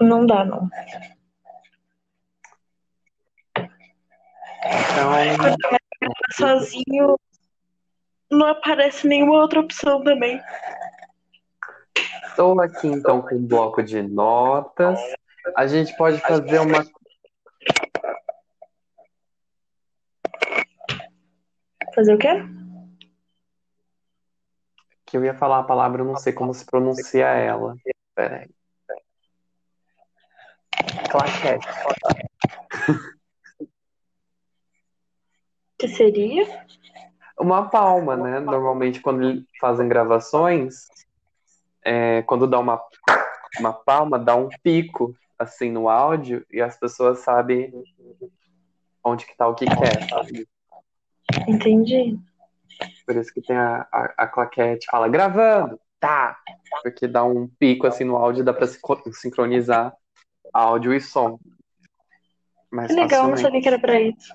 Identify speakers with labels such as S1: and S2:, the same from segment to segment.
S1: Não dá, não.
S2: Então.
S1: Sozinho não aparece nenhuma outra opção também.
S2: Estou aqui então com um bloco de notas. A gente pode fazer uma.
S1: Fazer o quê?
S2: Que eu ia falar a palavra, eu não sei como se pronuncia ela. Peraí. Claquete.
S1: Que seria?
S2: Uma palma, né? Normalmente, quando fazem gravações, é, quando dá uma, uma palma, dá um pico assim no áudio e as pessoas sabem onde que tá o que quer, sabe?
S1: Entendi.
S2: Por isso que tem a, a, a claquete fala gravando, tá? Porque dá um pico assim no áudio, dá pra sincronizar áudio e som.
S1: Mais que legal, não sabia que era pra isso.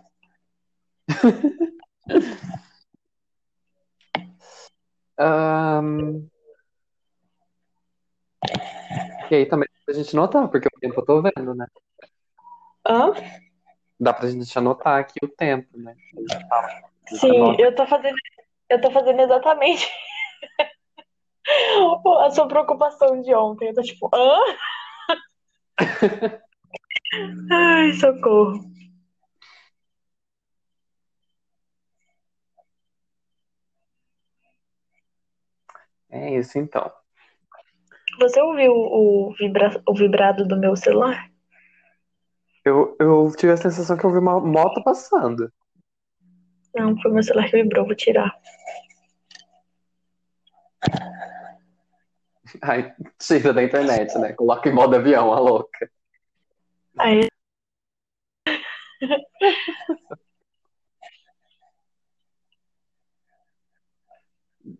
S2: um... E aí também a gente notar, porque o tempo eu tô vendo, né?
S1: Hã?
S2: Dá pra gente anotar aqui o tempo, né?
S1: Sim, eu tô fazendo, eu tô fazendo exatamente a sua preocupação de ontem. Eu tô tipo, hã? Ai, socorro.
S2: É isso então.
S1: Você ouviu o, vibra... o vibrado do meu celular?
S2: Eu, eu tive a sensação que eu vi uma moto passando.
S1: Não, foi meu celular que vibrou, vou tirar.
S2: Ai, tira da internet, né? Coloca em modo avião, a louca.
S1: Aí.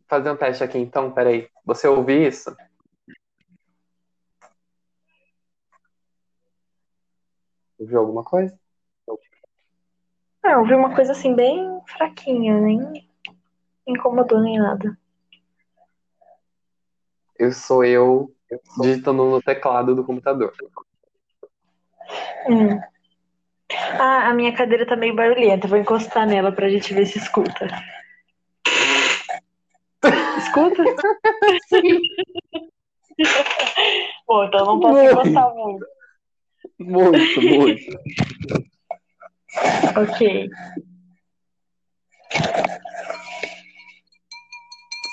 S2: Fazer um teste aqui então, peraí. Você ouviu isso? Ouviu alguma coisa?
S1: Ah, eu ouvi uma coisa assim bem fraquinha, nem incomodou nem nada.
S2: Eu sou eu digitando no teclado do computador.
S1: Hum. Ah, a minha cadeira tá meio barulhenta. Vou encostar nela pra gente ver se escuta. Escuta?
S2: Sim.
S1: Bom, então não posso encostar muito.
S2: Muito, muito.
S1: Ok.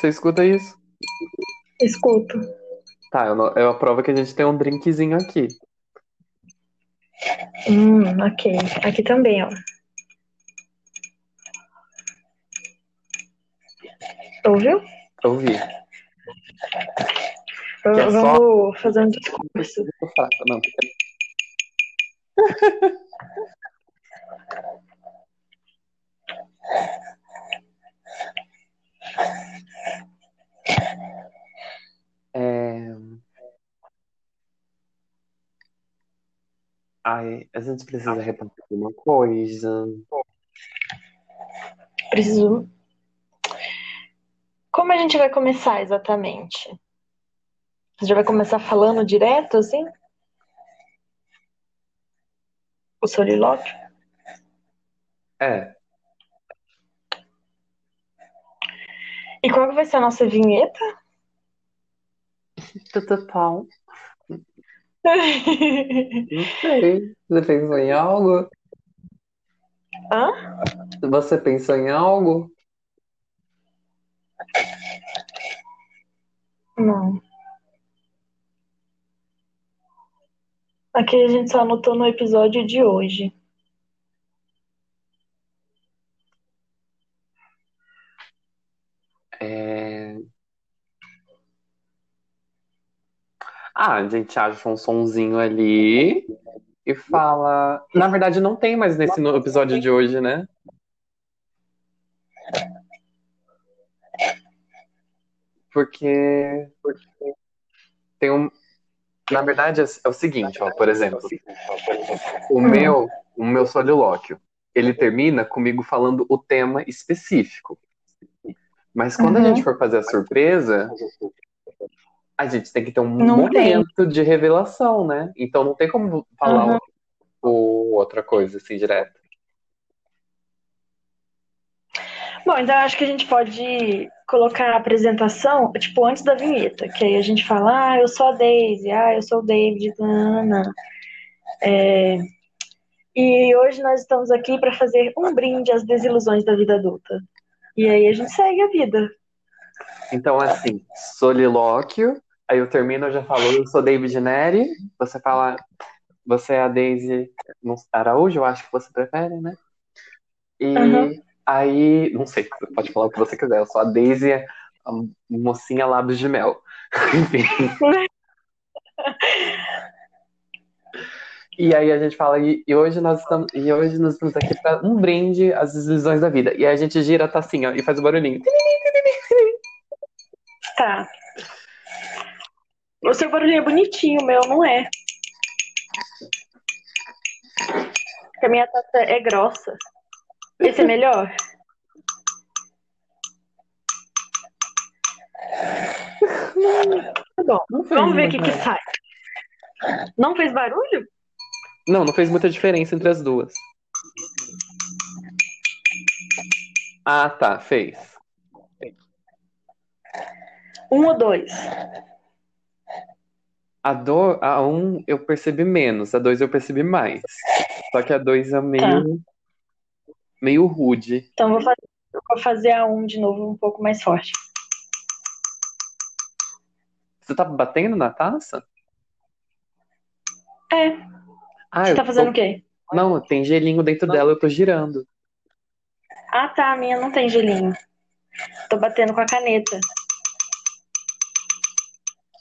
S2: Você escuta isso?
S1: Escuto.
S2: Tá, eu, não, eu aprovo que a gente tem um drinkzinho aqui.
S1: Hum, ok. Aqui também, ó. Ouviu?
S2: Ouvi.
S1: Eu,
S2: é só-
S1: vamos fazer um discurso.
S2: Não, É... Ai, a gente precisa repassar alguma coisa.
S1: Preciso. Como a gente vai começar exatamente? Você já vai começar falando direto, assim? O solilóquio?
S2: É,
S1: E qual que vai ser a nossa vinheta?
S2: Tutupau. Não sei. Você pensou em algo?
S1: Hã?
S2: Você pensou em algo?
S1: Não. Aqui a gente só anotou no episódio de hoje.
S2: É... Ah, a gente acha um sonzinho ali e fala. Na verdade, não tem mais nesse episódio de hoje, né? Porque, porque tem um. Na verdade, é é o seguinte, ó, por exemplo, o meu, o meu solilóquio, ele termina comigo falando o tema específico. Mas quando a
S1: Uhum.
S2: gente for fazer a surpresa, a gente tem que ter um
S1: Não
S2: momento de revelação, né? Então não tem como falar
S1: Uhum.
S2: o- outra coisa assim direto.
S1: Bom, então acho que a gente pode colocar a apresentação, tipo, antes da vinheta, que aí a gente fala, ah, eu sou a Daisy, ah, eu sou o David, nanana. É, E hoje nós estamos aqui para fazer um brinde às desilusões da vida adulta. E aí a gente segue a vida.
S2: Então, assim, solilóquio, aí eu termino, eu já falo, eu sou David Neri, você fala, você é a Daisy Araújo, eu acho que você prefere, né? E
S1: Uhum.
S2: aí, não sei, você pode falar o que você quiser, eu sou a Daisy, a mocinha lábios de mel. Enfim. E aí a gente fala, e, hoje nós estamos, e hoje nós estamos aqui para um brinde às desilusões da vida. E aí a gente gira a tacinha ó, e faz o barulhinho.
S1: Tá. O seu barulhinho é bonitinho, o meu não é. Porque a minha taça é grossa. Esse é melhor? Tá bom. Vamos ver o que, que sai. Não fez barulho?
S2: Não, não fez muita diferença entre as duas. Ah, tá, fez.
S1: Um ou dois?
S2: A do, a um eu percebi menos, a dois eu percebi mais. Só que a dois é meio, meio rude.
S1: Então vou fazer, vou fazer a um de novo um pouco mais forte.
S2: Você tá batendo na taça?
S1: É.
S2: Ah,
S1: Você
S2: eu
S1: tá fazendo
S2: tô...
S1: o quê?
S2: Não, tem gelinho dentro dela, eu tô girando.
S1: Ah, tá. A minha não tem gelinho. Tô batendo com a caneta.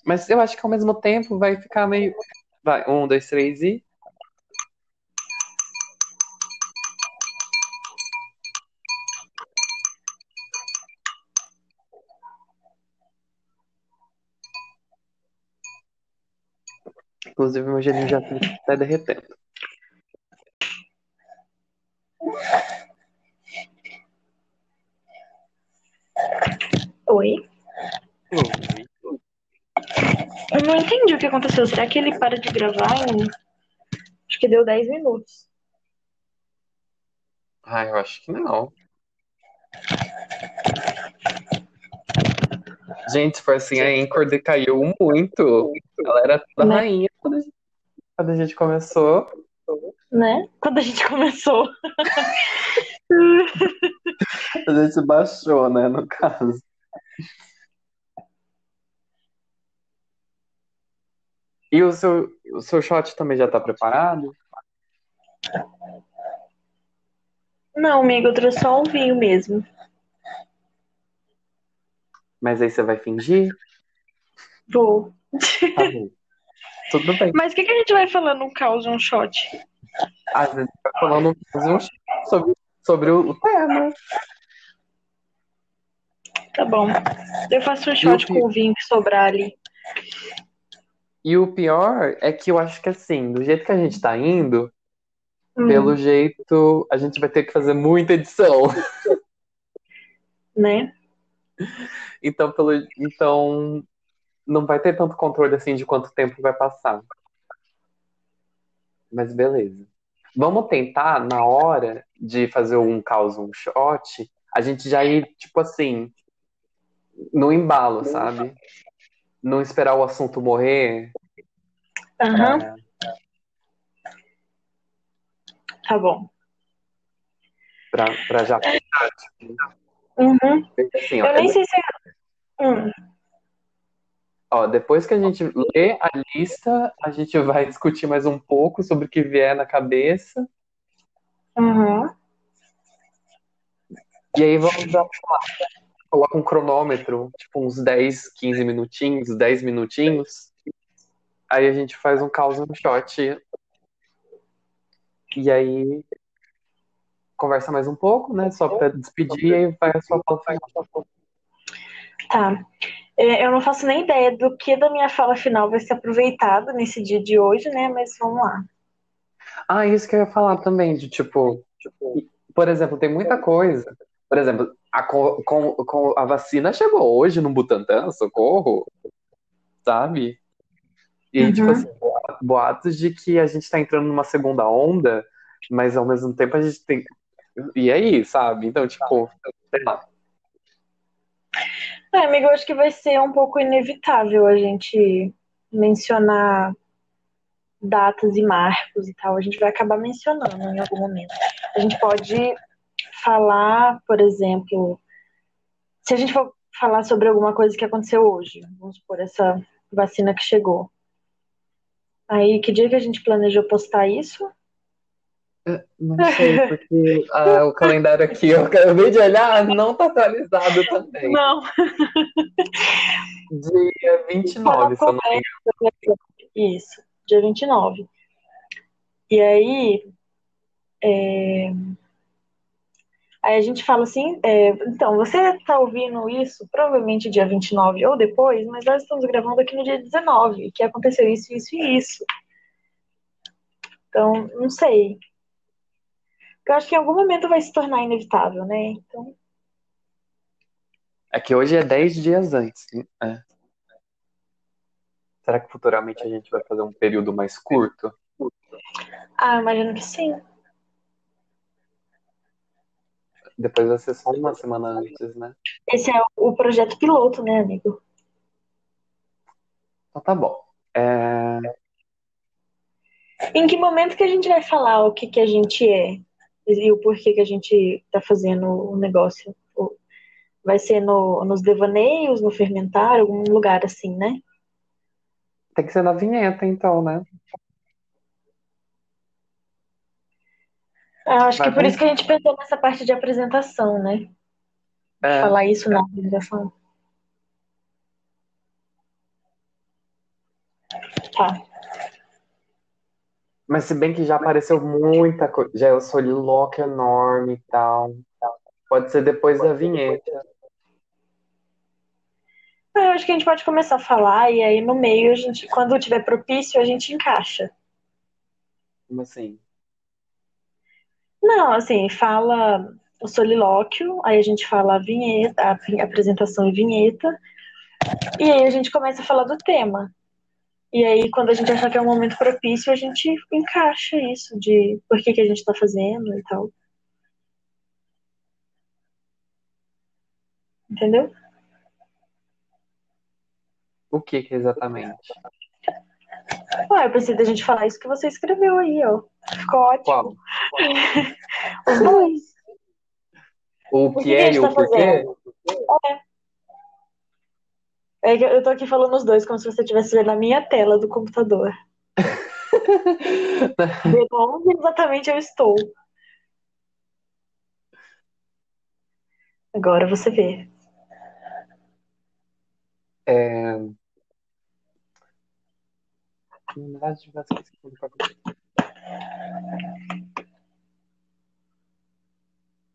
S2: Mas eu acho que ao mesmo tempo vai ficar meio. Vai, um, dois, três e. Inclusive, meu gelinho já tá derretendo.
S1: Oi? Eu não entendi o que aconteceu. Será que ele para de gravar em. Acho que deu 10 minutos.
S2: Ah, eu acho que não. Gente, foi assim, a Anchor decaiu muito. Ela era toda
S1: Né?
S2: rainha quando a, gente, quando a gente começou.
S1: Né? Quando a gente começou.
S2: A gente baixou, né, no caso. E o seu, o seu shot também já tá preparado?
S1: Não, amigo, eu trouxe só um vinho mesmo.
S2: Mas aí você vai fingir?
S1: Vou.
S2: Tá bom. Tudo bem.
S1: Mas o que, que a gente vai falando no caos um shot?
S2: Às vezes vai falando fazer um shot sobre, sobre o, o tema.
S1: Tá bom. Eu faço um shot com o vinho que sobrar ali.
S2: E o pior é que eu acho que assim, do jeito que a gente tá indo,
S1: Hum,
S2: pelo jeito, a gente vai ter que fazer muita edição.
S1: Né?
S2: Então, pelo, então não vai ter tanto controle assim de quanto tempo vai passar. Mas beleza. Vamos tentar, na hora de fazer um caos, um shot, a gente já ir, tipo assim, no embalo, sabe? Não esperar o assunto morrer.
S1: Aham,
S2: É,
S1: tá bom.
S2: pra, pra já.
S1: Uhum.
S2: Assim, ó,
S1: Eu nem sei se. Hum,
S2: ó, depois que a gente lê a lista, a gente vai discutir mais um pouco sobre o que vier na cabeça.
S1: uhum.
S2: E aí vamos dar, lá, coloca um cronômetro, tipo uns 10, 15 minutinhos, 10 minutinhos. Aí a gente faz um caos no shot. E aí conversa mais um pouco, né? Só pra despedir e aí vai a sua fala final.
S1: Tá. É, Eu não faço nem ideia do que da minha fala final vai ser aproveitado nesse dia de hoje, né? Mas vamos lá.
S2: Ah, isso que eu ia falar também, de tipo, por exemplo, tem muita coisa. Por exemplo, a, co- com, com a vacina chegou hoje no Butantan, socorro. sabe? E uhum. tipo assim, boatos de que a gente tá entrando numa segunda onda, mas ao mesmo tempo a gente tem. E aí, sabe? Então, tipo, sei lá.
S1: É, amigo, eu acho que vai ser um pouco inevitável a gente mencionar datas e marcos e tal. A gente vai acabar mencionando em algum momento. A gente pode falar, por exemplo, se a gente for falar sobre alguma coisa que aconteceu hoje, vamos supor, essa vacina que chegou. Aí, que dia que a gente planejou postar isso?
S2: Não sei, porque ah, o calendário aqui, eu acabei de olhar, não tá atualizado também.
S1: Não.
S2: Dia 29, se eu não me engano.
S1: Isso, dia 29. E aí, é... aí a gente fala assim, é... então, você tá ouvindo isso provavelmente dia 29 ou depois, mas nós estamos gravando aqui no dia 19, que aconteceu isso, isso e isso. Então, não sei. Eu acho que em algum momento vai se tornar inevitável, né? Então.
S2: É que hoje é 10 dias antes. É. Será que futuramente a gente vai fazer um período mais curto?
S1: Ah, imagino que sim.
S2: Depois vai ser só uma semana antes, né?
S1: Esse é o projeto piloto, né, amigo?
S2: Então tá bom. É...
S1: Em que momento que a gente vai falar o que, que a gente é? e o porquê que a gente está fazendo o negócio. Vai ser no, nos devaneios, no fermentar, algum lugar assim, né?
S2: Tem que ser na vinheta, então, né?
S1: Eu acho Vai que por isso que a gente pensou nessa parte de apresentação, né? É. Falar isso na apresentação. Tá.
S2: Mas se bem que já apareceu muita coisa, já é o soliloquio enorme e tal. Pode ser depois da vinheta.
S1: Ah, eu acho que a gente pode começar a falar e aí no meio a gente, quando tiver propício, a gente encaixa.
S2: Como assim?
S1: Não, assim, fala o solilóquio, aí a gente fala a vinheta, a apresentação e vinheta, e aí a gente começa a falar do tema. E aí, quando a gente achar que é um momento propício, a gente encaixa isso de por que, que a gente está fazendo e tal. Entendeu?
S2: O que, que exatamente?
S1: Ué, eu pensei da gente falar isso que você escreveu aí, ó. Ficou ótimo. Qual? Os dois.
S2: O, o que, que é e o tá porquê? É.
S1: É que eu tô aqui falando os dois, como se você estivesse vendo a minha tela do computador. De onde exatamente eu estou. Agora você vê.
S2: É...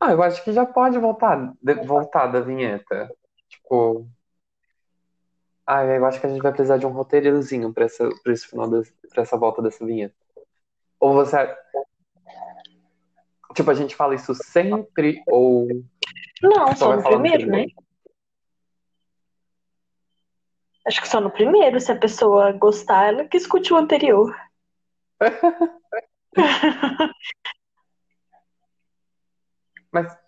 S2: Ah, eu acho que já pode voltar, voltar da vinheta. Tipo, ah, eu acho que a gente vai precisar de um roteirozinho pra, essa, pra esse final, desse, pra essa volta dessa vinheta. Ou você. Tipo, a gente fala isso sempre ou.
S1: Não, só, no primeiro, né? Acho que só no primeiro, se a pessoa gostar, ela que escute o anterior.
S2: Mas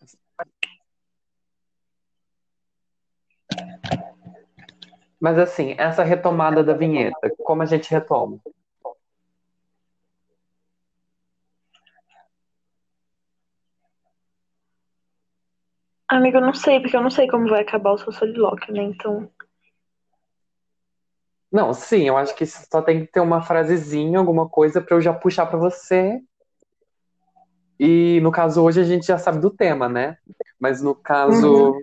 S2: Mas assim, essa retomada da vinheta, como a gente retoma?
S1: Amigo, eu não sei, porque eu não sei como vai acabar o seu solilóquio, né? Então.
S2: Não, sim, eu acho que só tem que ter uma frasezinha, alguma coisa para eu já puxar para você. E no caso hoje a gente já sabe do tema, né? Mas no caso uhum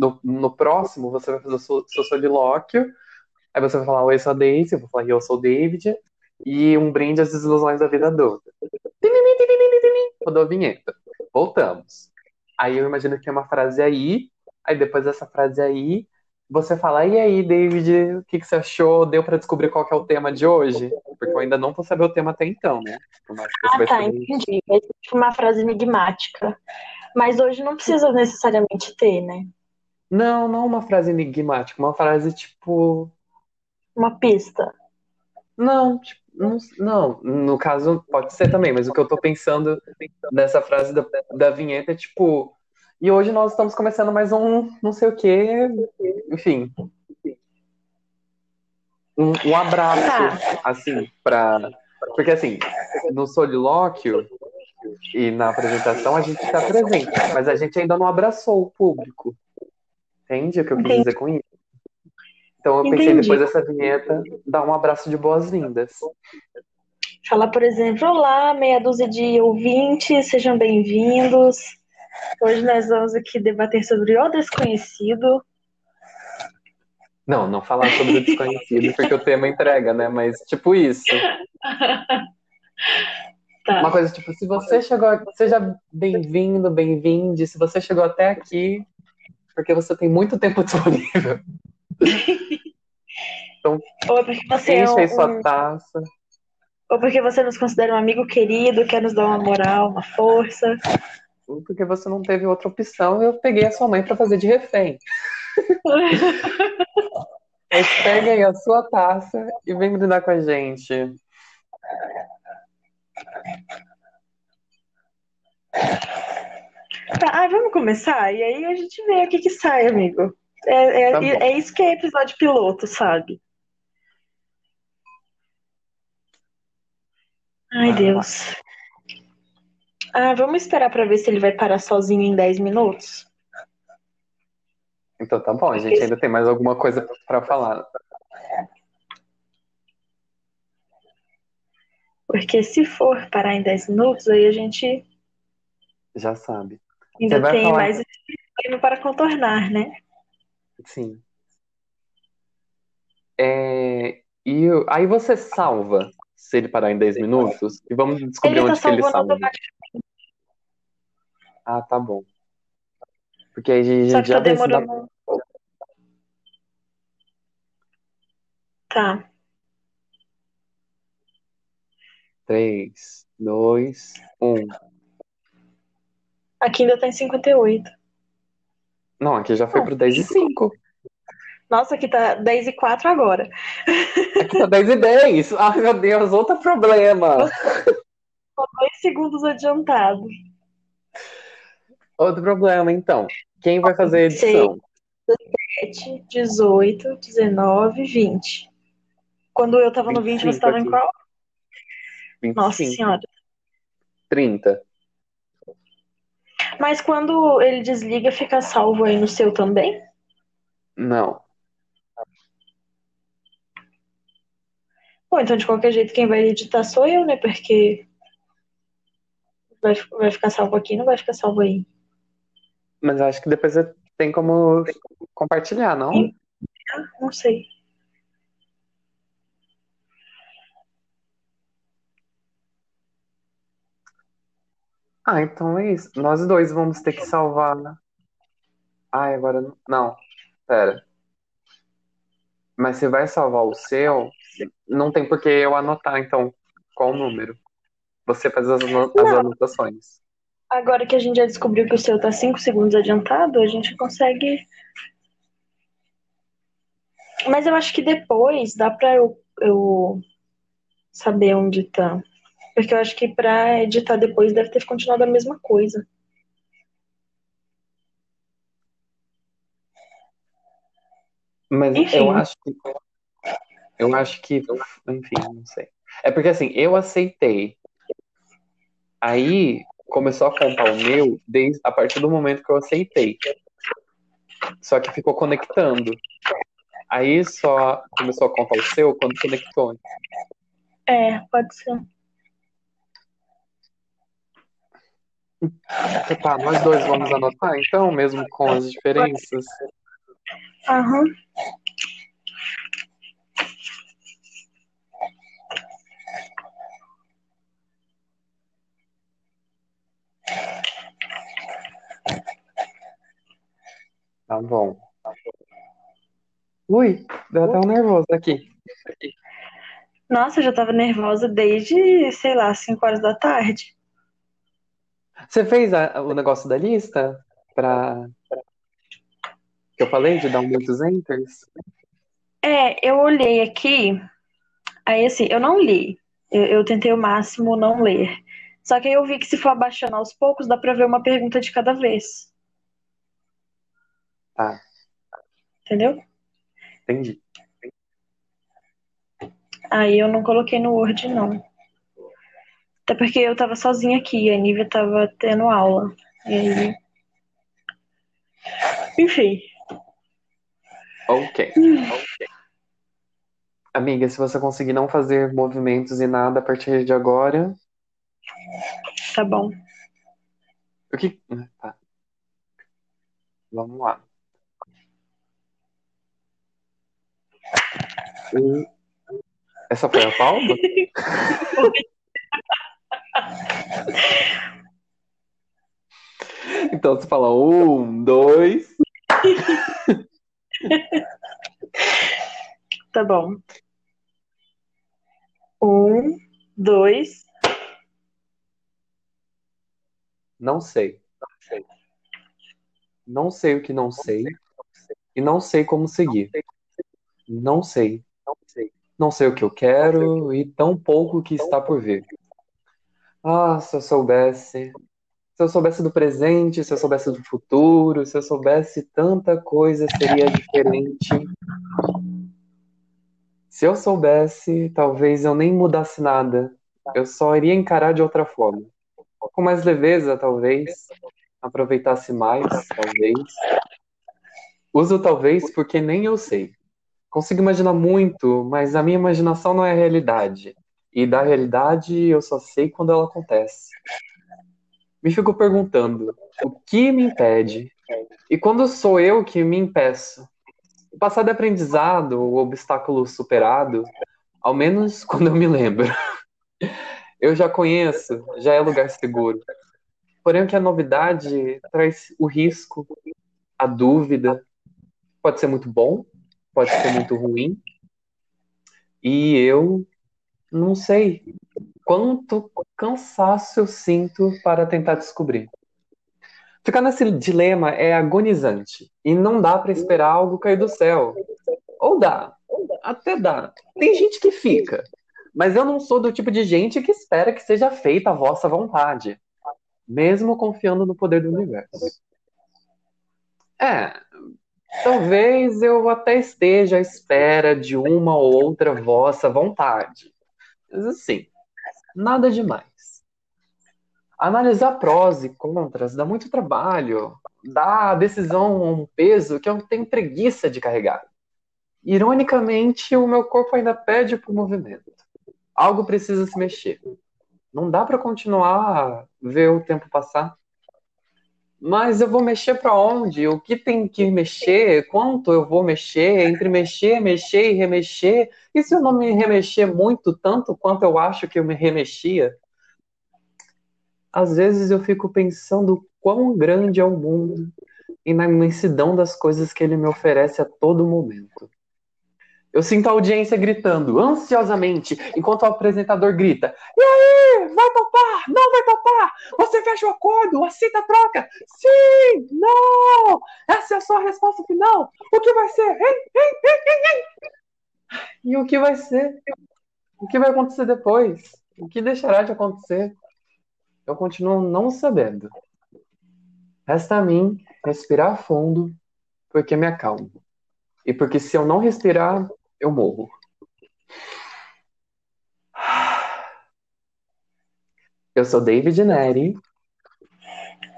S2: no, no próximo, você vai fazer o seu, seu solilóquio, aí você vai falar, oi, eu sou a Daisy, eu vou falar, eu sou o David, e um brinde às desilusões da vida adulta. Rodou a vinheta. Voltamos. Aí eu imagino que tem uma frase aí, aí depois dessa frase aí, você fala, e aí, David, o que, que você achou? Deu para descobrir qual é o tema de hoje? Porque eu ainda não vou saber o tema até então, né?
S1: Ah, tá, entendi. É tipo uma frase enigmática. Mas hoje não precisa necessariamente ter, né?
S2: Não, não uma frase enigmática, uma frase tipo.
S1: Uma pista.
S2: Não, tipo, não, não, no caso pode ser também, mas o que eu tô pensando nessa frase da, da vinheta é tipo, e hoje nós estamos começando mais um não sei o quê, enfim. Um, um abraço,
S1: Tá.
S2: assim, pra. Porque assim, no solilóquio e na apresentação a gente está presente, mas a gente ainda não abraçou o público. Entende o que eu quis
S1: Entendi.
S2: dizer com isso? Então eu pensei
S1: Entendi.
S2: depois dessa vinheta, dar um abraço de boas-vindas.
S1: Falar, por exemplo, olá, meia dúzia de ouvintes, sejam bem-vindos. Hoje nós vamos aqui debater sobre o desconhecido.
S2: Não, não falar sobre o desconhecido, porque o tema entrega, né? Mas tipo isso.
S1: Tá.
S2: Uma coisa tipo, se você chegou, seja bem-vindo, bem-vinde. Se você chegou até aqui, porque você tem muito tempo disponível.
S1: Ou é porque você é
S2: Enche aí
S1: um,
S2: sua taça.
S1: ou porque você nos considera um amigo querido, quer nos dar uma moral, uma força.
S2: Porque você não teve outra opção e eu peguei a sua mãe pra fazer de refém. Mas pega aí a sua taça e vem brindar com a gente.
S1: Tá, ah, vamos começar? E aí a gente vê o que que sai, amigo. É, é,
S2: Tá
S1: é isso que é episódio piloto, sabe? Ai, Deus. Ah, vamos esperar pra ver se ele vai parar sozinho em 10 minutos?
S2: Então tá bom, a gente ainda tem mais alguma coisa pra falar.
S1: Porque se for parar em 10 minutos, aí a gente
S2: Já sabe.
S1: ainda tem
S2: falar-
S1: mais problema para contornar, né?
S2: Sim. É, e aí você salva se ele parar em 10 minutos e vamos descobrir
S1: Ele tá
S2: onde que ele salva. Ah, tá bom. Porque aí a gente
S1: só que
S2: já
S1: tá demorando um pouco. Tá.
S2: 3, 2, 1.
S1: Aqui ainda tá em 58.
S2: Não, aqui já foi pro 10 e 5.
S1: Nossa, aqui tá 10 e 4 agora.
S2: Aqui tá 10 e 10. Ai, meu Deus, outro problema.
S1: Dois segundos adiantado.
S2: Outro problema, então. Quem vai fazer a edição?
S1: 7, 18, 19, 20. Quando eu tava no 20, você
S2: 25
S1: tava em
S2: aqui.
S1: qual? Nossa
S2: 25,
S1: senhora.
S2: 30.
S1: Mas quando ele desliga, fica salvo aí no seu também?
S2: Não.
S1: Bom, então de qualquer jeito quem vai editar sou eu, né? Porque vai, vai ficar salvo aqui, não vai ficar salvo aí.
S2: Mas acho que depois tem como compartilhar, não?
S1: Não sei.
S2: Ah, então é isso. Nós dois vamos ter que salvar. Ai, agora não. Não, pera. Mas você vai salvar o seu? Não tem por que eu anotar, então, qual o número? Você faz as, as anotações.
S1: Agora que a gente já descobriu que o seu tá 5 segundos adiantado, a gente consegue. Mas eu acho que depois dá pra eu, eu saber onde tá. Porque eu acho que pra editar depois deve ter continuado a mesma coisa.
S2: Mas
S1: Enfim.
S2: eu acho que. Eu acho que. Enfim, não sei. É porque assim, eu aceitei. Aí começou a contar o meu desde a partir do momento que eu aceitei. Só que ficou conectando. Aí só começou a contar o seu quando conectou.
S1: É, pode ser.
S2: Tá, nós dois vamos anotar então, mesmo com as diferenças.
S1: Aham.
S2: Tá bom. Ui, deu até um nervoso aqui.
S1: Nossa, eu já tava nervosa desde, sei lá, 5 horas da tarde.
S2: Você fez a- o negócio da lista? Pra... Que eu falei de dar muitos enters?
S1: É, eu olhei aqui, aí assim, eu não li. Eu, eu tentei o máximo não ler. Só que aí eu vi que se for abaixando aos poucos, dá pra ver uma pergunta de cada vez.
S2: Tá,
S1: Entendeu?
S2: entendi.
S1: Aí eu não coloquei no Word, não. Até porque eu tava sozinha aqui, a Nívia tava tendo aula. E aí. Enfim.
S2: Ok. Amiga, se você conseguir não fazer movimentos e nada a partir de agora,
S1: Tá bom.
S2: o que. Tá. Vamos lá. E- Essa foi a palma? Então você fala um, dois.
S1: Tá bom. Um, dois.
S2: Não sei. Não sei o que não sei. E não sei como seguir. Não sei. Não sei o que eu quero e tão pouco que está por vir. Ah, se eu soubesse. Se eu soubesse do presente, se eu soubesse do futuro, se eu soubesse tanta coisa seria diferente. Se eu soubesse, talvez eu nem mudasse nada. Eu só iria encarar de outra forma. Com mais leveza, talvez. Aproveitasse mais, talvez. Uso talvez porque nem eu sei. Consigo imaginar muito, mas a minha imaginação não é a realidade. E da realidade eu só sei quando ela acontece. Me fico perguntando, o que me impede? E quando sou eu que me impeço? O passado é aprendizado, o obstáculo superado, ao menos quando eu me lembro. Eu já conheço, já é lugar seguro. Porém, o que é novidade traz o risco, a dúvida. Pode ser muito bom, pode ser muito ruim. E eu não sei quanto cansaço eu sinto para tentar descobrir. Ficar nesse dilema é agonizante e não dá para esperar algo cair do céu. Ou dá, até dá. Tem gente que fica, mas eu não sou do tipo de gente que espera que seja feita a vossa vontade, mesmo confiando no poder do universo. É, talvez eu até esteja à espera de uma ou outra vossa vontade. Mas assim, nada demais. Analisar prós e contras dá muito trabalho, dá a decisão um peso que eu tenho preguiça de carregar. Ironicamente, o meu corpo ainda pede por movimento. Algo precisa se mexer. Não dá para continuar a ver o tempo passar. Mas eu vou mexer para onde? O que tem que mexer? Quanto eu vou mexer? Entre mexer, mexer e remexer? E se eu não me remexer muito, tanto quanto eu acho que eu me remexia? Às vezes eu fico pensando quão grande é o mundo e na imensidão das coisas que ele me oferece a todo momento. Eu sinto a audiência gritando ansiosamente, enquanto o apresentador grita: E aí, vai topar? Não vai topar? Você fecha o acordo? Aceita a troca? Sim! Não! Essa é a sua resposta final? O que vai ser? E o que vai ser? O que vai acontecer depois? O que deixará de acontecer? Eu continuo não sabendo. Resta a mim respirar fundo, porque me acalmo. E porque se eu não respirar, eu morro. Eu sou David Neri.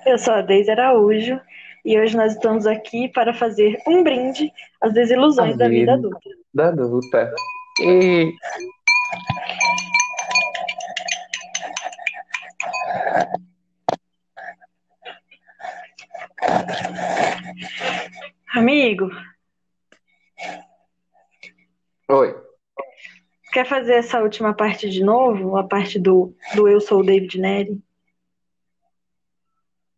S1: Eu sou a Deise Araújo e hoje nós estamos aqui para fazer um brinde às desilusões da vida
S2: vida.
S1: adulta.
S2: da adulta. E
S1: Amigo,
S2: oi.
S1: quer fazer essa última parte de novo? A parte do, do Eu Sou o David Neri?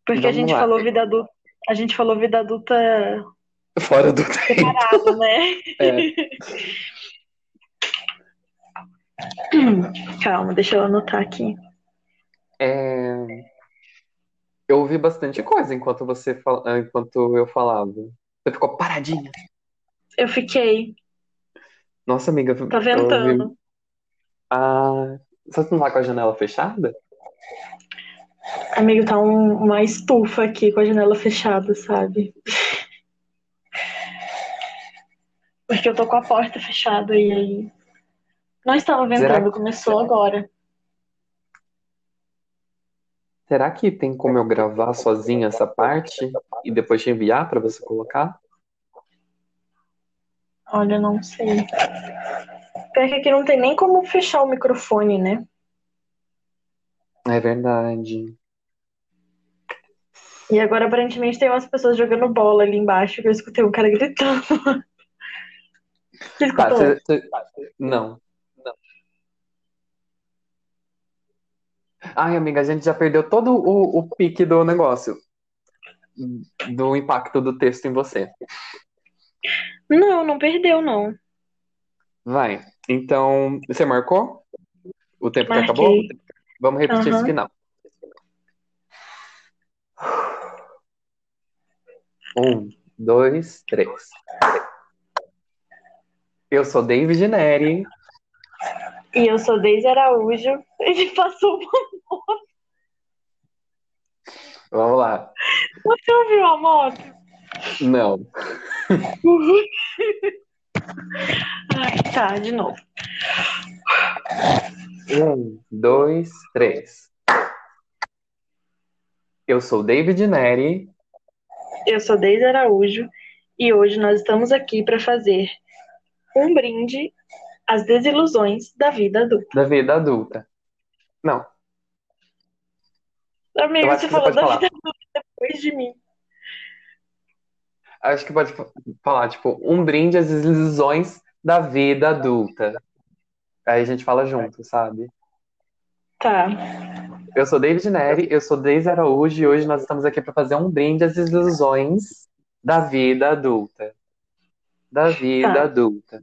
S1: Porque a
S2: Vamos
S1: gente
S2: lá.
S1: falou vida adulta. A gente falou vida adulta
S2: Fora do tempo.
S1: né?
S2: É.
S1: Calma, deixa eu anotar aqui.
S2: É, Eu ouvi bastante coisa enquanto você fal... enquanto eu falava. Você ficou paradinha.
S1: Eu fiquei.
S2: Nossa, amiga,
S1: Tá
S2: eu ouvi.
S1: ventando.
S2: Ah, você não tá com a janela fechada?
S1: Amigo, tá um- uma estufa aqui com a janela fechada, sabe? Porque eu tô com a porta fechada e aí. Não estava
S2: Será
S1: ventando, começou agora.
S2: será que tem como eu gravar sozinha essa parte e depois te enviar pra você colocar?
S1: Olha, não sei. Pior que aqui não tem nem como fechar o microfone, né?
S2: É verdade.
S1: E agora aparentemente tem umas pessoas jogando bola ali embaixo que eu escutei um cara gritando. Você escutou?
S2: você, você- Não. Ai, amiga, a gente já perdeu todo o, o pique do negócio. Do impacto do texto em você.
S1: Não, não perdeu, não.
S2: Vai. Então, você marcou? O tempo que acabou?
S1: Marquei.
S2: Vamos repetir esse
S1: Aham.
S2: final. Um, dois, três. Eu sou David Neri.
S1: E eu sou Deise Araújo. Ele passou uma...
S2: Vamos lá.
S1: Você ouviu a moto?
S2: Não.
S1: Ai, tá, de novo.
S2: Um, dois, três. Eu sou David Neri.
S1: Eu sou Deise Araújo e hoje nós estamos aqui para fazer um brinde às desilusões da vida adulta.
S2: da vida adulta. Não,
S1: Amigo, você falou da
S2: falar.
S1: vida adulta depois de mim.
S2: Acho que pode fa- falar, tipo, um brinde às ilusões da vida adulta. Aí a gente fala junto, sabe?
S1: Tá,
S2: Eu sou David Neri, eu sou Deise Araújo e hoje nós estamos aqui para fazer um brinde às ilusões da vida adulta. Da vida
S1: tá,
S2: adulta.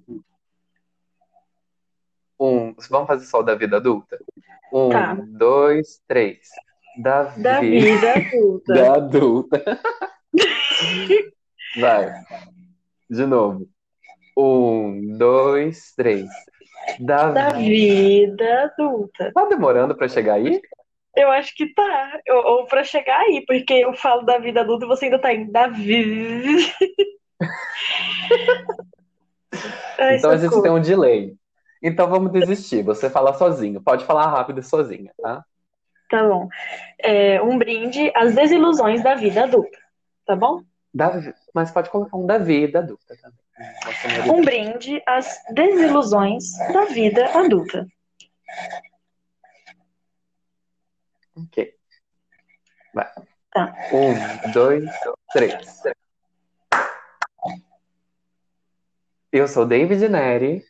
S2: Um, vamos fazer só o da vida adulta?
S1: tá.
S2: Um, dois, três. Da
S1: Da
S2: vida
S1: vida adulta.
S2: da adulta. Vai. De novo. Um, dois, três. Da
S1: Da vida adulta.
S2: Tá demorando pra chegar aí?
S1: Eu acho que tá. Eu- ou pra chegar aí, porque eu falo da vida adulta e você ainda tá indo da vida. Ai,
S2: Então a gente tem
S1: socorro.
S2: um delay. Então vamos desistir. Você fala sozinho. Pode falar rápido e sozinha, tá?
S1: Tá bom. É, um brinde às desilusões da vida adulta. Tá bom?
S2: Da... Mas pode colocar um da vida adulta também.
S1: Um brinde às desilusões da vida adulta.
S2: Ok. Vai.
S1: Tá.
S2: Um, dois, três. Eu sou David Neri.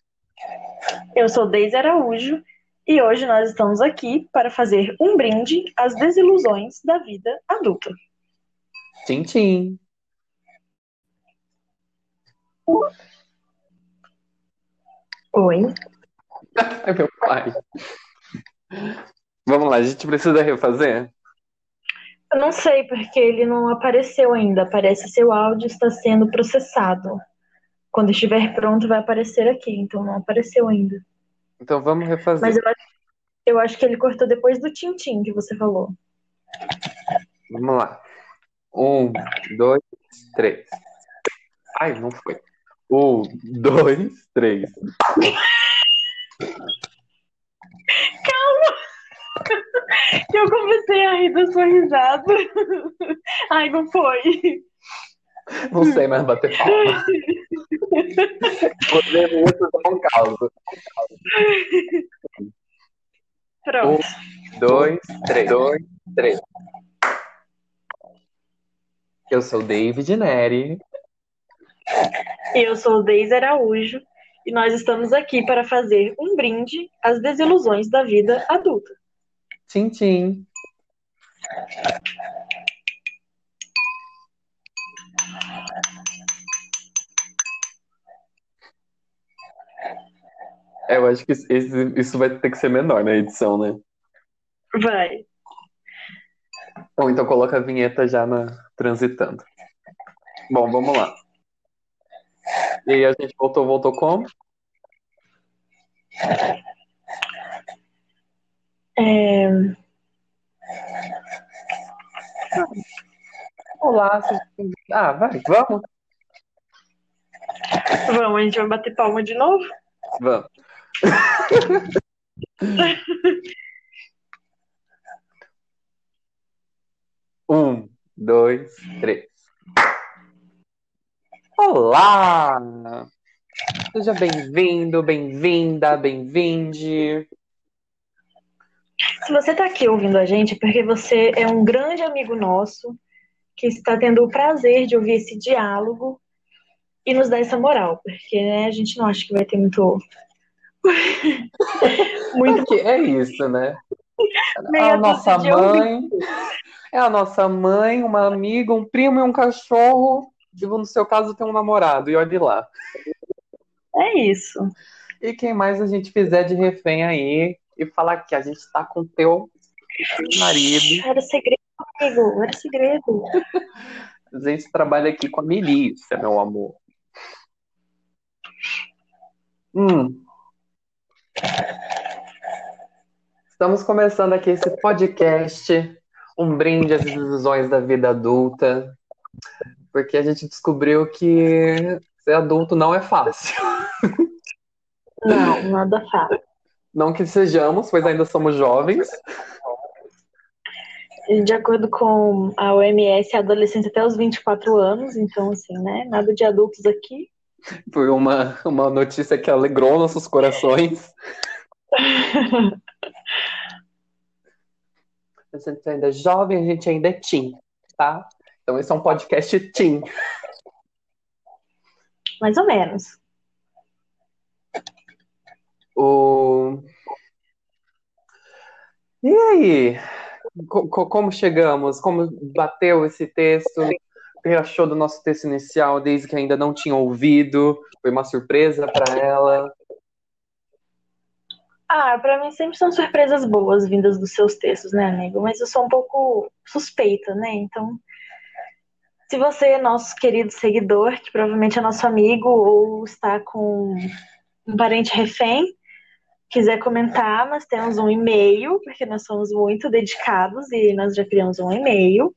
S1: Eu sou Deise Araújo e hoje nós estamos aqui para fazer um brinde às desilusões da vida adulta.
S2: Tchim, tchim.
S1: Oi.
S2: Ai, meu pai. Vamos lá, a gente precisa refazer?
S1: Eu não sei porque ele não apareceu ainda. Parece que seu áudio está sendo processado. Quando estiver pronto, vai aparecer aqui. Então não apareceu ainda.
S2: Então vamos
S1: Mas
S2: refazer.
S1: eu acho, eu acho que ele cortou depois do tintim que você falou.
S2: Vamos lá. Um, dois, três. Ai, não foi. Um, dois, três.
S1: Eu comecei a rir da sua risada. Ai, não foi.
S2: Não sei mais bater palma. Você é muito São Paulo.
S1: Pronto.
S2: Um, dois, três. Dois, três. Eu sou David Neri.
S1: Eu sou Deise Araújo e nós estamos aqui para fazer um brinde às desilusões da vida adulta.
S2: Tchim, tchim. É, Eu acho que esse- isso vai ter que ser menor na edição, né?
S1: Vai.
S2: Ou então coloca a vinheta já na transitando. Bom, vamos lá. E aí a gente voltou, voltou como?
S1: É...
S2: Olá, ah, vai, vamos.
S1: Vamos, a gente vai bater palma de novo?
S2: Vamos. um, dois, três. Olá! Seja bem-vindo, bem-vinda, bem-vinde.
S1: Se você está aqui ouvindo a gente, é porque você é um grande amigo nosso que está tendo o prazer de ouvir esse diálogo e nos dar essa moral, porque né, a gente não acha que vai ter muito.
S2: muito. É, é isso, né? a nossa mãe. É a nossa mãe, uma amiga, um primo e um cachorro. E no seu caso tem um namorado, e olhe lá.
S1: É isso.
S2: E quem mais a gente fizer de refém aí e falar que a gente tá com teu marido.
S1: Era segredo, amigo, era segredo.
S2: A gente trabalha aqui com a milícia, meu amor. Hum. Estamos começando aqui esse podcast, um brinde às ilusões da vida adulta, porque a gente descobriu que ser adulto não é fácil.
S1: Não, nada fácil.
S2: Não que sejamos, pois ainda somos jovens.
S1: De acordo com a OMS, a adolescência até os 24 anos, então, assim, né? Nada de adultos aqui.
S2: Foi uma, uma notícia que alegrou nossos corações. a gente ainda é jovem, a gente ainda é teen, tá? Então esse é um podcast teen.
S1: Mais ou menos.
S2: O... E aí? como chegamos? Como bateu esse texto? O que achou do nosso texto inicial, desde que ainda não tinha ouvido? Foi uma surpresa para ela?
S1: Ah, para mim sempre são surpresas boas vindas dos seus textos, né, amigo? Mas eu sou um pouco suspeita, né? Então, se você é nosso querido seguidor, que provavelmente é nosso amigo ou está com um parente refém, quiser comentar, nós temos um e-mail, porque nós somos muito dedicados e nós já criamos um e-mail,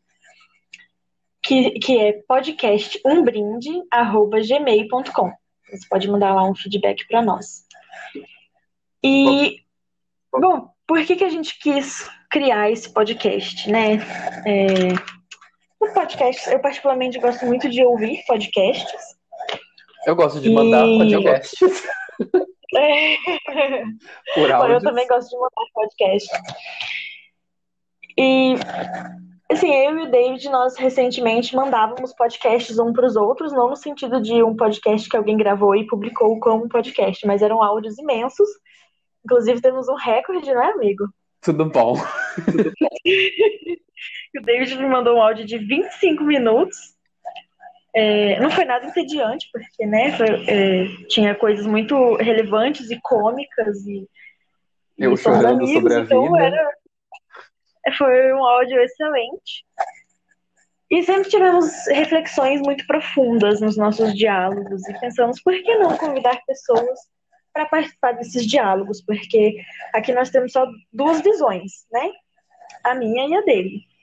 S1: que, que é podcastumbrinde.gmail.com. Você pode mandar lá um feedback para nós. E, bom, por que, que a gente quis criar esse podcast, né? É, o podcast, eu particularmente gosto muito de ouvir podcasts.
S2: Eu gosto de mandar e... podcasts. É. Por
S1: Eu também gosto de montar podcast. E assim, eu e o David, nós recentemente mandávamos podcasts um para os outros, não no sentido de um podcast que alguém gravou e publicou como um podcast, mas eram áudios imensos. Inclusive temos um recorde, né, amigo?
S2: Tudo bom.
S1: o David me mandou um áudio de 25 minutos é, não foi nada entediante, porque né, foi, é, tinha coisas muito relevantes e cômicas e,
S2: eu e chorando amigos, sobre a então vida. Era,
S1: é, foi um áudio excelente. E sempre tivemos reflexões muito profundas nos nossos diálogos e pensamos por que não convidar pessoas para participar desses diálogos, porque aqui nós temos só duas visões, né? A minha e a dele.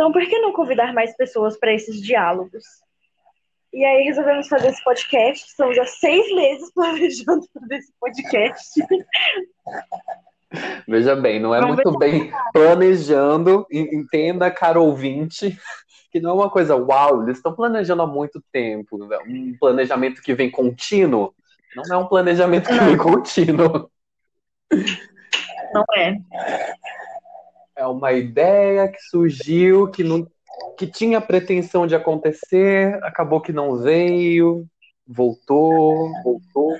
S1: Então, por que não convidar mais pessoas para esses diálogos? E aí resolvemos fazer esse podcast. Estamos há seis meses planejando fazer esse podcast.
S2: Veja bem, não é Vamos muito bem planejando. Entenda, caro ouvinte, que não é uma coisa uau, eles estão planejando há muito tempo. Um planejamento que vem contínuo. Não é um planejamento que não. vem contínuo.
S1: Não é.
S2: É uma ideia que surgiu, que não que tinha pretensão de acontecer, acabou que não veio, voltou, voltou.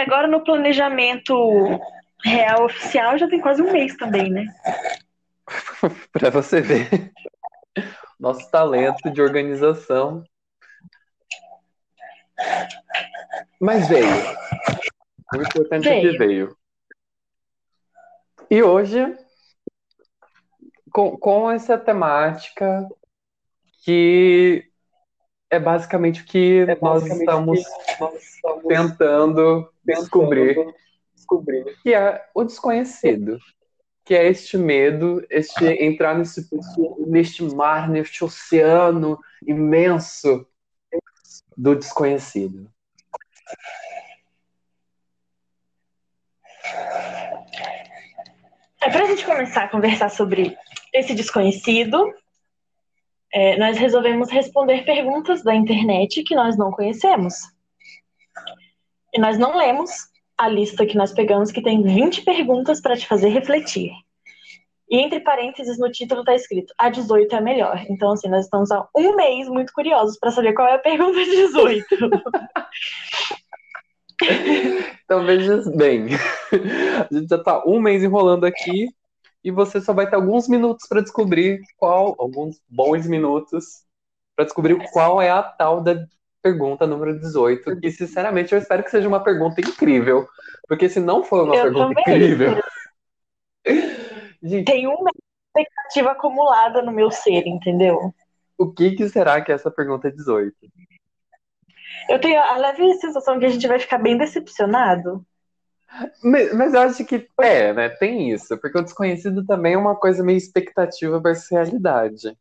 S1: Agora no planejamento real oficial já tem quase um mês também, né?
S2: Para você ver nosso talento de organização. Mas veio. O importante veio. é que veio. E hoje com, com essa temática que é basicamente o que, é nós, estamos que nós estamos tentando descobrir descobrir, que é o desconhecido. Que é este medo, este entrar nesse, neste mar, neste oceano imenso do desconhecido.
S1: É para a gente começar a conversar sobre esse desconhecido, é, nós resolvemos responder perguntas da internet que nós não conhecemos. E nós não lemos a lista que nós pegamos, que tem 20 perguntas para te fazer refletir. E entre parênteses no título está escrito: a 18 é a melhor. Então, assim, nós estamos há um mês muito curiosos para saber qual é a pergunta 18.
S2: então, veja bem: a gente já está um mês enrolando aqui e você só vai ter alguns minutos para descobrir qual, alguns bons minutos, para descobrir qual é a tal da pergunta número 18, que sinceramente eu espero que seja uma pergunta incrível, porque se não for uma eu pergunta também. incrível.
S1: Gente, Tem uma expectativa acumulada no meu ser, entendeu?
S2: O que, que será que é essa pergunta 18?
S1: Eu tenho a leve sensação que a gente vai ficar bem decepcionado.
S2: Mas, mas, eu acho que é, né? Tem isso, porque o desconhecido também é uma coisa meio expectativa versus realidade.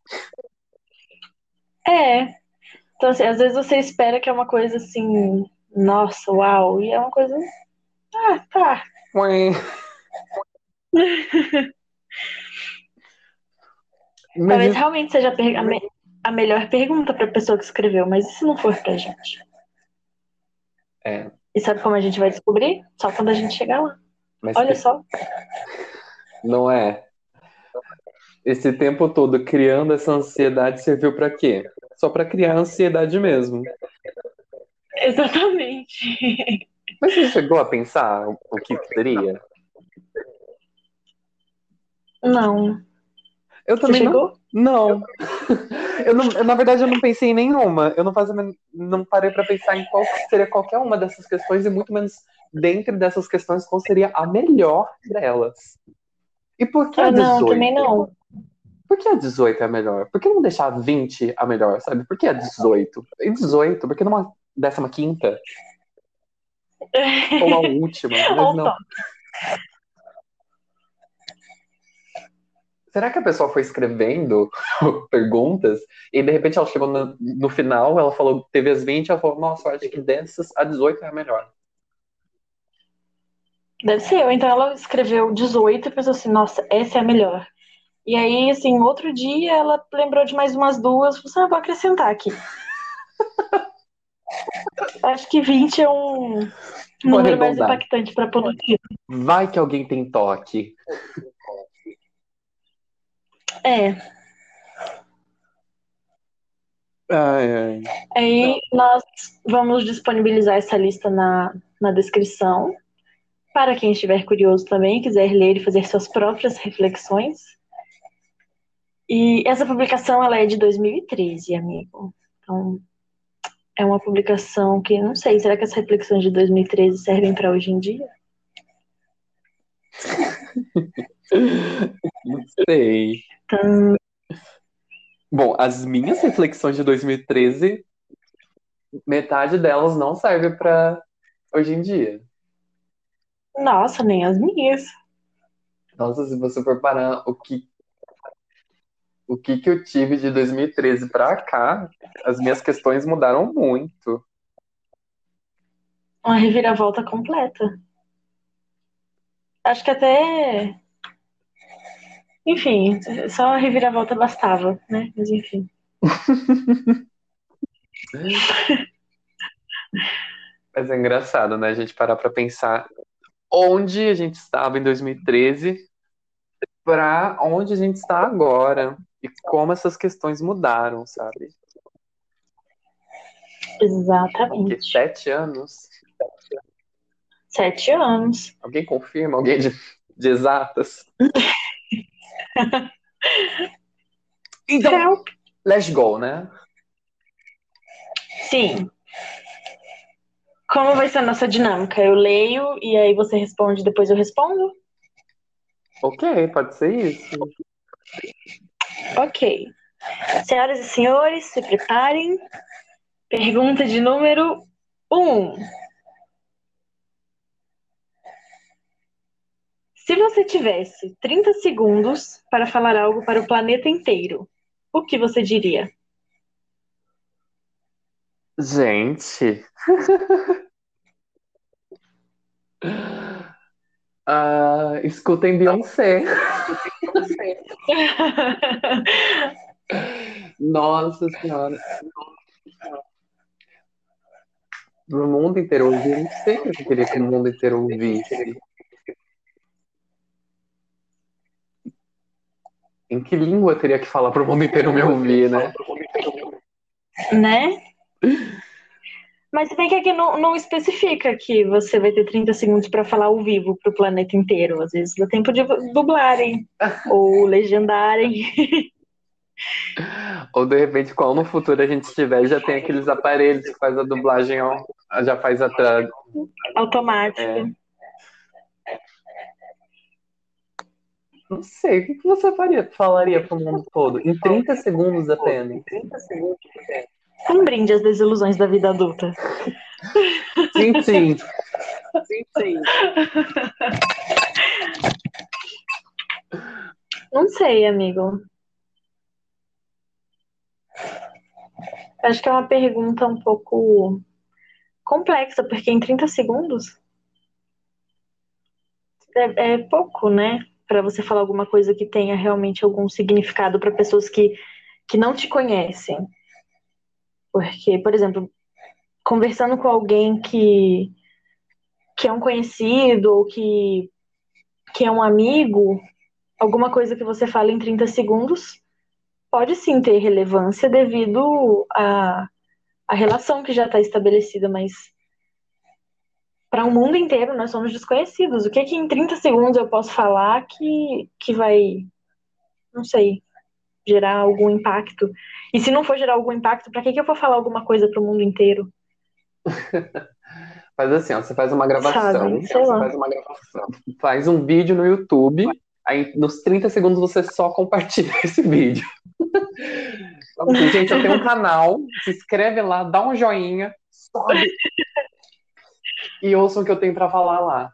S1: É. Então, assim, às vezes você espera que é uma coisa assim, nossa, uau, e é uma coisa. Ah, tá. Ué. Talvez isso... realmente seja a, per... a, me... a melhor pergunta para a pessoa que escreveu, mas e se não for pra gente?
S2: É.
S1: E sabe como a gente vai descobrir? Só quando a gente chegar lá. Mas Olha que... só.
S2: Não é. Esse tempo todo criando essa ansiedade serviu para quê? Só para criar ansiedade mesmo.
S1: Exatamente.
S2: Mas você chegou a pensar o que seria?
S1: Não.
S2: Eu também Você não. Não. Eu não. Eu, na verdade, eu não pensei em nenhuma. Eu não, faz, não parei para pensar em qual seria qualquer uma dessas questões e muito menos dentro dessas questões qual seria a melhor delas. E por que ah, a 18?
S1: Não, também não.
S2: Por que a 18 é a melhor? Por que não deixar a 20 a melhor, sabe? Por que a 18? E 18? Por que numa 15 quinta? Ou a última? Mas não. Será que a pessoa foi escrevendo perguntas e de repente ela chegou no, no, final, ela falou, teve as 20, ela falou, nossa, acho que dessas a 18 é a melhor.
S1: Deve ser, ou então ela escreveu 18 e pensou assim, nossa, essa é a melhor. E aí, assim, outro dia ela lembrou de mais umas duas, falou assim, ah, vou acrescentar aqui. acho que 20 é um número mais impactante para a
S2: Vai que alguém tem toque.
S1: É.
S2: Ai, ai.
S1: Aí nós vamos disponibilizar essa lista na, na descrição. Para quem estiver curioso também, quiser ler e fazer suas próprias reflexões. E essa publicação ela é de 2013, amigo. Então, é uma publicação que não sei, será que as reflexões de 2013 servem para hoje em dia?
S2: não sei. Bom, as minhas reflexões de 2013, metade delas não serve para hoje em dia.
S1: Nossa, nem as minhas.
S2: Nossa, se você for parar o que o que que eu tive de 2013 para cá, as minhas questões mudaram muito.
S1: Uma reviravolta completa. Acho que até enfim, só a reviravolta bastava, né? Mas enfim.
S2: Mas é engraçado, né? A gente parar pra pensar onde a gente estava em 2013 para onde a gente está agora e como essas questões mudaram, sabe?
S1: Exatamente. Porque
S2: sete anos.
S1: Sete anos.
S2: Alguém confirma? Alguém de, de exatas? então, Help. let's go, né?
S1: Sim. Como vai ser a nossa dinâmica? Eu leio e aí você responde, depois eu respondo?
S2: Ok, pode ser isso.
S1: Ok. Senhoras e senhores, se preparem. Pergunta de número 1. Um. Você tivesse 30 segundos para falar algo para o planeta inteiro, o que você diria?
S2: Gente. uh, escutem Beyoncé. Nossa Senhora. Pro mundo inteiro ouvir, eu não sei o que eu queria que o mundo inteiro ouvisse. Em que língua eu teria que falar pro mundo inteiro me ouvir, né?
S1: Né? Mas se bem que aqui não, não especifica que você vai ter 30 segundos para falar ao vivo para o planeta inteiro. Às vezes dá tempo de dublarem ou legendarem.
S2: Ou de repente, qual no futuro a gente tiver, já tem aqueles aparelhos que faz a dublagem, já faz atrás.
S1: Automática. É.
S2: Não sei, o que você faria, falaria para o mundo todo? Em 30 segundos apenas. Em 30 segundos
S1: apenas. Um brinde às desilusões da vida adulta.
S2: Sim, sim. sim, sim.
S1: Não sei, amigo. Acho que é uma pergunta um pouco complexa, porque em 30 segundos é, é pouco, né? Para você falar alguma coisa que tenha realmente algum significado para pessoas que, que não te conhecem. Porque, por exemplo, conversando com alguém que, que é um conhecido ou que, que é um amigo, alguma coisa que você fala em 30 segundos pode sim ter relevância devido à, à relação que já está estabelecida, mas para o mundo inteiro nós somos desconhecidos. O que que em 30 segundos eu posso falar que, que vai, não sei, gerar algum impacto? E se não for gerar algum impacto, para que, que eu vou falar alguma coisa para o mundo inteiro?
S2: faz assim, ó, você faz uma gravação, Sabe, você faz uma gravação, faz um vídeo no YouTube, aí nos 30 segundos você só compartilha esse vídeo. Então, assim, gente, eu tenho um canal, se inscreve lá, dá um joinha, sobe e ouçam o que eu tenho para falar lá.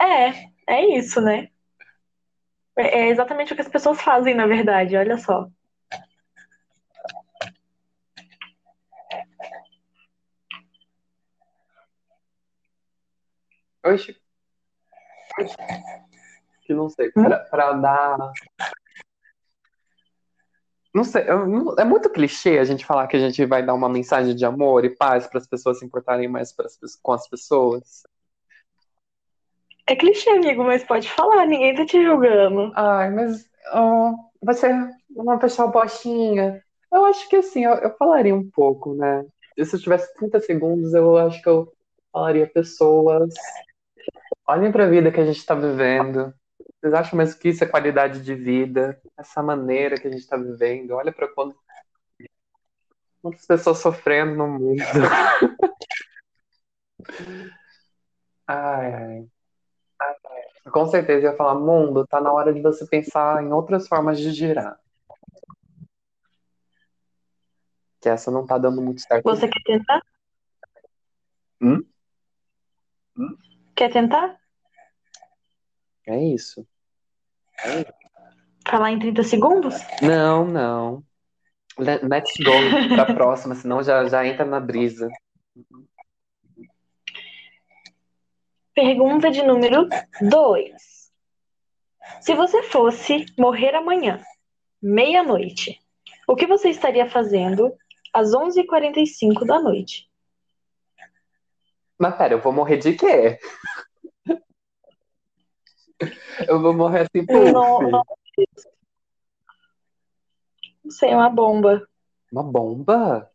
S1: É, é isso, né? É, é exatamente o que as pessoas fazem, na verdade, olha só.
S2: Oxi. Que não sei, para dar. Não sei, é muito clichê a gente falar que a gente vai dar uma mensagem de amor e paz para as pessoas se importarem mais com as pessoas.
S1: É clichê, amigo, mas pode falar, ninguém tá te julgando.
S2: Ai, mas oh, você é uma pessoa bostinha. Eu acho que assim, eu, eu falaria um pouco, né? Se eu tivesse 30 segundos, eu acho que eu falaria pessoas. Olhem para a vida que a gente está vivendo. Vocês acham mesmo que isso é qualidade de vida? Essa maneira que a gente está vivendo? Olha para quando quantas pessoas sofrendo no mundo. ai, ai. Com certeza ia falar, mundo, tá na hora de você pensar em outras formas de girar. Que essa não tá dando muito certo.
S1: Você quer tentar?
S2: Hum? Hum?
S1: Quer tentar?
S2: É isso.
S1: É isso. Falar em 30 segundos?
S2: Não, não. Let's go pra próxima, senão já, já entra na brisa.
S1: Pergunta de número 2. Se você fosse morrer amanhã, meia-noite, o que você estaria fazendo às 11h45 da noite?
S2: Mas pera, eu vou morrer de quê? Eu vou morrer assim por. Não, não.
S1: não sei, uma bomba.
S2: Uma bomba?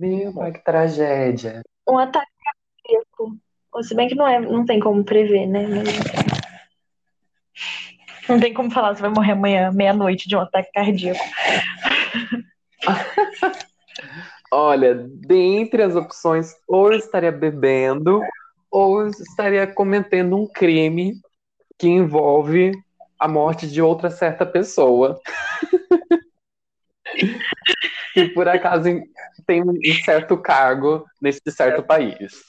S2: Meu pai, que tragédia.
S1: Um ataque cardíaco. Se bem que não, é, não tem como prever, né? Não tem como falar, você vai morrer amanhã, meia-noite, de um ataque cardíaco.
S2: Olha, dentre as opções, ou eu estaria bebendo, ou eu estaria cometendo um crime que envolve a morte de outra certa pessoa. que por acaso tem um certo cargo nesse certo país.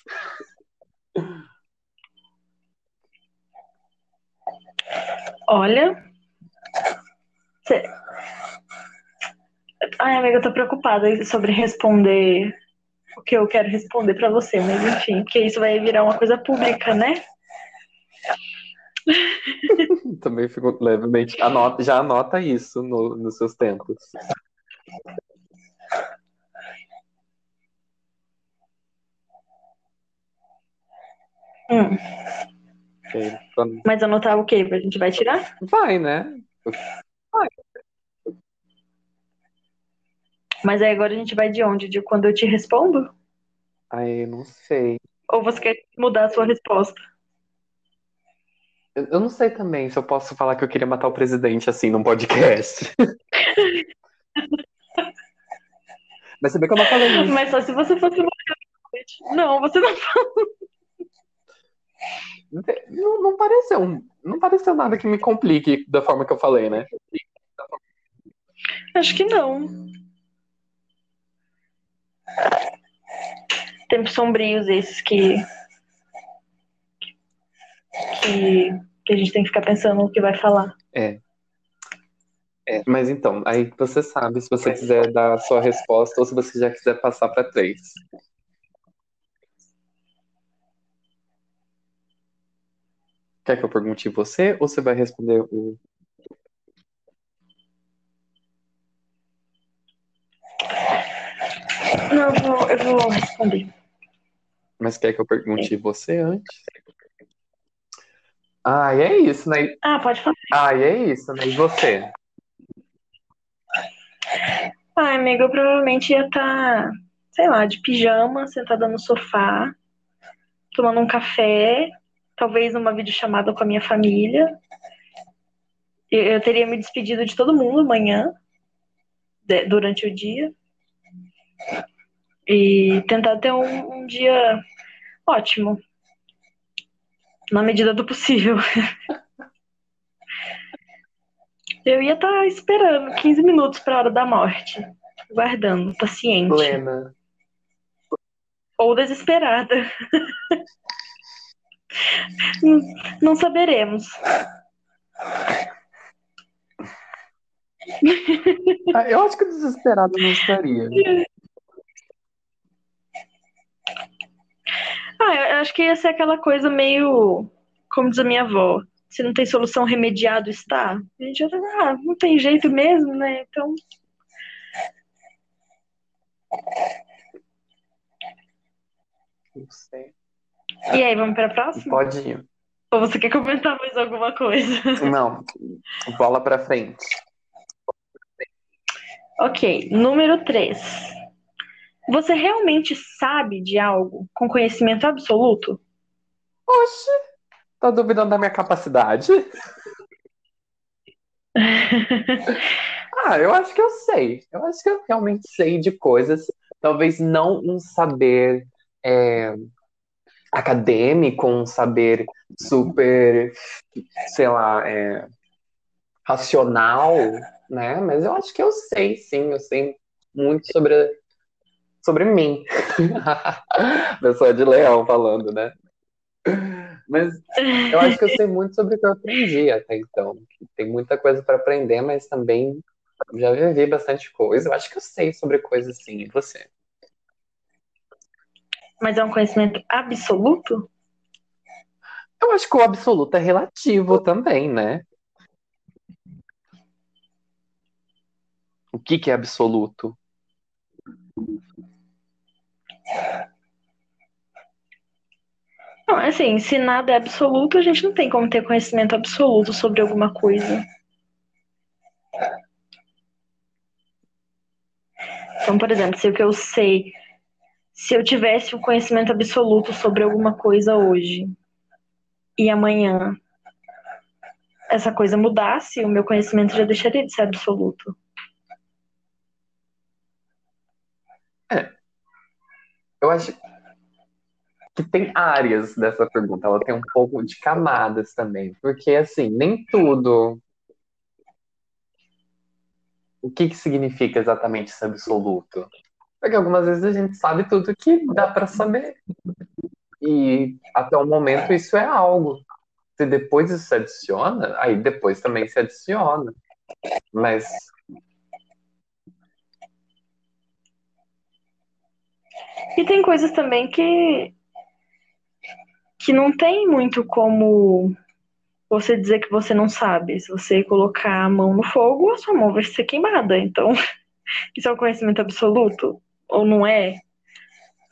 S1: Olha. Cê... Ai, amiga, eu tô preocupada sobre responder o que eu quero responder para você, mas enfim, porque isso vai virar uma coisa pública, né?
S2: Também fico levemente. Anota, já anota isso no, nos seus tempos.
S1: Hum.
S2: Ok, quando-
S1: Mas anotar o quê? A gente vai tirar?
S2: Vai, né?
S1: Mas aí agora a gente vai de onde? De quando eu te respondo?
S2: Aí, não sei.
S1: Ou você quer mudar a sua resposta?
S2: Eu, eu não sei também se eu posso falar que eu queria matar o presidente assim num podcast. Mas se bem que eu não falei isso.
S1: Mas só se você fosse uma Não, você não
S2: Não, não pareceu, não pareceu nada que me complique da forma que eu falei, né?
S1: Acho que não. Tempos sombrios esses que, que que a gente tem que ficar pensando o que vai falar.
S2: É, mas então, aí você sabe se você quiser dar a sua resposta ou se você já quiser passar para três. Quer que eu pergunte você ou você vai responder o.
S1: Não, eu vou, eu vou responder.
S2: Mas quer que eu pergunte você antes? Ah, e é isso, né?
S1: Ah, pode falar.
S2: Ah, e é isso, né? E você?
S1: Ah, amiga, eu provavelmente ia estar, sei lá, de pijama, sentada no sofá, tomando um café, talvez uma videochamada com a minha família. Eu, eu teria me despedido de todo mundo amanhã, de- durante o dia. E tentar ter um, um dia ótimo. Na medida do possível. Eu ia estar esperando 15 minutos para a hora da morte. Guardando, paciente.
S2: Plena.
S1: Ou desesperada. Não- Não saberemos.
S2: Ah, eu acho que desesperado não estaria.
S1: Ah, eu acho que ia ser aquela coisa meio. Como diz a minha avó. Se não tem solução, remediado está. A gente já tá, ah, não tem jeito mesmo, né? Então.
S2: Não sei.
S1: E aí, vamos para a próxima?
S2: Pode ir.
S1: Ou você quer comentar mais alguma coisa?
S2: Não, bola pra frente.
S1: Ok, número 3. Você realmente sabe de algo com conhecimento absoluto?
S2: Oxe, tá duvidando da minha capacidade? Ah, eu acho que eu sei. Eu acho que eu realmente sei de coisas. Talvez não um saber é, acadêmico, um saber super, sei lá, é, racional, né? Mas eu acho que eu sei, sim. Eu sei muito sobre, sobre mim. Pessoa de leão falando, né? Mas eu acho que eu sei muito sobre o que eu aprendi até então. Tem muita coisa para aprender, mas também já vivi bastante coisa. Eu acho que eu sei sobre coisas sim. E você?
S1: Mas é um conhecimento absoluto?
S2: Eu acho que o absoluto é relativo também, né? O que que é absoluto?
S1: Não, assim, se nada é absoluto, a gente não tem como ter conhecimento absoluto sobre alguma coisa. Então, por exemplo, se o que eu sei, se eu tivesse um conhecimento absoluto sobre alguma coisa hoje e amanhã essa coisa mudasse, o meu conhecimento já deixaria de ser absoluto.
S2: Eu acho que tem áreas dessa pergunta. Ela tem um pouco de camadas também. Porque, assim, nem tudo. O que que significa exatamente esse absoluto? Porque algumas vezes a gente sabe tudo que dá para saber. E até o momento isso é algo. Se depois isso se adiciona, aí depois também se adiciona. Mas.
S1: E tem coisas também que. que não tem muito como você dizer que você não sabe. Se você colocar a mão no fogo, a sua mão vai ser queimada. Então, isso é um conhecimento absoluto? Ou não é?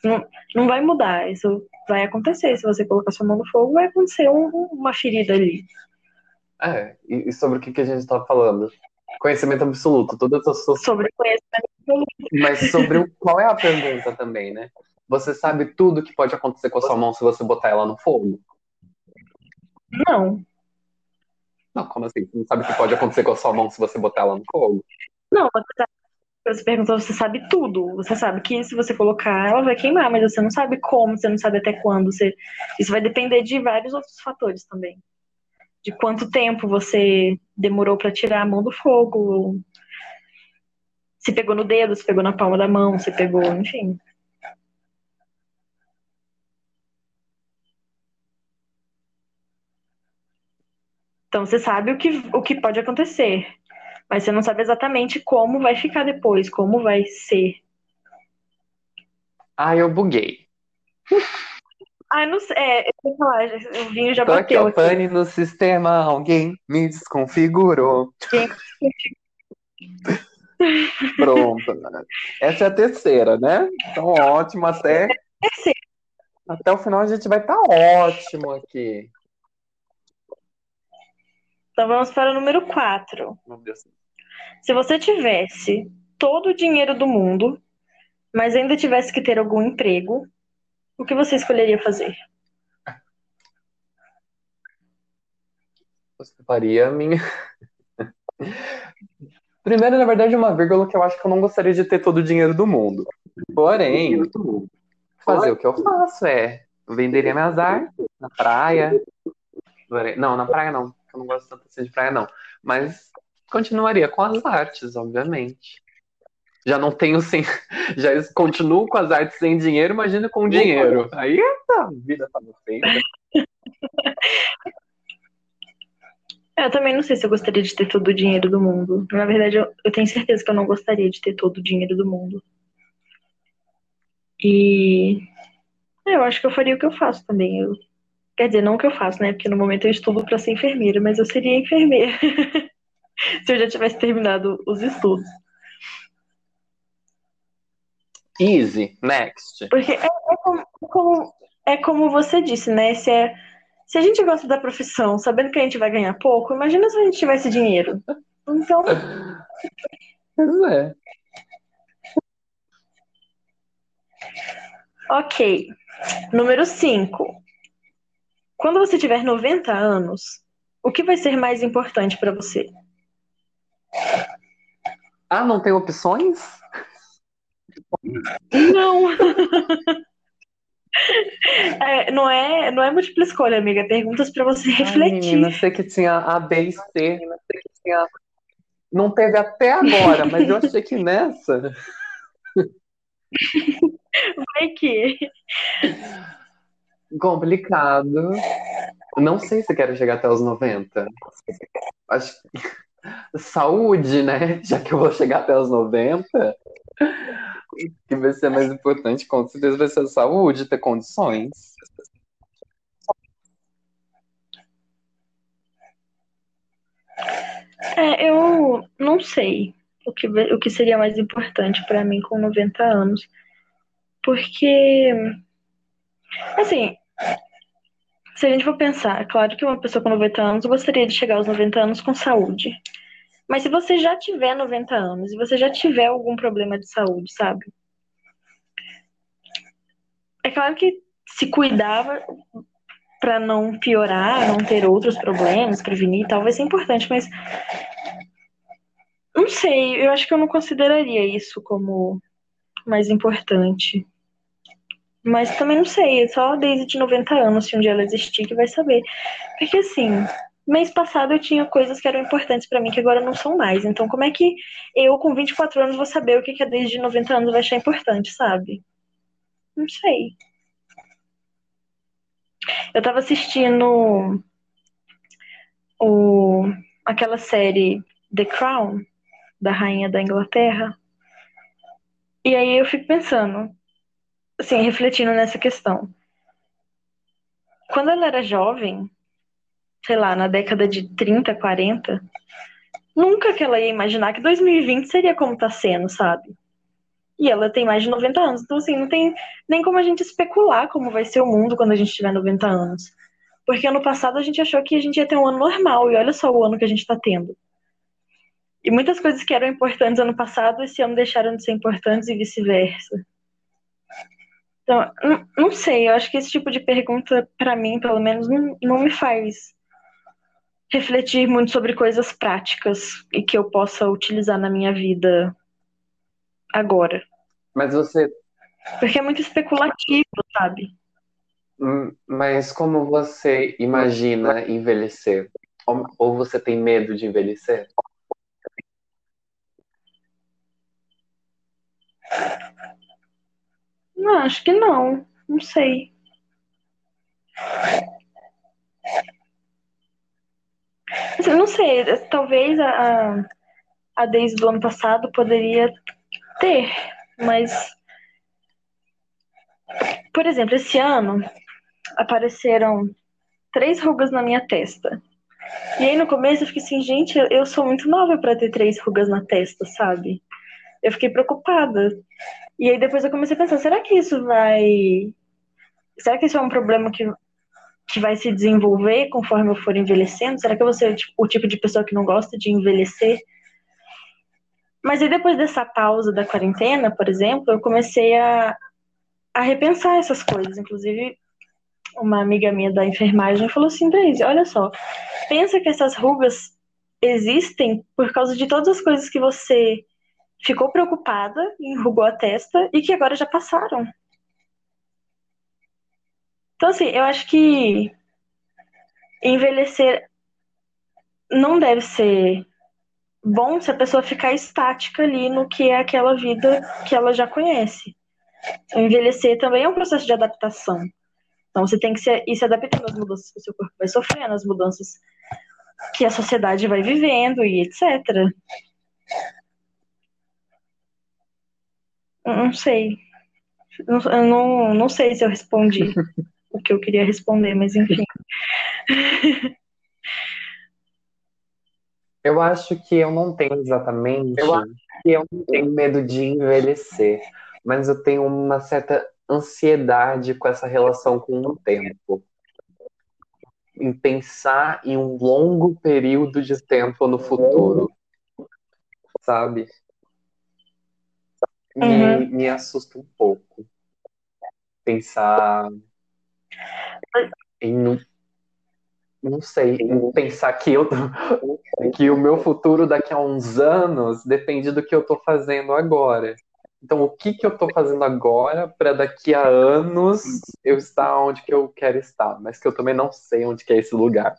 S1: Não, não vai mudar. Isso vai acontecer. Se você colocar sua mão no fogo, vai acontecer um, uma ferida ali.
S2: É, e sobre o que, que a gente estava falando? Conhecimento absoluto, todas as suas.
S1: Sobre conhecimento.
S2: Mas sobre o... qual é a pergunta também, né? Você sabe tudo que pode acontecer com a sua mão se você botar ela no fogo?
S1: Não.
S2: Não, como assim? Você não sabe o que pode acontecer com a sua mão se você botar ela no fogo?
S1: Não, você perguntou, você sabe tudo. Você sabe que se você colocar, ela vai queimar, mas você não sabe como, você não sabe até quando. Você... Isso vai depender de vários outros fatores também. De quanto tempo você demorou para tirar a mão do fogo. Se pegou no dedo, se pegou na palma da mão, se pegou, enfim. Então você sabe o que, o que pode acontecer mas você não sabe exatamente como vai ficar depois, como vai ser.
S2: Ah, eu buguei.
S1: Ah, não sei. É, eu vou falar, o vinho já
S2: Tô
S1: bateu.
S2: aqui, ó, pane no sistema, alguém me desconfigurou.
S1: Quem-
S2: Pronto. Essa é a terceira, né? Então, ótimo, até.
S1: Terceira.
S2: Até o final a gente vai estar ótimo aqui.
S1: Então vamos para o número 4.
S2: Meu Deus.
S1: Se você tivesse todo o dinheiro do mundo, mas ainda tivesse que ter algum emprego, o que você escolheria fazer?
S2: Você faria a minha. Primeiro, na verdade, uma vírgula que eu acho que eu não gostaria de ter todo o dinheiro do mundo. Porém, fazer o que eu faço é venderia minhas artes na praia. Não, na praia não. Eu não gosto tanto assim de praia, não. Mas continuaria com as artes, obviamente. Já não tenho sem. Já continuo com as artes sem dinheiro, imagina com dinheiro. Aí a vida tá feita.
S1: Eu também não sei se eu gostaria de ter todo o dinheiro do mundo. Na verdade, eu, eu tenho certeza que eu não gostaria de ter todo o dinheiro do mundo. E é, eu acho que eu faria o que eu faço também. Eu, quer dizer, não o que eu faço, né? Porque no momento eu estudo para ser enfermeira, mas eu seria enfermeira se eu já tivesse terminado os estudos.
S2: Easy, next.
S1: Porque é, é como, é como- é você disse, né? Se, é, se a gente gosta da profissão, sabendo que a gente vai ganhar pouco, imagina se a gente tivesse dinheiro. Então,
S2: Pois é.
S1: ok. Número 5. Quando você tiver 90 anos, o que vai ser mais importante para você?
S2: Ah, não tem opções?
S1: Não. É, não é, não é múltipla escolha, amiga. Perguntas para você
S2: Ai,
S1: refletir.
S2: menina, sei que tinha A, B e C. Não teve até agora, mas eu achei que nessa.
S1: Vai que
S2: Complicado. Não sei se quero chegar até os 90. Acho saúde, né? Já que eu vou chegar até os 90, o que vai ser mais importante, com certeza, vai ser a saúde, ter condições.
S1: É, eu não sei o que, o que seria mais importante para mim com 90 anos. Porque, assim, se a gente for pensar, é claro que uma pessoa com 90 anos gostaria de chegar aos 90 anos com saúde. Mas se você já tiver 90 anos e você já tiver algum problema de saúde, sabe? É claro que se cuidar para não piorar, não ter outros problemas, prevenir e tal, vai ser importante, mas não sei, eu acho que eu não consideraria isso como mais importante. Mas também não sei, só desde de 90 anos, se um dia ela existir, que vai saber. Porque assim, mês passado eu tinha coisas que eram importantes pra mim que agora não são mais. Então, como é que eu, com 24 anos, vou saber o que que é desde 90 anos vai achar importante, sabe? Não sei. Eu tava assistindo o, aquela série The Crown, da Rainha da Inglaterra. E aí eu fico pensando, assim, refletindo nessa questão. Quando ela era jovem, sei lá, na década de 30, 40, nunca que ela ia imaginar que 2020 seria como tá sendo, sabe? E ela tem mais de 90 anos, então assim, não tem nem como a gente especular como vai ser o mundo quando a gente tiver 90 anos. Porque ano passado a gente achou que a gente ia ter um ano normal, e olha só o ano que a gente tá tendo. E muitas coisas que eram importantes ano passado, esse ano deixaram de ser importantes e vice-versa. Então, não, não, sei, eu acho que esse tipo de pergunta, para mim, pelo menos, não, não me faz refletir muito sobre coisas práticas e que eu possa utilizar na minha vida agora.
S2: Mas você.
S1: Porque é muito especulativo, sabe?
S2: Hum, mas como você imagina envelhecer? Ou você tem medo de envelhecer?
S1: Não, acho que não. Não sei. Assim, não sei, talvez a, a Daisy do ano passado poderia ter, mas. Por exemplo, esse ano apareceram três rugas na minha testa. E aí no começo eu fiquei assim, gente, eu sou muito nova para ter três rugas na testa, sabe? Eu fiquei preocupada. E aí depois eu comecei a pensar, será que isso vai. Será que isso é um problema que, que vai se desenvolver conforme eu for envelhecendo? Será que eu vou ser tipo, o tipo de pessoa que não gosta de envelhecer? Mas aí depois dessa pausa da quarentena, por exemplo, eu comecei a, a repensar essas coisas. Inclusive, uma amiga minha da enfermagem falou assim, Daisy, olha só, pensa que essas rugas existem por causa de todas as coisas que você ficou preocupada, enrugou a testa e que agora já passaram. Então, assim, eu acho que envelhecer não deve ser bom se a pessoa ficar estática ali no que é aquela vida que ela já conhece. Então, envelhecer também é um processo de adaptação. Então você tem que se, ir se adaptando às mudanças que o seu corpo vai sofrendo, às mudanças que a sociedade vai vivendo e etc. Não sei. Eu não, não sei se eu respondi o que eu queria responder, mas enfim.
S2: Eu acho que eu não tenho exatamente. Eu acho que eu não tenho medo de envelhecer, mas eu tenho uma certa ansiedade com essa relação com o tempo. Em pensar em um longo período de tempo no futuro. Sabe? Me, uhum. me assusta um pouco. Pensar em não sei, pensar que eu que o meu futuro daqui a uns anos depende do que eu estou fazendo agora. Então, o que, que eu estou fazendo agora para daqui a anos eu estar onde que eu quero estar, mas que eu também não sei onde que é esse lugar.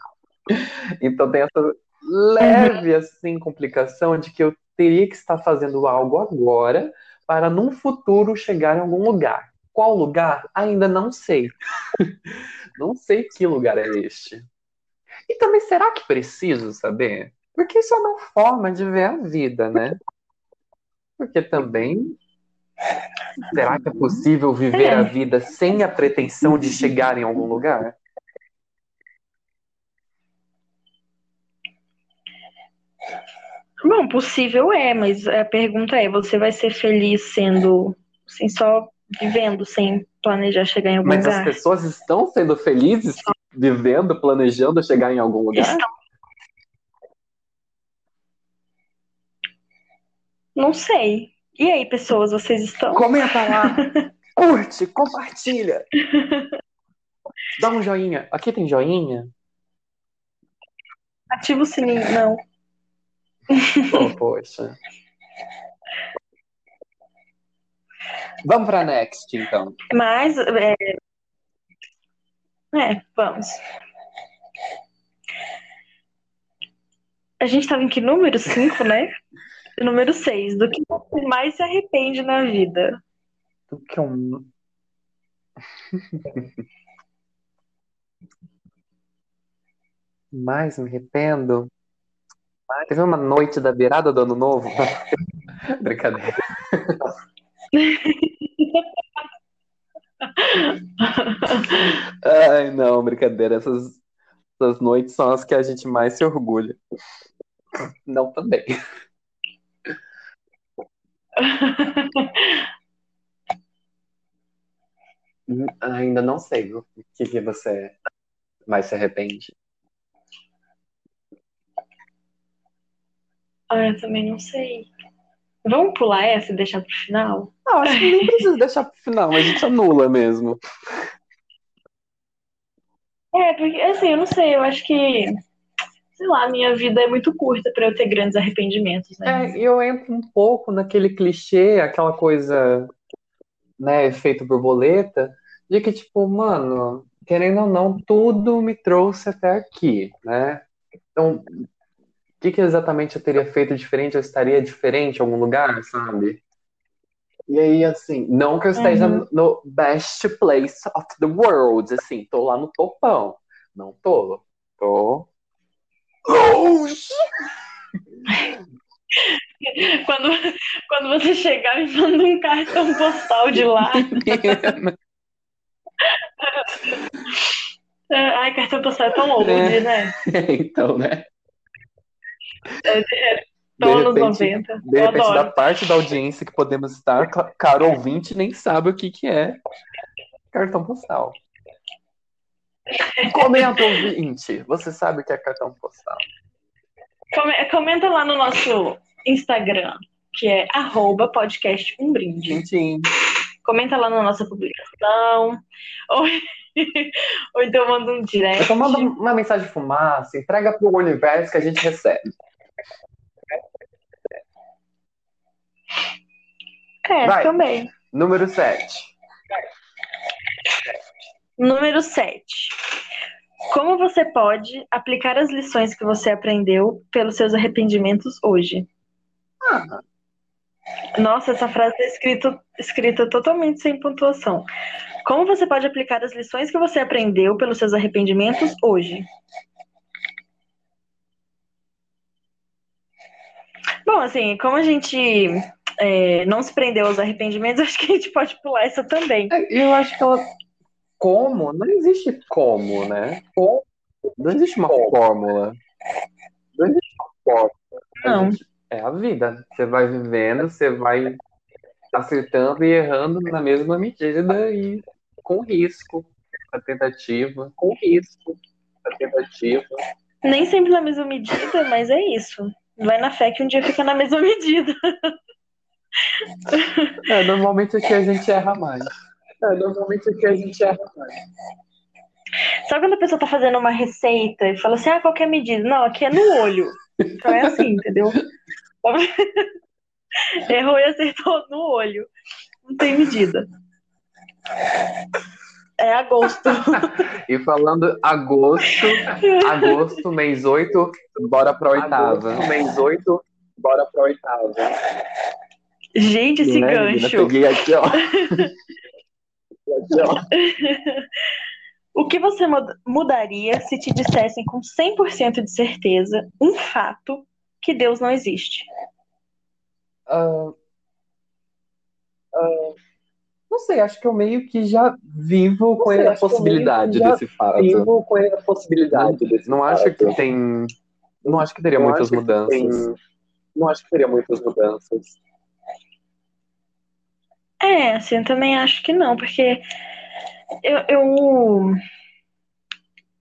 S2: Então, tem essa leve assim complicação de que eu teria que estar fazendo algo agora para num futuro chegar em algum lugar. Qual lugar? Ainda não sei. não sei que lugar é este. E também, será que preciso saber? Porque isso é uma forma de ver a vida, né? Porque também Será que é possível viver a vida sem a pretensão de chegar em algum lugar?
S1: Bom, possível é, mas a pergunta é: você vai ser feliz sendo assim, só vivendo, sem planejar chegar em algum
S2: mas
S1: lugar?
S2: Mas as pessoas estão sendo felizes vivendo, planejando chegar em algum lugar? Estão.
S1: Não sei. E aí, pessoas, vocês estão?
S2: Comenta lá, curte, compartilha. Dá um joinha. Aqui tem joinha?
S1: Ativa o sininho, não.
S2: Oh, poxa. Vamos para next, então.
S1: Mas, é... é, vamos. A gente estava em que número? Cinco, né? Número 6. Do que você mais se arrepende na vida?
S2: Do que eu. mais me arrependo. Teve uma noite da virada do ano novo. Brincadeira. Ai, não, brincadeira. Essas, essas noites são as que a gente mais se orgulha. Não também. Ainda não sei o que, que você mais se arrepende.
S1: Ah, eu também não sei. Vamos pular essa e deixar pro final?
S2: Não, acho que nem precisa deixar pro final, a gente anula mesmo.
S1: É, porque assim, eu não sei, eu acho que, sei lá, minha vida é muito curta para eu ter grandes arrependimentos, né?
S2: É, eu entro um pouco naquele clichê, aquela coisa, né, efeito borboleta, de que, tipo, mano, querendo ou não, tudo me trouxe até aqui, né? Então, que, que exatamente eu teria feito diferente? Eu estaria diferente em algum lugar, sabe? E aí, assim, não que eu esteja uhum. no best place of the world, assim, tô lá no topão. Não tô. Tô. Longe!
S1: quando, quando você chegar, me manda um cartão postal de lá. Ai, cartão postal é tão old, é. né?
S2: então, né?
S1: É, anos 90.
S2: De repente, da parte da audiência que podemos estar, caro ouvinte nem sabe o que, que é cartão postal. Comenta, ouvinte. Você sabe o que é cartão postal?
S1: Comenta lá no nosso Instagram, que é arroba podcast um brinde.
S2: Sim.
S1: Comenta lá na nossa publicação. Ou, ou então manda um direct.
S2: Então manda uma mensagem de fumaça, entrega pro universo que a gente recebe.
S1: É, Vai. também.
S2: Número 7.
S1: Número 7. Como você pode aplicar as lições que você aprendeu pelos seus arrependimentos hoje?
S2: Ah.
S1: Nossa, essa frase é escrita, escrita totalmente sem pontuação. Como você pode aplicar as lições que você aprendeu pelos seus arrependimentos hoje? Bom, assim, como a gente é, não se prendeu aos arrependimentos, acho que a gente pode pular essa também.
S2: É, eu acho que ela. Como? Não existe como, né? Como? Não existe uma como? fórmula. Não existe uma fórmula.
S1: Não.
S2: É a vida. Você vai vivendo, você vai acertando e errando na mesma medida e com risco a tentativa. Com risco a tentativa.
S1: Nem sempre na mesma medida, mas é isso. Vai na fé que um dia fica na mesma medida.
S2: É, normalmente aqui a gente erra mais. É, normalmente aqui a gente erra mais.
S1: Sabe quando a pessoa tá fazendo uma receita e fala assim, ah, qualquer medida? Não, aqui é no olho. Então é assim, entendeu? Errou e acertou no olho. Não tem medida. É agosto.
S2: e falando agosto, agosto, mês 8, bora pra oitava. Agosto, mês 8, bora pra oitava.
S1: Gente, esse né, gancho. Peguei aqui, ó. aqui, ó. O que você mudaria se te dissessem com 100% de certeza um fato que Deus não existe?
S2: Uh, uh, não sei, acho que eu meio que já vivo com sei, a possibilidade desse fato. Vivo com a possibilidade desse Não fato. acho que tem. Não acho que teria não muitas mudanças. Tem, não acho que teria muitas mudanças.
S1: É, assim, eu também acho que não, porque eu, eu,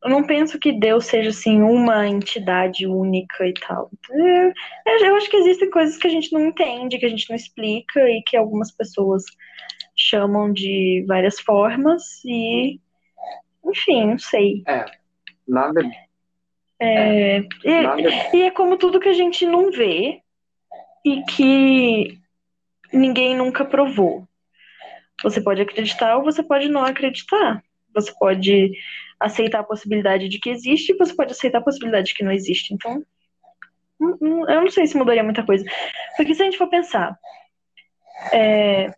S1: eu não penso que Deus seja, assim, uma entidade única e tal. Eu, eu acho que existem coisas que a gente não entende, que a gente não explica e que algumas pessoas chamam de várias formas e, enfim, não sei.
S2: É, nada...
S1: É, é e, nada... e é como tudo que a gente não vê e que ninguém nunca provou. Você pode acreditar ou você pode não acreditar. Você pode aceitar a possibilidade de que existe e você pode aceitar a possibilidade de que não existe. Então, eu não sei se mudaria muita coisa. Porque se a gente for pensar, é,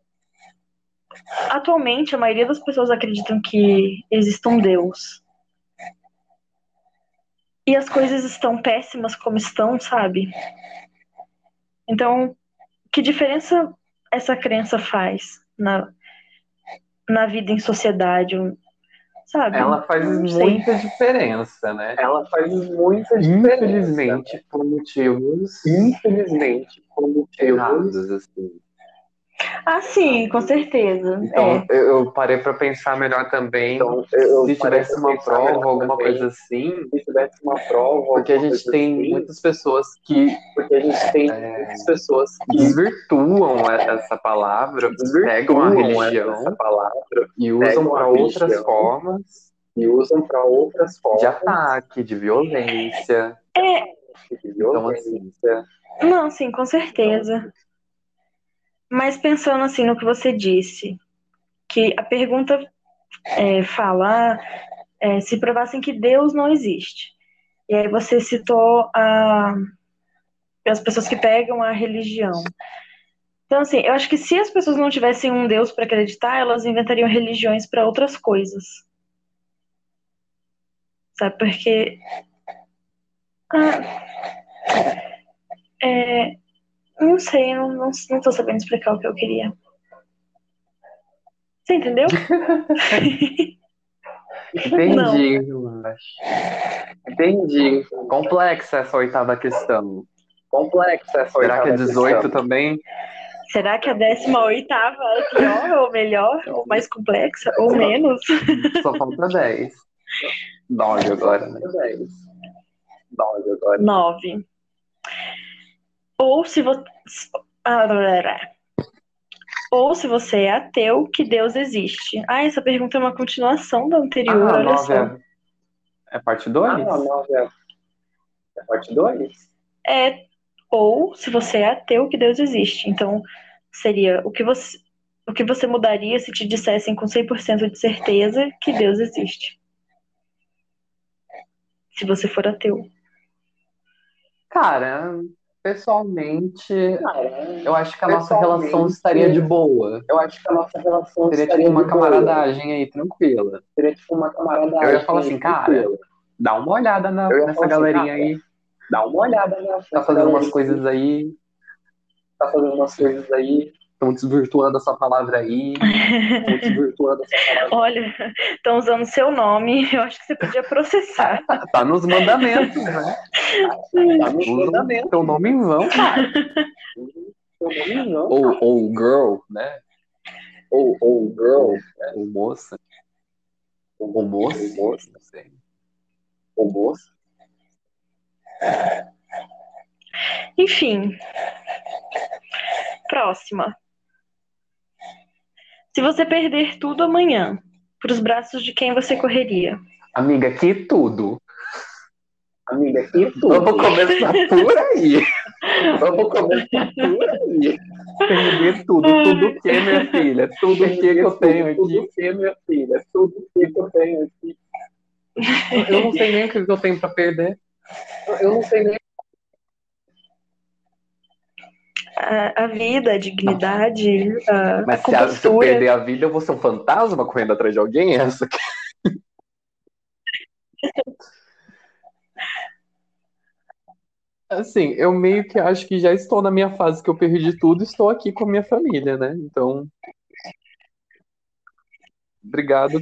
S1: atualmente a maioria das pessoas acreditam que existe um Deus. e as coisas estão péssimas como estão, sabe? Então, que diferença essa crença faz na, na vida em sociedade? Sabe?
S2: Ela faz muita diferença, né?
S3: Ela faz muita diferença. Infelizmente, por motivos. Infelizmente, por motivos. Errados, assim.
S1: Ah, sim, com certeza.
S2: Então, é. eu parei para pensar melhor também. Então, eu, se tivesse uma prova, alguma também, coisa assim.
S3: Se tivesse uma prova,
S2: porque a gente tem assim, muitas pessoas que.
S3: Porque a gente tem é, muitas pessoas que
S2: desvirtuam essa palavra, pegam a religião
S3: essa palavra
S2: e usam para outras formas.
S3: E usam para outras formas
S2: de ataque, de violência.
S1: É.
S3: De violência. Então, assim,
S1: não, sim, com certeza. Mas pensando assim no que você disse, que a pergunta é, fala é, se provassem que Deus não existe. E aí você citou a, as pessoas que pegam a religião. Então, assim, eu acho que se as pessoas não tivessem um Deus para acreditar, elas inventariam religiões para outras coisas. Sabe? Porque. Ah, é, não sei, não, não, não tô sabendo explicar o que eu queria. Você entendeu?
S2: Entendi,
S3: Entendi.
S2: Complexa essa oitava questão.
S3: Complexa essa
S2: Será
S3: oitava
S2: que é 18
S3: questão.
S2: também?
S1: Será que a 18 é pior, ou melhor, ou mais complexa, ou menos?
S2: Só falta 10. 9 agora, né?
S3: 10. 9 agora.
S1: 9. Ou se você. Ou se você é ateu, que Deus existe. Ah, essa pergunta é uma continuação da anterior,
S2: ah,
S1: olha só.
S2: É, é parte 2?
S3: Ah, não, é, é parte 2?
S1: É, ou se você é ateu, que Deus existe. Então, seria o que você, o que você mudaria se te dissessem com 100% de certeza que Deus existe? Se você for ateu.
S2: Cara, Pessoalmente, eu acho que a nossa relação estaria de boa.
S3: Eu acho que a nossa relação
S2: Seria tipo uma camaradagem aí, tranquila.
S3: Seria tipo uma camaradagem.
S2: Eu ia falar assim, cara, dá uma olhada na, nessa assim, galerinha assim, aí.
S3: Dá uma olhada nessa
S2: Tá fazendo umas coisas aí.
S3: Tá fazendo umas coisas aí
S2: estão desvirtuando essa palavra aí, estão desvirtuando essa palavra.
S1: Olha, estão usando seu nome, eu acho que você podia processar.
S2: tá, tá nos mandamentos, né?
S3: Tá nos mandamentos.
S2: Teu nome em vão, cara. Ou, ou girl, né?
S3: Ou, ou girl,
S2: né? ou moça. Ou moça,
S3: ou moça,
S2: não sei.
S3: Ou moça.
S1: Enfim. Próxima. Se você perder tudo amanhã, para os braços de quem você correria?
S2: Amiga, que tudo.
S3: Amiga, que tudo.
S2: Vamos começar por aí.
S3: Vamos começar por aí.
S2: Perder tudo. Tudo o que, minha filha? Tudo o que, que eu tenho aqui?
S3: Tudo o que, minha filha? Tudo o que, que eu tenho aqui?
S2: Eu não sei nem o que eu tenho para perder.
S3: Eu não sei nem
S1: a, a vida, a dignidade, a,
S2: Mas
S1: a
S2: se, se eu perder a vida, eu vou ser um fantasma correndo atrás de alguém? É essa aqui. Assim, eu meio que acho que já estou na minha fase que eu perdi tudo, estou aqui com a minha família, né? Então, obrigado.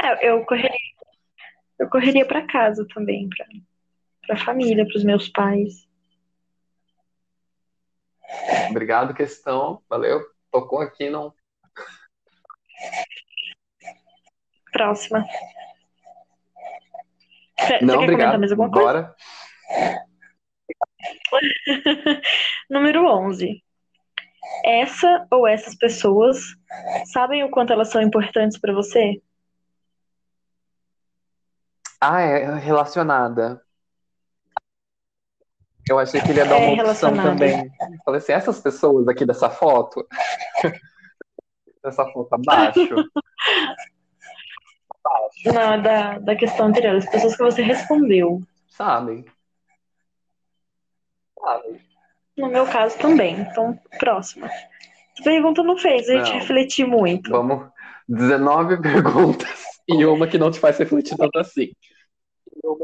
S1: É, eu correria, eu correria para casa também, para a família, para os meus pais.
S2: Obrigado, questão. Valeu. Tocou aqui, não.
S1: Próxima.
S2: Não, Você obrigado. Mais alguma Bora.
S1: Número 11. Essa ou essas pessoas sabem o quanto elas são importantes para você?
S2: Ah, é relacionada. Eu achei que ele ia dar é uma opção também. falei assim, essas pessoas aqui dessa foto, dessa foto abaixo.
S1: Não, da, da questão anterior, as pessoas que você respondeu.
S2: Sabem.
S3: Sabem.
S1: No meu caso também. Então, próxima. Essa pergunta não fez a gente não. refletir muito.
S2: Vamos. 19 perguntas e uma que não te faz refletir tanto assim.
S1: Hum,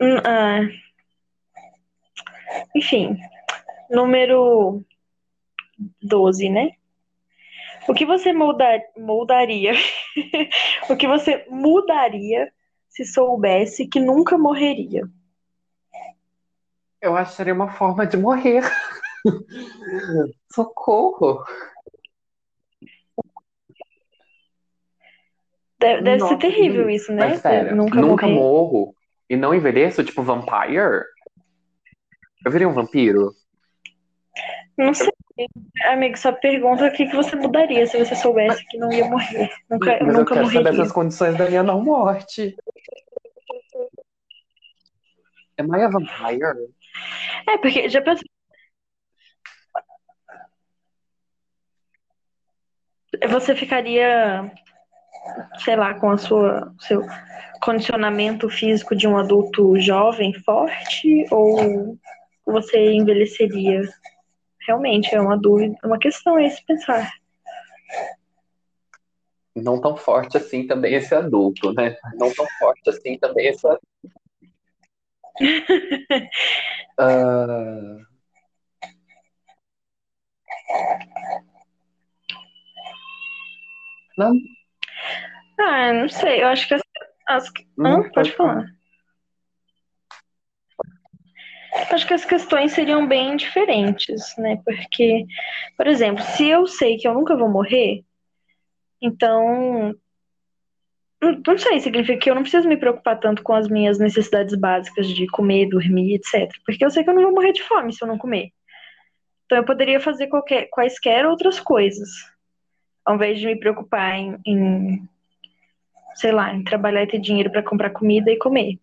S1: ah, enfim, número 12, né? O que você molda, moldaria? o que você mudaria se soubesse que nunca morreria?
S2: Eu seria uma forma de morrer. Socorro!
S1: Deve, deve
S2: Nossa,
S1: ser terrível isso, né?
S2: Mas sério,
S1: nunca,
S2: nunca
S1: morrer.
S2: morro e não envelheço, tipo vampire? Eu virei um vampiro?
S1: Não sei. Amigo, só pergunta o que, que você mudaria se você soubesse que não ia morrer. Nunca,
S2: Mas eu
S1: nunca
S2: quero
S1: morreria.
S2: saber essas condições da minha não morte. Am I a vampire?
S1: É, porque já pensou. Você ficaria, sei lá, com a sua seu condicionamento físico de um adulto jovem, forte, ou você envelheceria? Realmente é uma dúvida, uma questão aí se pensar.
S2: Não tão forte assim também esse adulto, né? Não tão forte assim também esse adulto. Ah, não,
S1: Ah, não sei, eu acho que as. as...
S2: não,
S1: Hã? Pode falar. Acho que as questões seriam bem diferentes, né? Porque, por exemplo, se eu sei que eu nunca vou morrer, então. Não não sei, significa que eu não preciso me preocupar tanto com as minhas necessidades básicas de comer, dormir, etc. Porque eu sei que eu não vou morrer de fome se eu não comer. Então eu poderia fazer qualquer, quaisquer outras coisas, ao invés de me preocupar em, em, sei lá, em trabalhar e ter dinheiro para comprar comida e comer.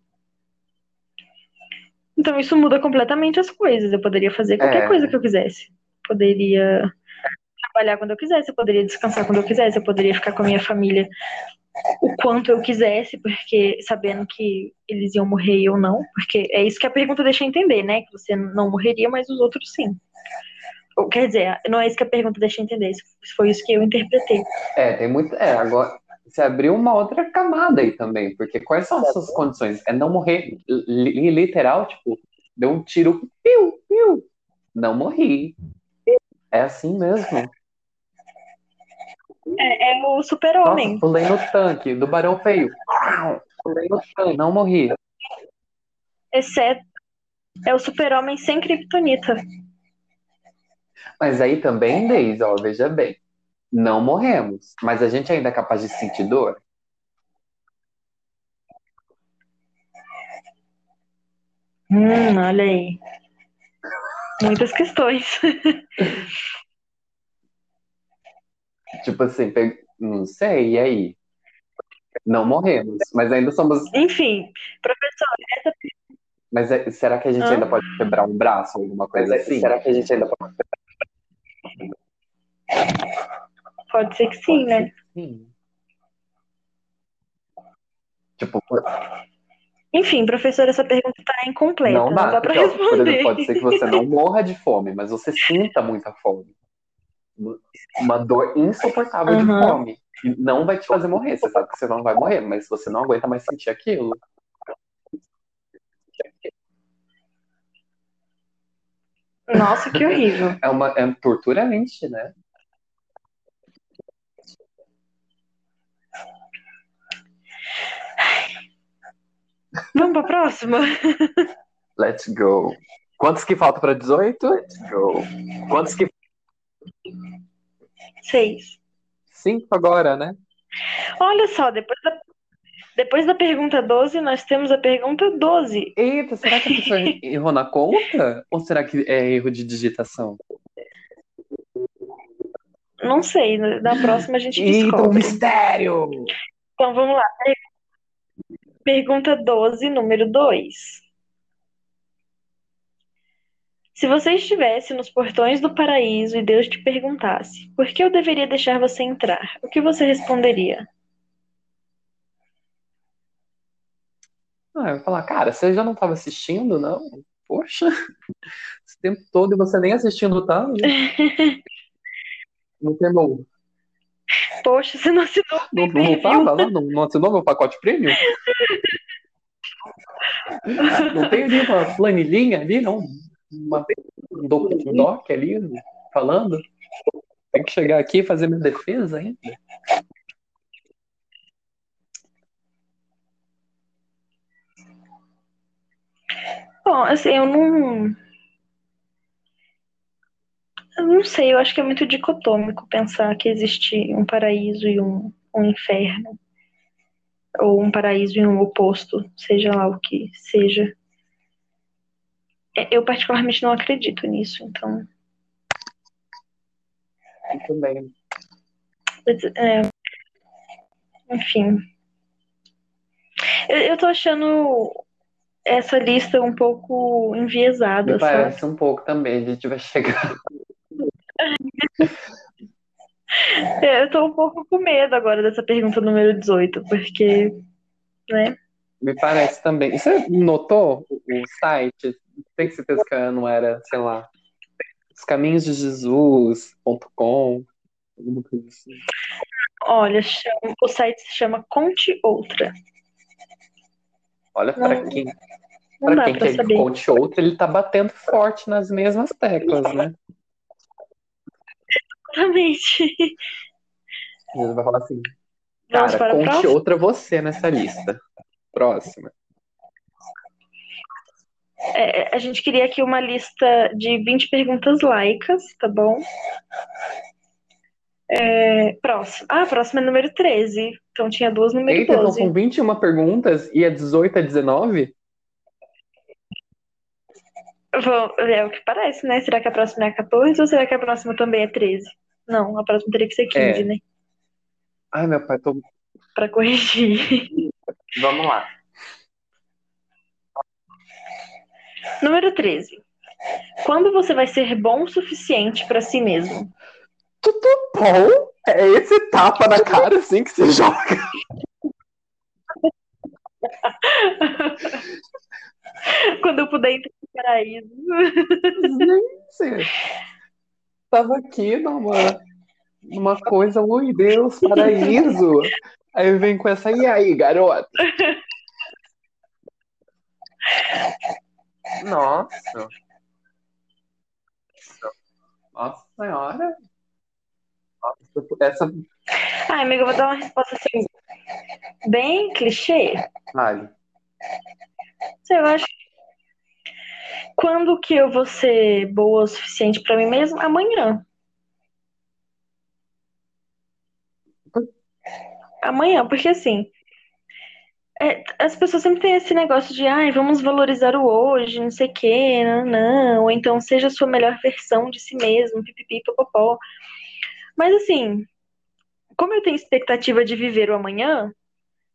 S1: Então isso muda completamente as coisas. Eu poderia fazer qualquer
S2: É.
S1: coisa que eu quisesse. Poderia trabalhar quando eu quisesse, eu poderia descansar quando eu quisesse, eu poderia ficar com a minha família o quanto eu quisesse, porque sabendo que eles iam morrer eu não, porque é isso que a pergunta deixa entender, né? Que você não morreria, mas os outros sim. Ou, quer dizer, não é isso que a pergunta deixa entender, foi isso que eu interpretei.
S2: É, tem muito. É, agora você abriu uma outra camada aí também, porque quais são as suas condições? É não morrer li- literal, tipo, deu um tiro, piu, piu, não morri. É assim mesmo.
S1: É, é o super-homem.
S2: pulei no tanque do Barão Feio. Pulei no tanque, não morri.
S1: Exceto. É o super-homem sem kryptonita.
S2: Mas aí também, Deise, ó, veja bem. Não morremos, mas a gente ainda é capaz de sentir dor?
S1: Hum, olha aí. Muitas questões.
S2: Tipo assim, não sei, e aí? Não morremos, mas ainda somos.
S1: Enfim, professor, essa
S2: Mas é- será que a gente
S1: Hã?
S2: ainda pode quebrar um braço ou alguma coisa assim?
S3: Será que a gente ainda pode.
S1: Pode ser que sim, né?
S2: Sim. Tipo,
S1: Enfim, professor, essa pergunta tá incompleta.
S2: não dá.
S1: pra
S2: porque, ó, por
S1: responder.
S2: exemplo, pode ser que você não morra de fome, mas você sinta muita fome. Uma dor insuportável de
S1: Aham.
S2: fome. E não vai te fazer morrer. Você sabe que você não vai morrer, mas você não aguenta mais sentir aquilo.
S1: Nossa, que horrível.
S2: É uma é torturante, né?
S1: Vamos pra próxima?
S2: Let's go. Quantos que faltam para 18? Let's go. Quantos que.
S1: Seis.
S2: Cinco agora, né?
S1: Olha só, depois da, depois da pergunta 12, nós temos a pergunta 12.
S2: Eita, será que a pessoa errou na conta? Ou será que é erro de digitação?
S1: Não sei, na próxima a gente
S2: Eita, um
S1: descobre.
S2: mistério!
S1: Então vamos lá. Pergunta 12, número 2. Se você estivesse nos portões do paraíso e Deus te perguntasse por que eu deveria deixar você entrar, o que você responderia?
S2: Ah, eu ia falar, cara, você já não estava assistindo, não? Poxa, esse tempo todo e você nem assistindo tá? Não tem não,
S1: Poxa, você não assinou o
S2: não, não tava lá? Não, não assinou meu pacote premium? Não tem ali uma planilhinha ali, não? Uma, um doc, um doc ali falando? Tem que chegar aqui e fazer minha defesa ainda?
S1: Bom, assim, eu não. Eu não sei, eu acho que é muito dicotômico pensar que existe um paraíso e um, um inferno. Ou um paraíso e um oposto, seja lá o que seja. É, eu particularmente não acredito nisso, então.
S2: Muito bem.
S1: É, enfim. Eu, eu tô achando essa lista um pouco enviesada,
S2: Me parece
S1: sabe?
S2: um pouco também, a gente vai chegar.
S1: É, Eu tô um pouco com medo agora dessa pergunta número 18, porque, né?
S2: Me parece também. Você notou o site? Tem certeza que não era, sei lá, os caminhos de Jesus.com, alguma coisa assim.
S1: Olha, chama- o site se chama Conte Outra.
S2: Olha, para quem, pra quem
S1: pra
S2: quer que
S1: saber.
S2: conte outro, ele tá batendo forte nas mesmas teclas, né?
S1: Exatamente.
S2: Ele vai falar assim,
S1: Vamos
S2: cara,
S1: para a
S2: conte
S1: próxima?
S2: outra você nessa lista. Próxima.
S1: É, a gente queria aqui uma lista de 20 perguntas laicas, tá bom? É, próximo. Ah, próximo é número 13. Então tinha duas número
S2: Eita, então
S1: 12.
S2: são 21 perguntas e é 18 a 19?
S1: Vou- É o que parece, né? Será que a próxima é a 14 ou será que a próxima também é 13? Não, a próxima teria que ser 15,
S2: É.
S1: né?
S2: Ai, meu pai, tô...
S1: Pra corrigir.
S2: vamos lá.
S1: Número 13. Quando você vai ser bom o suficiente pra si mesmo?
S2: Tudo bom? É esse tapa na cara assim que você joga.
S1: Quando eu puder entrar no paraíso.
S2: Gente, tava aqui numa, numa coisa, ui Deus, paraíso. Aí vem com essa, e aí, garota? Nossa. Nossa senhora. Nossa, essa.
S1: Ai, amiga, eu vou dar uma resposta assim. Bem clichê.
S2: Vale.
S1: Eu acho. Quando que eu vou ser boa o suficiente pra mim mesmo? Amanhã. Amanhã, porque assim. é, as pessoas sempre têm esse negócio de, ai, vamos valorizar o hoje, não sei o quê, não, não. Ou então, seja a sua melhor versão de si mesmo, pipipi, popopó. Mas assim, como eu tenho expectativa de viver o amanhã,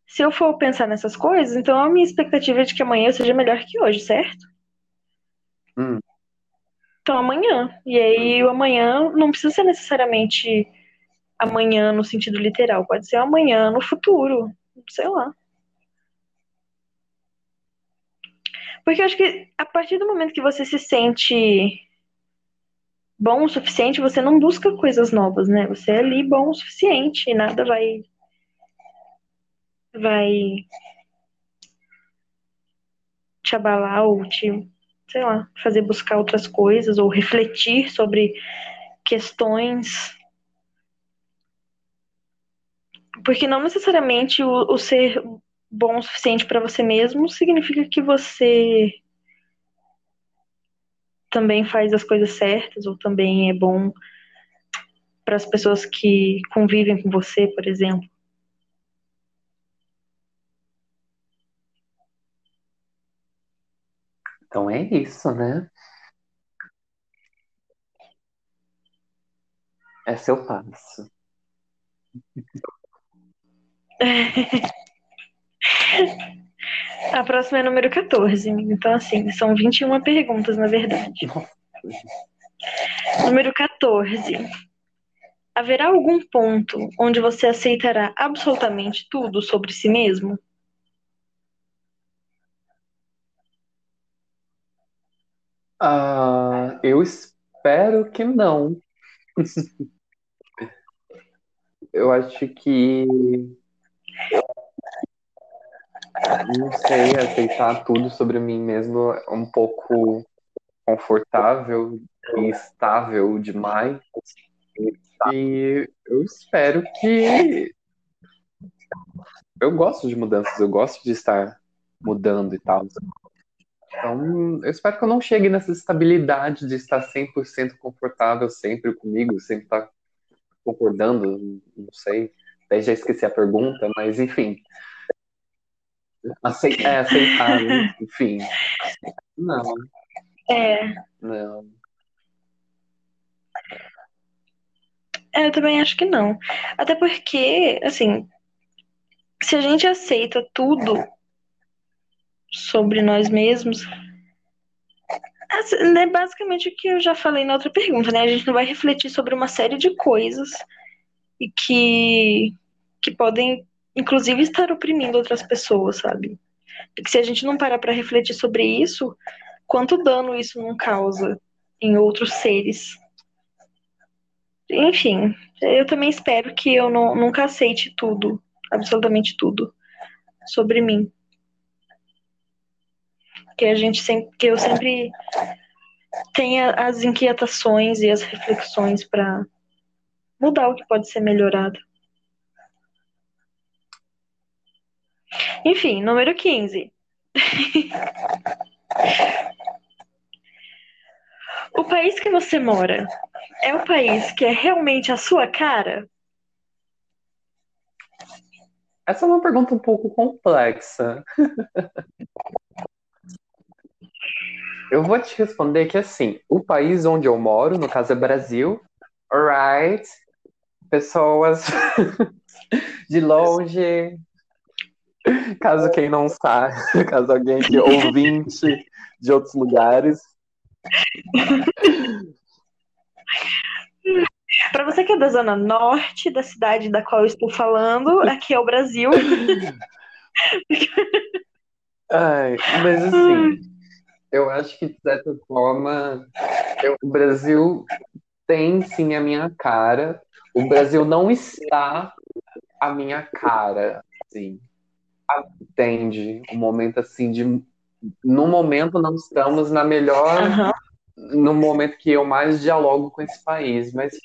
S1: se eu for pensar nessas coisas, então a minha expectativa é de que amanhã eu seja melhor que hoje, certo?
S2: Hum.
S1: Então amanhã. E aí o amanhã não precisa ser necessariamente amanhã no sentido literal, pode ser amanhã no futuro, sei lá. Porque eu acho que a partir do momento que você se sente bom o suficiente, você não busca coisas novas, né? Você é ali bom o suficiente e nada vai vai te abalar ou te, sei lá, fazer buscar outras coisas ou refletir sobre questões. Porque não necessariamente o, o ser bom o suficiente para você mesmo significa que você também faz as coisas certas ou também é bom para as pessoas que convivem com você, por exemplo.
S2: Então é isso, né? Essa eu passo.
S1: A próxima é número 14. Então, assim, são 21 perguntas, na verdade. Número 14. Haverá algum ponto onde você aceitará absolutamente tudo sobre si mesmo?
S2: Ah, eu espero que não. Eu acho que não sei, aceitar tudo sobre mim mesmo é um pouco confortável e estável demais. E eu espero que. Eu gosto de mudanças, eu gosto de estar mudando e tal. Então, eu espero que eu não chegue nessa estabilidade de estar 100% confortável sempre comigo, sempre estar concordando, não sei. Até já esqueci a pergunta, mas enfim. Aceitar, é, aceitar, enfim. Não.
S1: É.
S2: Não.
S1: É, eu também acho que não. Até porque, assim, se a gente aceita tudo sobre nós mesmos, é basicamente o que eu já falei na outra pergunta, né? A gente não vai refletir sobre uma série de coisas e que, que podem, inclusive, estar oprimindo outras pessoas, sabe? Porque se a gente não parar para refletir sobre isso, quanto dano isso não causa em outros seres? Enfim, eu também espero que eu não, nunca aceite tudo, absolutamente tudo, sobre mim. Que a gente sempre, que eu sempre tenha as inquietações e as reflexões para mudar o que pode ser melhorado. Enfim, número 15. o país que você mora é o país que é realmente a sua cara?
S2: Essa é uma pergunta um pouco complexa. eu vou te responder que assim, o país onde eu moro, no caso é Brasil, alright, pessoas de longe, caso quem não sabe, caso alguém que ouvinte de outros lugares.
S1: Para você que é da zona norte da cidade da qual eu estou falando, aqui é o Brasil.
S2: Ai, mas assim, eu acho que de certa forma eu, o Brasil tem sim a minha cara. O Brasil não está a minha cara, assim. Entende? Um momento assim de. No momento não estamos na melhor. Uhum. No momento que eu mais dialogo com esse país, mas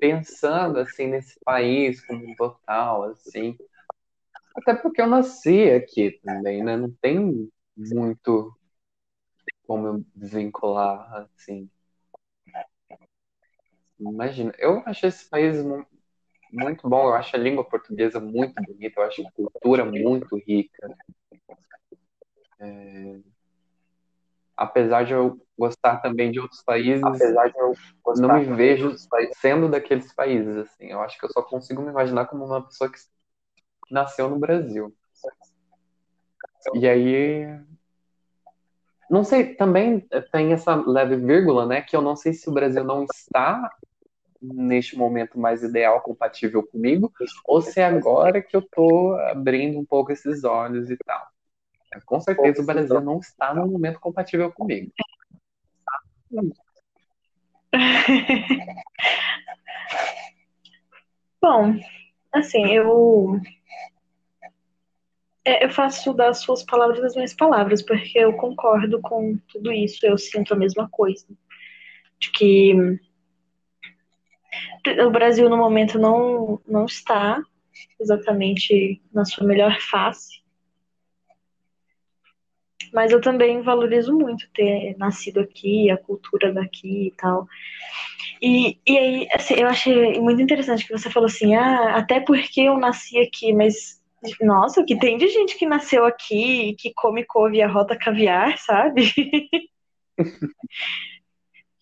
S2: pensando assim nesse país como um total, assim, até porque eu nasci aqui também, né? Não tem muito como eu vincular assim. Imagina, eu acho esse país muito bom, eu acho a língua portuguesa muito bonita, eu acho a cultura muito rica. É... Apesar de eu gostar também de outros países, apesar de eu não me vejo sendo daqueles países, assim. Eu acho que eu só consigo me imaginar como uma pessoa que nasceu no Brasil. E aí, não sei, também tem essa leve vírgula, né? Que eu não sei se o Brasil não está neste momento mais ideal, compatível comigo, ou se é agora que eu tô abrindo um pouco esses olhos e tal. Com certeza o Brasil não está no momento compatível comigo.
S1: Bom, assim, eu é, eu faço das suas palavras as minhas palavras, porque eu concordo com tudo isso, eu sinto a mesma coisa. De que o Brasil no momento não, não está exatamente na sua melhor face. Mas eu também valorizo muito ter nascido aqui, a cultura daqui e tal. E, e aí, assim, eu achei muito interessante que você falou assim, ah, até porque eu nasci aqui, mas nossa, o que tem de gente que nasceu aqui e que come couve e arrota caviar, sabe?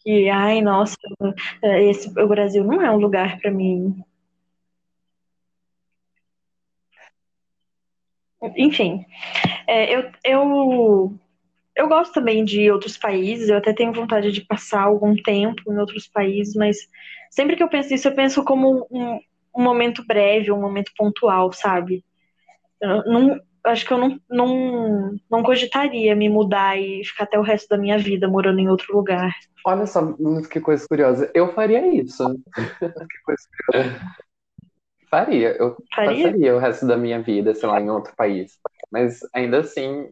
S1: que, ai, nossa, esse, o Brasil não é um lugar para mim. Enfim, é, eu, eu, eu gosto também de outros países, eu até tenho vontade de passar algum tempo em outros países, mas sempre que eu penso nisso, eu penso como um, um momento breve, um momento pontual, sabe? Eu não, acho que eu não, não, não cogitaria me mudar e ficar até o resto da minha vida morando em outro lugar.
S2: Olha só, que coisa curiosa. Eu faria isso. que coisa curiosa. Faria. Eu faria? passaria o resto da minha vida, sei lá, em outro país. Mas ainda assim,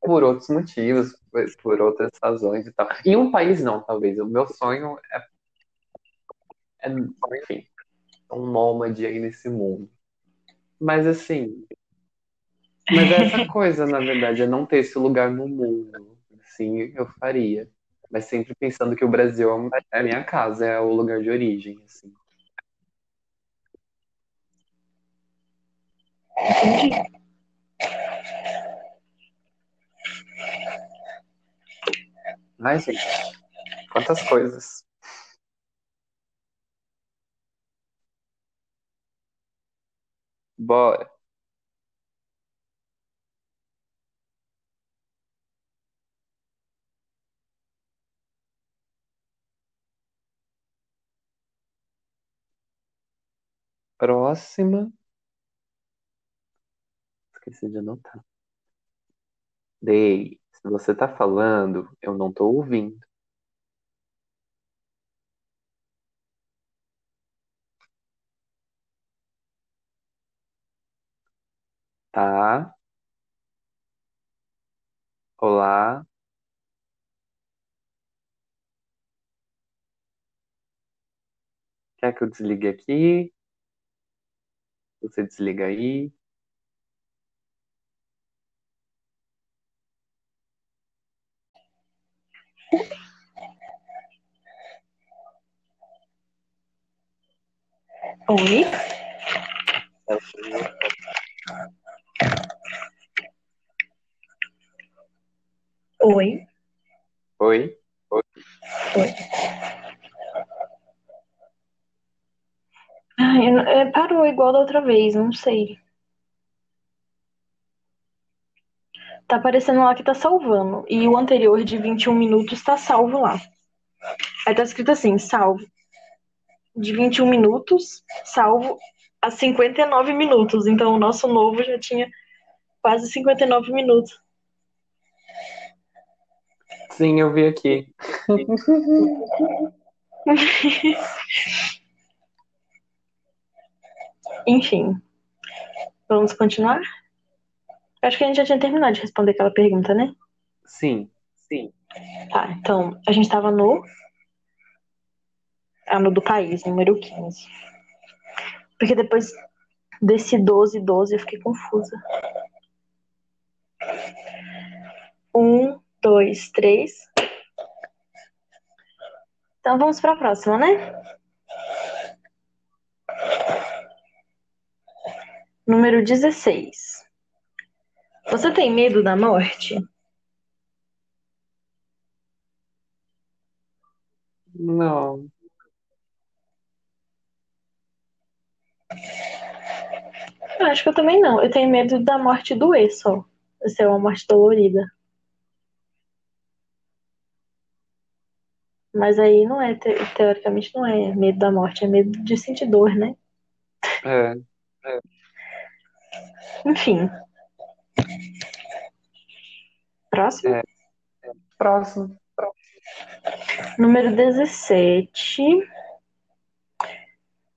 S2: por outros motivos, por outras razões e tal. Em um país não, talvez. O meu sonho é, é enfim, um nômade aí nesse mundo. Mas assim, mas é essa coisa, na verdade, é não ter esse lugar no mundo. Sim, eu faria. Mas sempre pensando que o Brasil é a minha casa, é o lugar de origem, assim. Ai, gente, quantas coisas. Bora. Próxima. Esqueci de anotar. Dei, se você tá falando, eu não tô ouvindo. Tá? Olá? Quer que eu desligue aqui? Você desliga aí.
S1: Oi? Oi?
S2: Oi?
S1: Oi. Ai, eu- é, parou igual da outra vez, não sei. Tá aparecendo lá que tá salvando. E o anterior de 21 minutos tá salvo lá. Aí tá escrito assim, salvo. De 21 minutos, salvo a 59 minutos. Então o nosso novo já tinha quase 59 minutos.
S2: Sim, eu vi aqui.
S1: Enfim. Vamos continuar? Acho que a gente já tinha terminado de responder aquela pergunta, né?
S2: Sim, sim.
S1: Tá, então, a gente tava no. Ah, no do país, número 15. Porque depois desse 12, 12, eu fiquei confusa. Um, dois, três. Então vamos pra próxima, né? Número 16. Você tem medo da morte?
S2: Não.
S1: Eu acho que eu também não. Eu tenho medo da morte doer só. Ser uma morte dolorida. Mas aí não é, te- teoricamente não é medo da morte, é medo de sentir dor, né?
S2: É.
S1: Enfim. Próximo.
S2: É. Próximo.
S1: Número 17.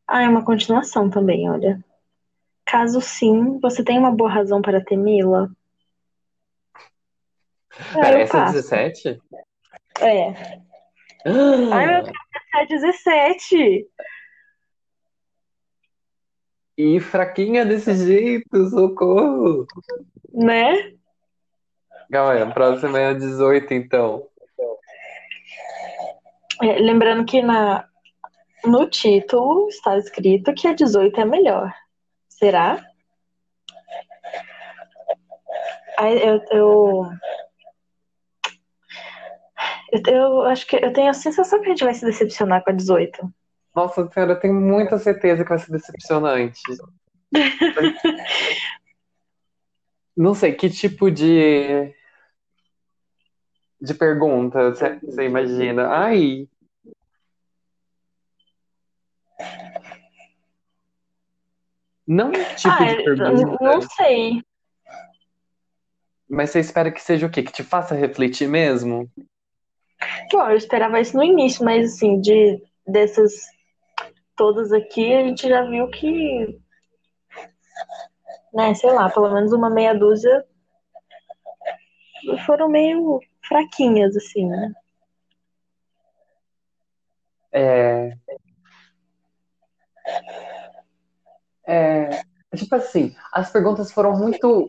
S1: Ah, é uma continuação também, olha. Caso sim, você tem uma boa razão para temê-la? Ah,
S2: Pera, essa é
S1: passo.
S2: 17?
S1: É. Ai, meu Deus, essa é 17.
S2: E fraquinha desse jeito, socorro.
S1: Né?
S2: Galera, a próxima é a 18, então.
S1: É, lembrando que na, no título está escrito que a 18 é melhor. Será? Eu, eu, eu, eu acho que eu tenho a sensação que a gente vai se decepcionar com a 18.
S2: Nossa senhora, eu tenho muita certeza que vai ser decepcionante. Não sei, que tipo de de pergunta você você imagina? Ai, não tipo
S1: ah,
S2: de pergunta,
S1: não sei.
S2: mas você espera que seja o quê? Que te faça refletir mesmo?
S1: Bom, eu esperava isso no início, mas assim, de dessas todas aqui, a gente já viu que né, sei lá, pelo menos uma meia dúzia foram meio fraquinhas, assim, né?
S2: É. É, tipo assim, as perguntas foram muito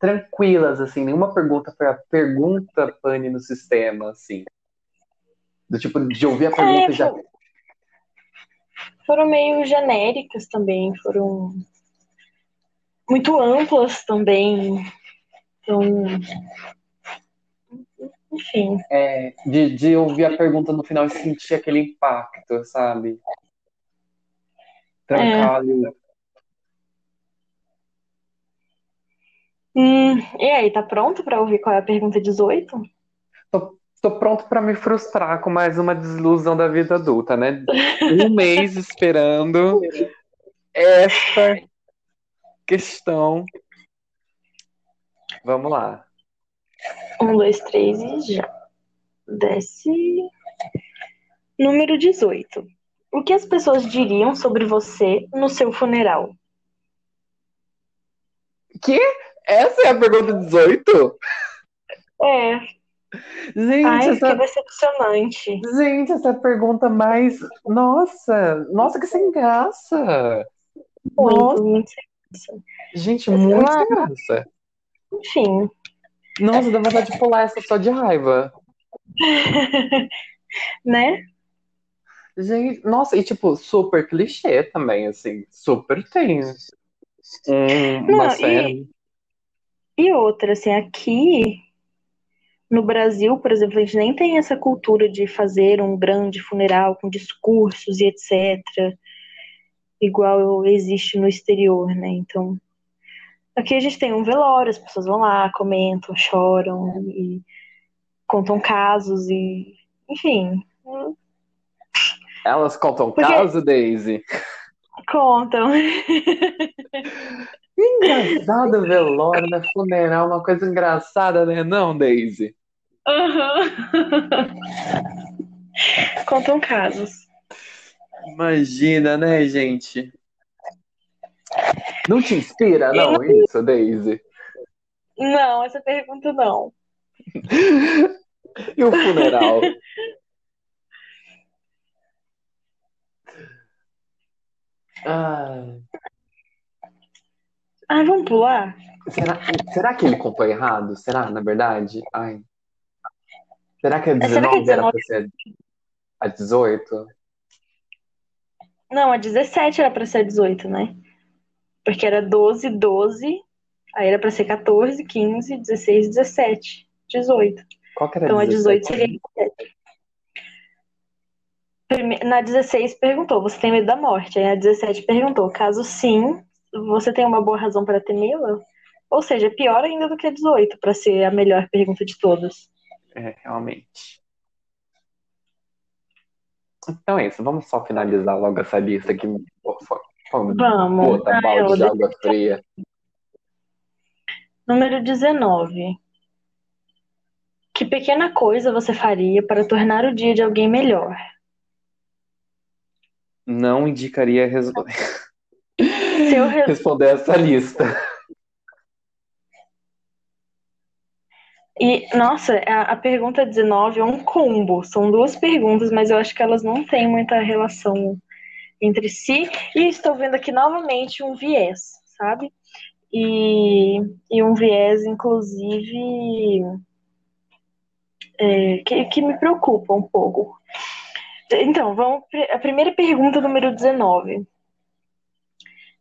S2: tranquilas, assim, nenhuma pergunta foi a pergunta pane no sistema, assim. Do tipo, de ouvir a é, pergunta é, já.
S1: Foram meio genéricas também, foram muito amplas também. Então, enfim.
S2: É, de, de ouvir a pergunta no final e sentir aquele impacto, sabe? Trancalho. É.
S1: Hum, e aí, tá pronto para ouvir qual é a pergunta 18?
S2: Tô, tô pronto para me frustrar com mais uma desilusão da vida adulta, né? Um mês esperando esta questão. Vamos lá.
S1: Um, dois, três e já. Desce. Número 18. O que as pessoas diriam sobre você no seu funeral?
S2: Que? Essa é a pergunta 18?
S1: É.
S2: Gente,
S1: Ai,
S2: essa...
S1: que decepcionante.
S2: Gente, essa pergunta mais. Nossa! Nossa, que sem graça!
S1: Muito, Nossa. muito sem graça.
S2: Gente, muito sem graça.
S1: Enfim.
S2: Nossa, dá vontade de pular essa só de raiva.
S1: né?
S2: Gente, nossa, e tipo, super clichê também, assim. Super tem um, uma Não, série.
S1: E, e outra, assim, aqui no Brasil, por exemplo, a gente nem tem essa cultura de fazer um grande funeral com discursos e etc. Igual existe no exterior, né? Então, Aqui a gente tem um velório, as pessoas vão lá, comentam, choram e contam casos e. Enfim.
S2: Elas contam Porque... caso, Daisy?
S1: Contam.
S2: Engraçado velório, né? Funeral, uma coisa engraçada, né? Não, Daisy?
S1: Uhum. Contam casos.
S2: Imagina, né, gente? Não te inspira, não, Eu... isso, Daisy?
S1: Não, essa pergunta não.
S2: e o funeral?
S1: ah. Ai, vamos pular?
S2: Será, será que ele contou errado? Será, na verdade? Ai. Será que a 19, que 19... era pra ser a 18?
S1: Não, a 17 era pra ser a 18, né? Porque era 12, 12, aí era pra ser 14, 15, 16, 17, 18.
S2: Qual que era
S1: então
S2: 17?
S1: a 18 seria 17. Na 16 perguntou, você tem medo da morte? Aí a 17 perguntou, caso sim, você tem uma boa razão para temê-la? Ou seja, pior ainda do que a 18, para ser a melhor pergunta de todas.
S2: É, realmente. Então é isso, vamos só finalizar logo essa lista aqui.
S1: Vamos.
S2: Puta, balde de água fria.
S1: Número 19. Que pequena coisa você faria para tornar o dia de alguém melhor?
S2: Não indicaria res...
S1: res...
S2: responder essa lista.
S1: E, nossa, a, a, pergunta 19 é um combo. São duas perguntas, mas eu acho que elas não têm muita relação entre si. E estou vendo aqui novamente um viés, sabe? E, e um viés, inclusive, é, que, que me preocupa um pouco. Então, vamos. A primeira pergunta, número 19.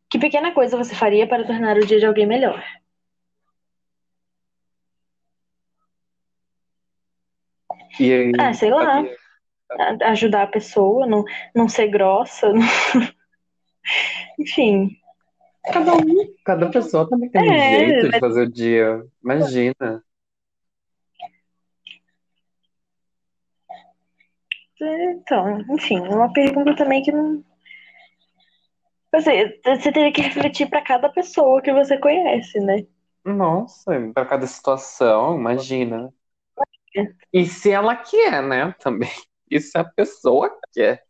S1: Que pequena coisa você faria para tornar o dia de alguém melhor?
S2: E aí,
S1: ah, sei lá ajudar a pessoa, não, não ser grossa. Não... Enfim.
S2: Cada um, cada pessoa também tem um é, jeito de fazer o dia. Imagina.
S1: Então, enfim, uma pergunta também que não. Você, você teria que refletir para cada pessoa que você conhece, né?
S2: Nossa, para cada situação, imagina. E se ela quer, né? Também. Isso a pessoa quer.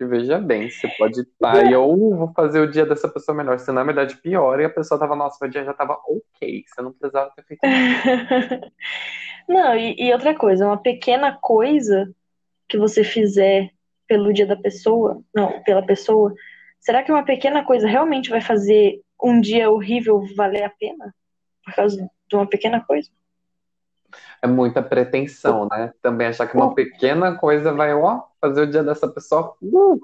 S2: E veja bem, você pode estar aí, ou vou fazer o dia dessa pessoa melhor. Se na verdade pior, e a pessoa tava, nossa, o dia já tava ok. Você não precisava ter feito isso.
S1: não, e, e outra coisa, uma pequena coisa que você fizer pelo dia da pessoa, não, pela pessoa, será que uma pequena coisa realmente vai fazer um dia horrível valer a pena? Por causa de uma pequena coisa?
S2: É muita pretensão, né? Também achar que uma pequena coisa vai, ó, fazer o dia dessa pessoa. Uh!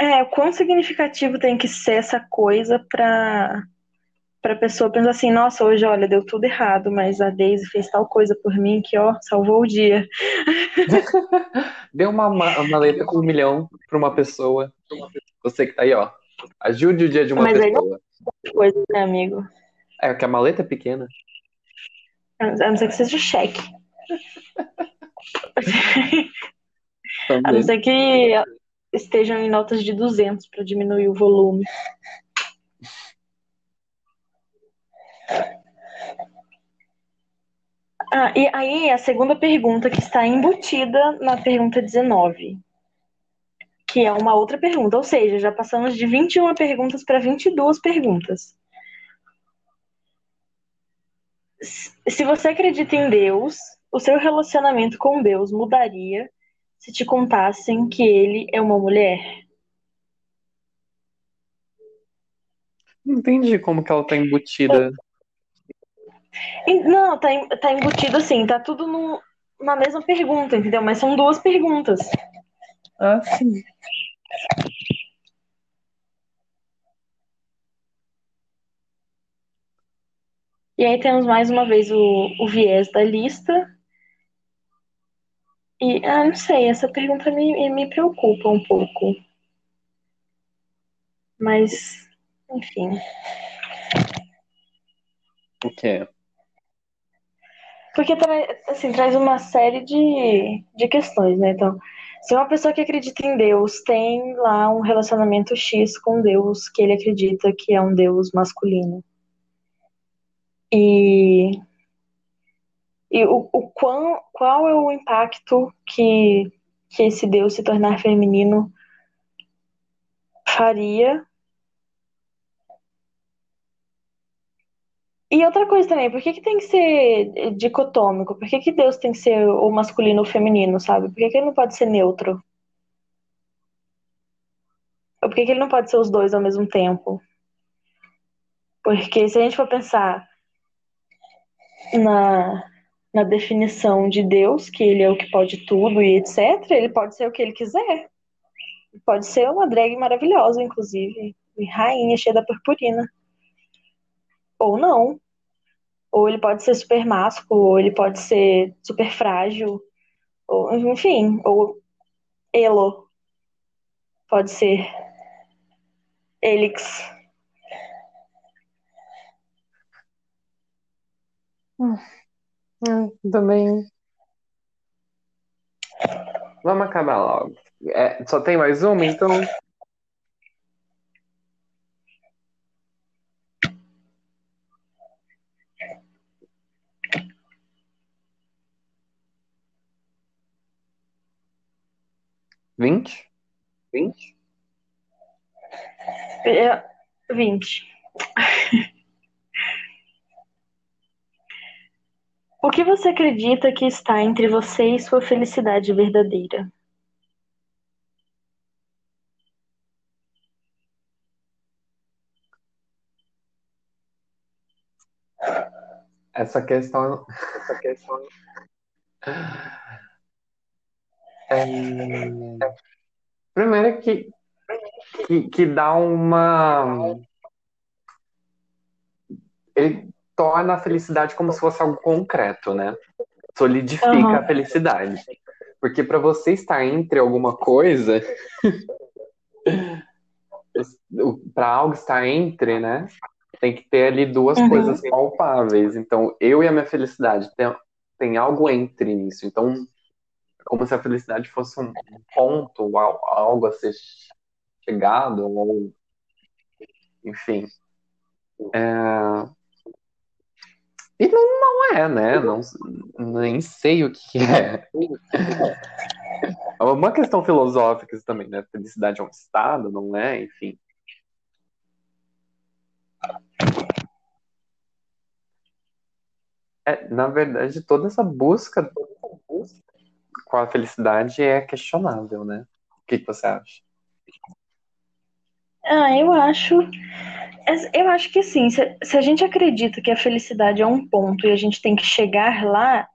S1: É, o quão significativo tem que ser essa coisa pra, pra pessoa pensar assim, nossa, hoje, olha, deu tudo errado, mas a Daisy fez tal coisa por mim que, ó, salvou o dia.
S2: Deu uma, uma maleta com um milhão pra uma pessoa. Você que tá aí, ó. Ajude o dia de uma mas pessoa.
S1: Aí não coisa, né, amigo?
S2: É, que a maleta é pequena.
S1: A não ser que seja cheque. A não ser que estejam em notas de 200 para diminuir o volume. Ah, e aí a segunda pergunta que está embutida na pergunta 19, que é uma outra pergunta, ou seja, já passamos de 21 perguntas para 22 perguntas. Se você acredita em Deus, o seu relacionamento com Deus mudaria se te contassem que ele é uma mulher?
S2: Não entendi como que ela tá embutida.
S1: Não, tá, tá embutido assim, tá tudo no, na mesma pergunta, entendeu? Mas são duas perguntas.
S2: Ah, sim.
S1: E aí temos mais uma vez o, o viés da lista, e, ah, não sei, essa pergunta me, me preocupa um pouco. Mas, enfim.
S2: O quê?
S1: Porque assim, traz uma série de, de questões, né? Então, se uma pessoa que acredita em Deus tem lá um relacionamento X com Deus, que ele acredita que é um Deus masculino. E e o, o qual, qual é o impacto que, que esse Deus se tornar feminino faria. E outra coisa também, por que, que tem que ser dicotômico? Por que, que Deus tem que ser o masculino ou o feminino, sabe? Por que, que ele não pode ser neutro? Por que, que ele não pode ser os dois ao mesmo tempo? Porque se a gente for pensar na, na definição de Deus, que ele é o que pode tudo e etc., ele pode ser o que ele quiser. Pode ser uma drag maravilhosa, inclusive, rainha cheia da purpurina. Ou não. Ou ele pode ser super másculo, ou ele pode ser super frágil, ou, enfim, ou Elo. Pode ser Elix.
S2: Hum. Hum, também. Vamos acabar logo. É, só tem mais uma, então. Vinte? Vinte?
S1: É, vinte. O que você acredita que está entre você e sua felicidade verdadeira?
S2: Essa questão, essa questão é... primeiro que, que que dá uma ele torna a felicidade como se fosse algo concreto, né? Solidifica uhum. a felicidade. Porque para você estar entre alguma coisa, para algo estar entre, né? Tem que ter ali duas uhum. coisas palpáveis. Então, eu e a minha felicidade tem, tem algo entre isso. Então, como se a felicidade fosse um ponto, algo a ser chegado, ou enfim. É, e não, não é, né? Não, nem sei o que é. É uma questão filosófica também, né? Felicidade é um estado, não é? Enfim. É, na verdade, toda essa busca, toda essa busca com a felicidade é questionável, né? O que, que você acha?
S1: Ah, eu acho. Eu acho que sim. Se, se a gente acredita que a felicidade é um ponto e a gente tem que chegar lá,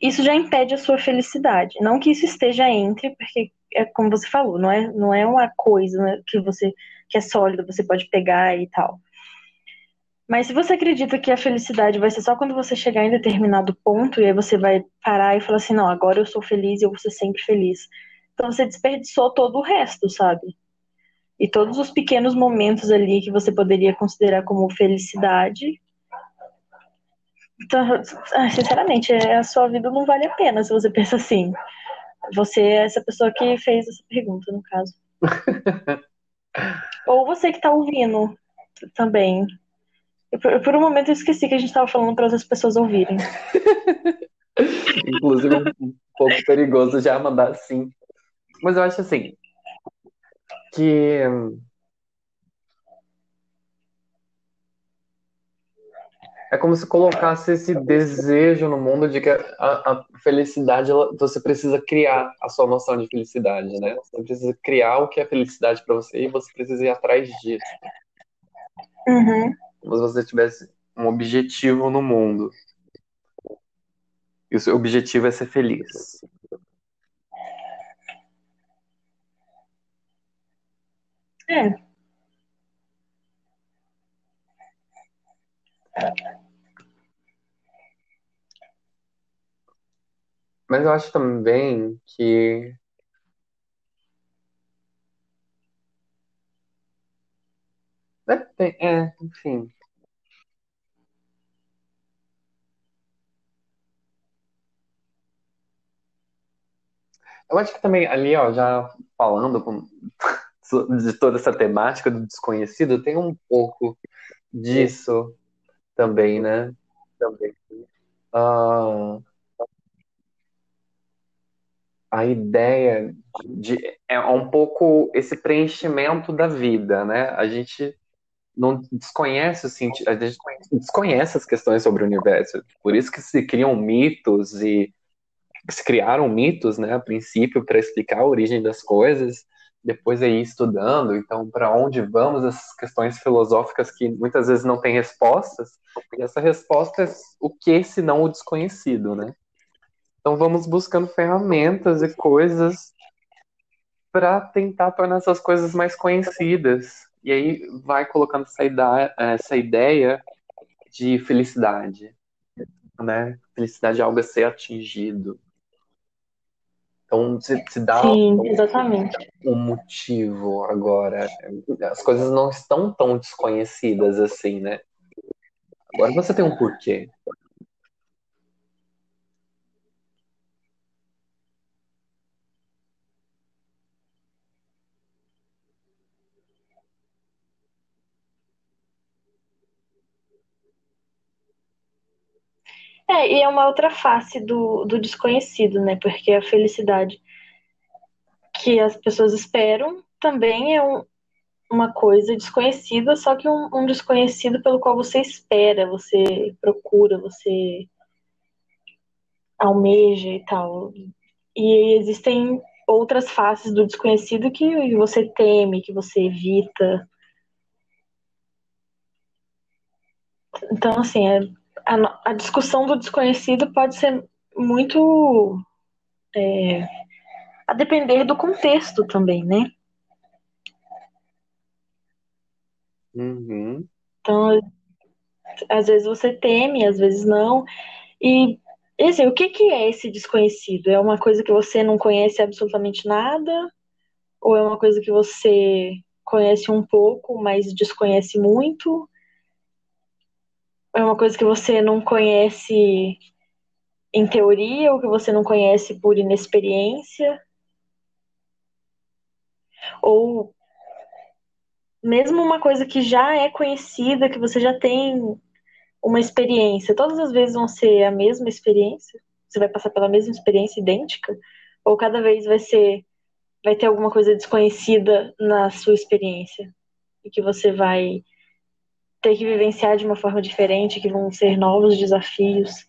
S1: isso já impede a sua felicidade. Não que isso esteja entre, porque é como você falou, não é, não é uma coisa né, que você que é sólida, você pode pegar e tal. Mas se você acredita que a felicidade vai ser só quando você chegar em determinado ponto, e aí você vai parar e falar assim, não, agora eu sou feliz e eu vou ser sempre feliz. Então você desperdiçou todo o resto, sabe? E todos os pequenos momentos ali que você poderia considerar como felicidade. Então, sinceramente, a sua vida não vale a pena se você pensa assim. Você é essa pessoa que fez essa pergunta, no caso. Ou você que está ouvindo também. Por, por, um momento eu esqueci que a gente estava falando para outras pessoas ouvirem.
S2: Inclusive, um pouco perigoso já mandar assim. Mas eu acho assim que é como se colocasse esse desejo no mundo de que a, a felicidade ela, você precisa criar a sua noção de felicidade, né? Você precisa criar o que é felicidade para você e você precisa ir atrás disso.
S1: Uhum
S2: como se você tivesse um objetivo no mundo. E o seu objetivo é ser feliz.
S1: É.
S2: Mas eu acho também que é, é enfim. Eu acho que também ali, ó, já falando com, de toda essa temática do desconhecido, tem um pouco disso também, né? Também. Ah, a ideia de é um pouco esse preenchimento da vida, né? A gente não desconhece o sentido, a gente desconhece as questões sobre o universo. Por isso que se criam mitos e se criaram mitos, né, a princípio, para explicar a origem das coisas, depois aí estudando, então, para onde vamos, essas questões filosóficas que muitas vezes não têm respostas, e essa resposta é o que, se não o desconhecido, né? Então, vamos buscando ferramentas e coisas para tentar tornar essas coisas mais conhecidas. E aí vai colocando essa ideia, essa ideia de felicidade, né? Felicidade é algo a ser atingido. Então, se, se dá
S1: Sim, exatamente.
S2: um motivo agora. As coisas não estão tão desconhecidas assim, né? Agora você tem um porquê.
S1: E é uma outra face do, do desconhecido, né? Porque a felicidade que as pessoas esperam também é um, uma coisa desconhecida, só que um, um, desconhecido pelo qual você espera, você procura, você almeja e tal. E existem outras faces do desconhecido que você teme, que você evita. Então, assim, é a, a discussão do desconhecido pode ser muito é, a depender do contexto também, né?
S2: Uhum.
S1: Então, às vezes você teme, às vezes não. E, assim, o que, que é esse desconhecido? É uma coisa que você não conhece absolutamente nada? Ou é uma coisa que você conhece um pouco, mas desconhece muito? É uma coisa que você não conhece em teoria ou que você não conhece por inexperiência? Ou mesmo uma coisa que já é conhecida, que você já tem uma experiência, todas as vezes vão ser a mesma experiência? Você vai passar pela mesma experiência idêntica? Ou cada vez vai ser vai ter alguma coisa desconhecida na sua experiência e que você vai ter que vivenciar de uma forma diferente, que vão ser novos desafios.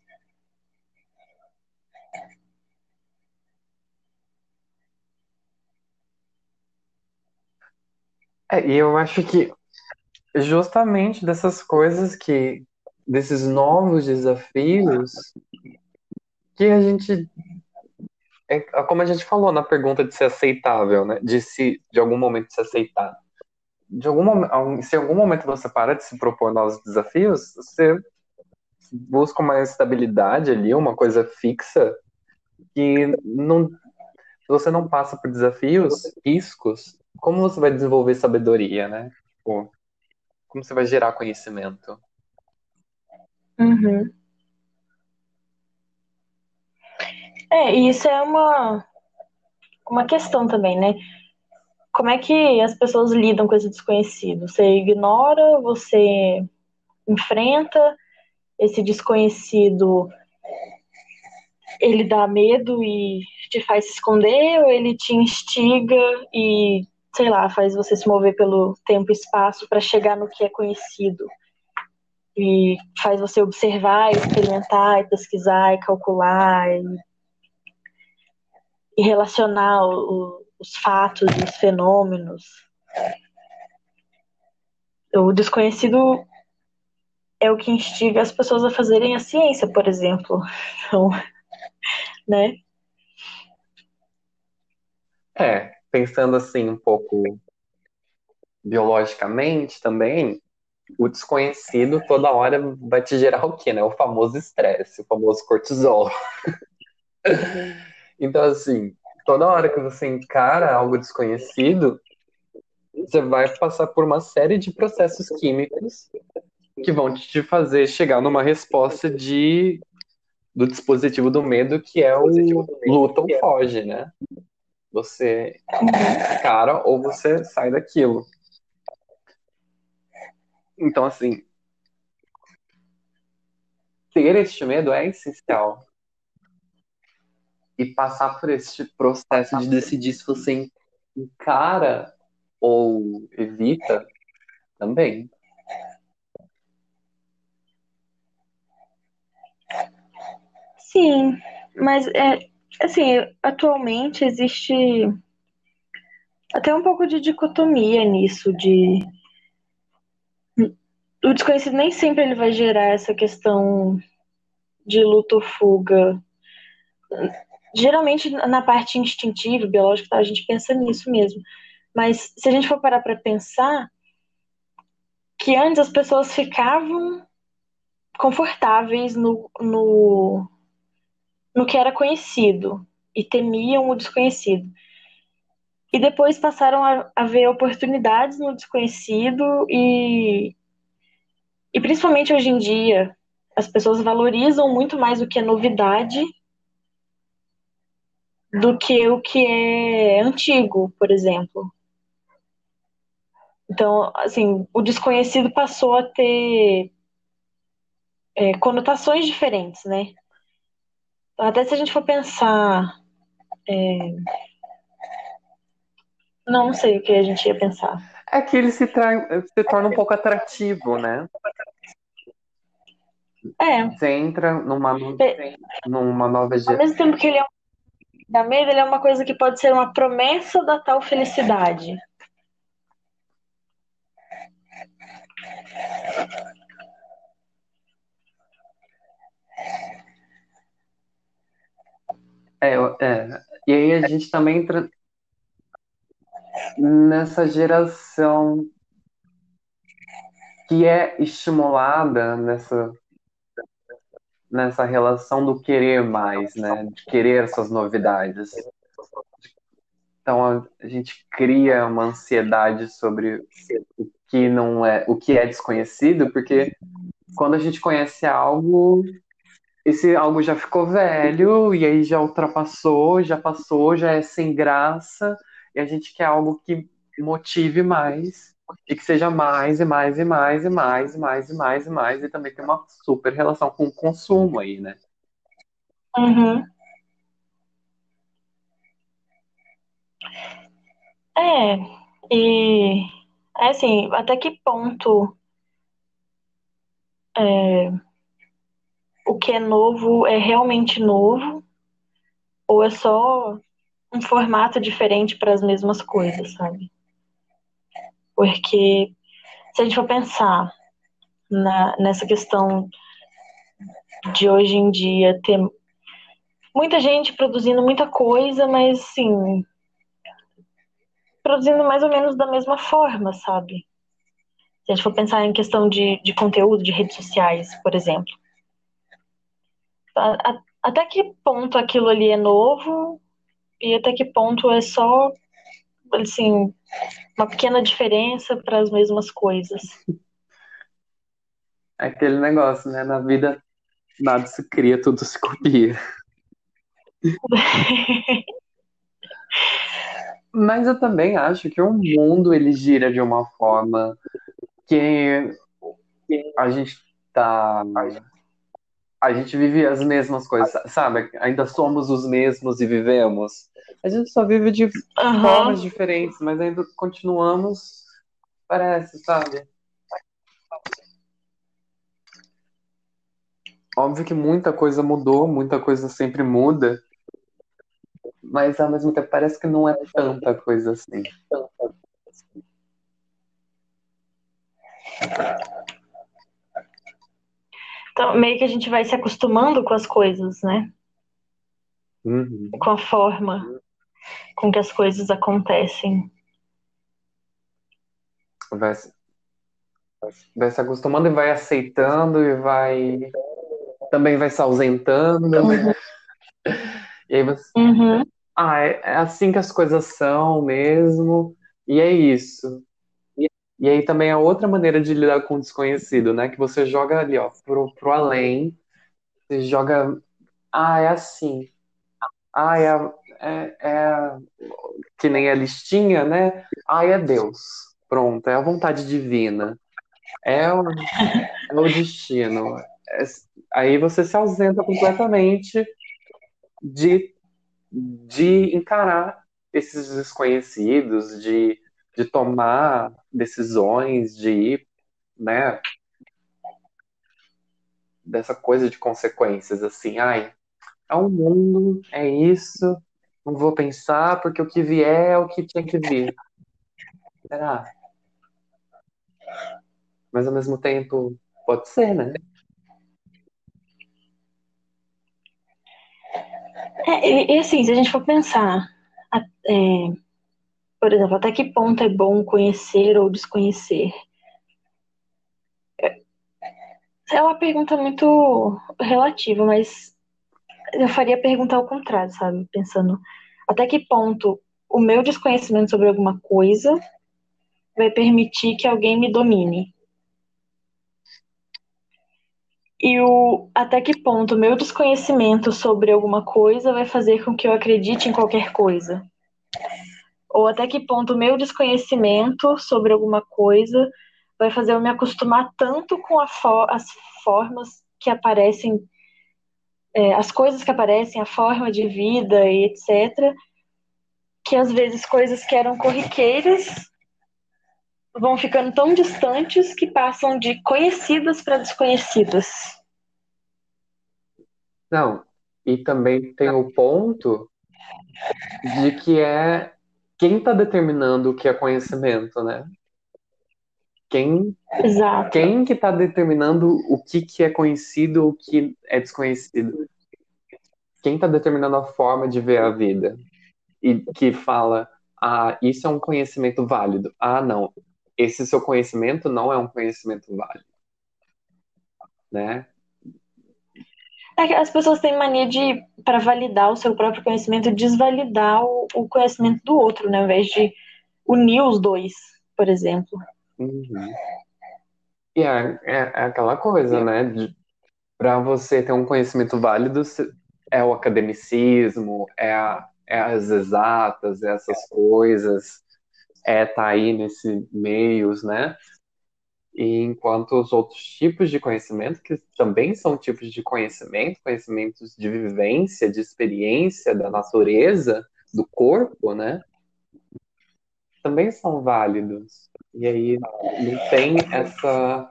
S2: É, e eu acho que justamente dessas coisas que, desses novos desafios, que a gente, é, como a gente falou na pergunta de ser aceitável, né? De se, de algum momento se aceitar. De algum se em algum momento você para de se propor novos desafios, você busca uma estabilidade ali, uma coisa fixa que não, você não passa por desafios, riscos, como você vai desenvolver sabedoria, né? Tipo, como você vai gerar conhecimento?
S1: Uhum. É, isso é uma, uma questão também, né? Como é que as pessoas lidam com esse desconhecido? Você ignora, você enfrenta esse desconhecido, ele dá medo e te faz se esconder, ou ele te instiga e sei lá, faz você se mover pelo tempo e espaço para chegar no que é conhecido. E faz você observar, experimentar, pesquisar, calcular, e, e relacionar o, os fatos os fenômenos. O desconhecido é o que instiga as pessoas a fazerem a ciência, por exemplo. Então, né?
S2: É, pensando assim um pouco biologicamente também, o desconhecido toda hora vai te gerar o quê, né? O famoso estresse, o famoso cortisol. então, assim, toda hora que você encara algo desconhecido, você vai passar por uma série de processos químicos que vão te fazer chegar numa resposta de do dispositivo do medo, que é o luta ou foge, né? Você cara ou você sai daquilo. Então, assim, ter este medo é essencial. E passar por este processo de decidir se você encara ou evita também.
S1: Sim, mas é, assim, atualmente existe até um pouco de dicotomia nisso, de o desconhecido nem sempre ele vai gerar essa questão de luta ou fuga. Geralmente na parte instintiva, biológica, a gente pensa nisso mesmo. Mas se a gente for parar para pensar que antes as pessoas ficavam confortáveis no, no no que era conhecido e temiam o desconhecido. E depois passaram a, a ver oportunidades no desconhecido e, e principalmente hoje em dia as pessoas valorizam muito mais o que é novidade do que o que é antigo, por exemplo. Então, assim, o desconhecido passou a ter é, conotações diferentes, né? Até se a gente for pensar. É... Não, não sei o que a gente ia pensar.
S2: É que ele se, tra... se torna um pouco atrativo, né?
S1: É.
S2: Você entra numa, numa nova
S1: geração. Ao mesmo tempo que ele é um da medo, ele é uma coisa que pode ser uma promessa da tal felicidade.
S2: É, é, e aí a gente também entra nessa geração que é estimulada nessa nessa relação do querer mais, né? De querer essas novidades. Então a gente cria uma ansiedade sobre o que não é, o que é desconhecido, porque quando a gente conhece algo, esse algo já ficou velho e aí já ultrapassou, já passou, já é sem graça e a gente quer algo que motive mais e que seja mais e mais e mais e mais e mais e mais e mais e também tem uma super relação com o consumo aí, né?
S1: Uhum. É, e é assim, até que ponto é, o que é novo é realmente novo ou é só um formato diferente para as mesmas coisas, sabe? Porque se a gente for pensar na, nessa questão de hoje em dia ter muita gente produzindo muita coisa, mas assim, produzindo mais ou menos da mesma forma, sabe? Se a gente for pensar em questão de, de conteúdo, de redes sociais, por exemplo. A, a, até que ponto aquilo ali é novo e até que ponto é só, assim, uma pequena diferença para as mesmas coisas.
S2: É aquele negócio, né? Na vida nada se cria, tudo se copia. Mas eu também acho que o mundo ele gira de uma forma que a gente tá a gente vive as mesmas coisas, sabe? Ainda somos os mesmos e vivemos. A gente só vive de uhum. formas diferentes, mas ainda continuamos, parece, sabe? Óbvio que muita coisa mudou, muita coisa sempre muda, mas ao mesmo tempo parece que não é tanta coisa assim.
S1: Então, meio que a gente vai se acostumando com as coisas, né?
S2: Uhum.
S1: Com a forma com que as coisas acontecem.
S2: Vai, vai se acostumando e vai aceitando e vai também vai se ausentando. Uhum. E aí você.
S1: Uhum.
S2: Ah, é, é, assim que as coisas são mesmo. E é isso. E, aí também é outra maneira de lidar com o desconhecido, né? Que você joga ali, ó, pro, pro além. Você joga. Ah, é assim. Ah, é, é, é que nem a listinha, né? Ah, é Deus. Pronto, é a vontade divina. É o, é o destino. É, aí você se ausenta completamente de, de encarar esses desconhecidos, de, de tomar decisões, de ir, né? Dessa coisa de consequências, assim, ai, é um mundo, é isso, não vou pensar, porque o que vier é o que tinha que vir. Será? Mas ao mesmo tempo, pode ser, né?
S1: É, e, assim, se a gente for pensar, é, por exemplo, até que ponto é bom conhecer ou desconhecer? É, é uma pergunta muito relativa, mas eu faria a pergunta ao contrário, sabe? Pensando até que ponto o meu desconhecimento sobre alguma coisa vai permitir que alguém me domine. E o até que ponto o meu desconhecimento sobre alguma coisa vai fazer com que eu acredite em qualquer coisa. Ou até que ponto o meu desconhecimento sobre alguma coisa vai fazer eu me acostumar tanto com fo as formas que aparecem, é, as coisas que aparecem, a forma de vida e etc., que às vezes coisas que eram corriqueiras vão ficando tão distantes que passam de conhecidas para desconhecidas.
S2: Não, e também tem o ponto de que é quem está determinando o que é conhecimento, né? Quem,
S1: Exato.
S2: quem que está determinando o que, que é conhecido o que é desconhecido? Quem está determinando a forma de ver a vida? E que fala, ah, isso é um conhecimento válido. Ah, não, esse seu conhecimento não é um conhecimento válido. Né?
S1: É as pessoas têm mania de, para validar o seu próprio conhecimento, desvalidar o, o, conhecimento do outro, né? Ao invés de unir os dois, por exemplo.
S2: Uhum. E é, é, é, aquela coisa, né? Para você ter um conhecimento válido, é o academicismo, é, a, é as exatas, é essas coisas é estar tá aí nesse meios, né? Enquanto os outros tipos de conhecimento, que também são tipos de conhecimento, conhecimentos de vivência, de experiência da natureza, do corpo, né? também são válidos. E aí não tem essa,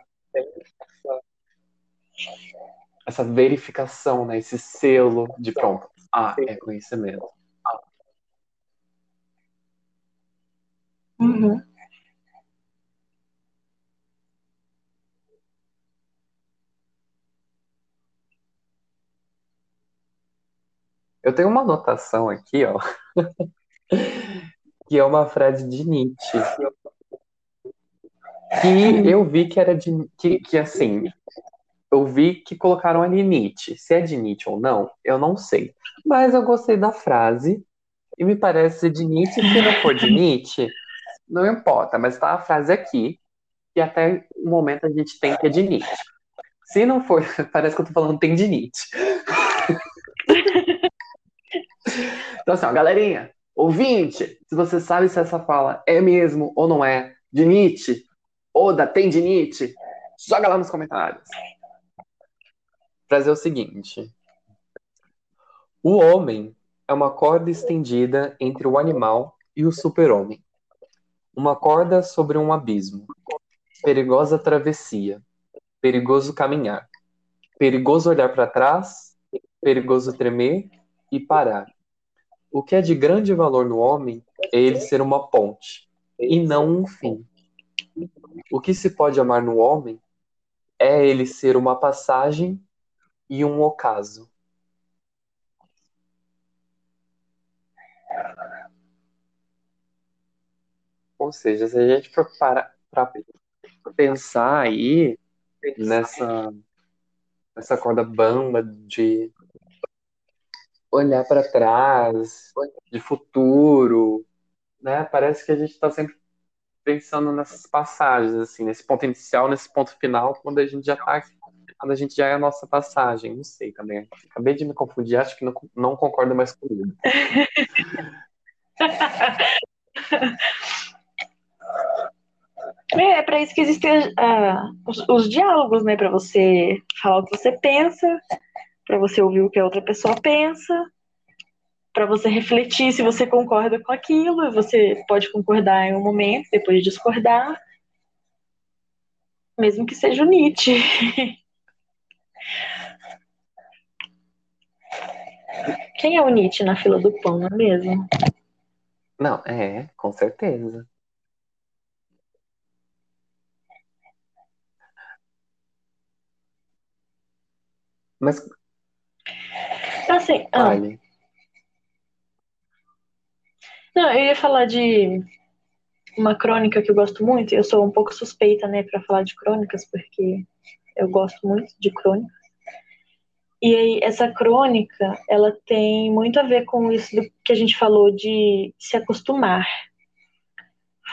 S2: essa verificação, né? Esse selo de pronto. Ah, é conhecimento.
S1: Uhum.
S2: Eu tenho uma anotação aqui, ó, que é uma frase de Nietzsche, que eu vi que era de que, que assim, eu vi que colocaram ali Nietzsche. Se é de Nietzsche ou não, eu não sei. Mas eu gostei da frase e me parece de Nietzsche. Se não for de Nietzsche, não importa. Mas tá a frase aqui e até o momento a gente tem que é de Nietzsche. Se não for, parece que eu tô falando tem de Nietzsche. Então, assim, ó, galerinha, ouvinte, se você sabe se essa fala é mesmo ou não é de Nietzsche, ou da tem de Nietzsche, joga lá nos comentários. Trazer o seguinte: O homem é uma corda estendida entre o animal e o super-homem. Uma corda sobre um abismo. Perigosa travessia. Perigoso caminhar. Perigoso olhar para trás. Perigoso tremer e parar. O que é de grande valor no homem é ele ser uma ponte, e não um fim. O que se pode amar no homem é ele ser uma passagem e um ocaso. Ou seja, se a gente for para pensar aí nessa, nessa corda bamba de olhar para trás, de futuro, né? Parece que a gente está sempre pensando nessas passagens, assim, nesse ponto inicial, nesse ponto final, quando a gente já está, quando a gente já é a nossa passagem. Não sei também. Acabei de me confundir, acho que não, não concordo mais comigo.
S1: É, é para isso que existem uh, os, os, diálogos, né? Para você falar o que você pensa, para você ouvir o que a outra pessoa pensa, para você refletir se você concorda com aquilo, e você pode concordar em um momento, depois discordar, mesmo que seja o Nietzsche. Quem é o Nietzsche na fila do pão, não é mesmo?
S2: Não, é, com certeza. Mas
S1: Assim, ah. Não, eu ia falar de uma crônica que eu gosto muito. Eu sou um pouco suspeita, né, para falar de crônicas, porque eu gosto muito de crônicas. E aí, essa crônica, ela tem muito a ver com isso que a gente falou de se acostumar.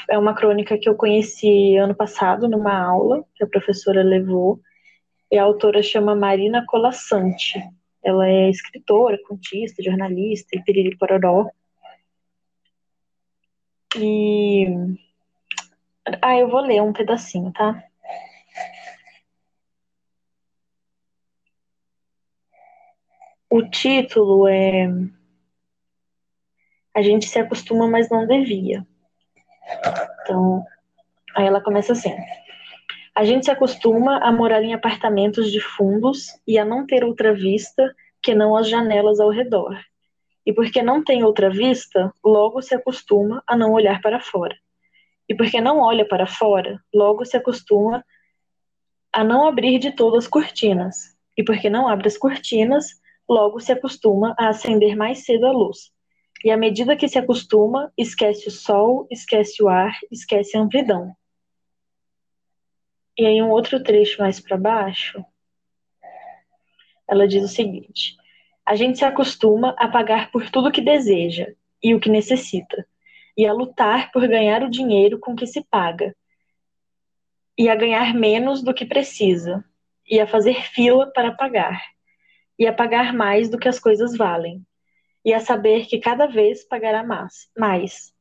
S1: É uma crônica que eu conheci ano passado numa aula que a professora levou. E a autora chama Marina Colassante. Ela é escritora, contista, jornalista e piriri pororó. E. Ah, eu vou ler um pedacinho, tá? O título é A gente se acostuma, mas não devia. Então, aí ela começa assim. A gente se acostuma a morar em apartamentos de fundos e a não ter outra vista que não as janelas ao redor. E porque não tem outra vista, logo se acostuma a não olhar para fora. E porque não olha para fora, logo se acostuma a não abrir de todo as cortinas. E porque não abre as cortinas, logo se acostuma a acender mais cedo a luz. E à medida que se acostuma, esquece o sol, esquece o ar, esquece a amplidão. E aí, um outro trecho mais para baixo, ela diz o seguinte: A gente se acostuma a pagar por tudo que deseja e o que necessita, e a lutar por ganhar o dinheiro com que se paga, e a ganhar menos do que precisa, e a fazer fila para pagar, e a pagar mais do que as coisas valem, e a saber que cada vez pagará mais. mais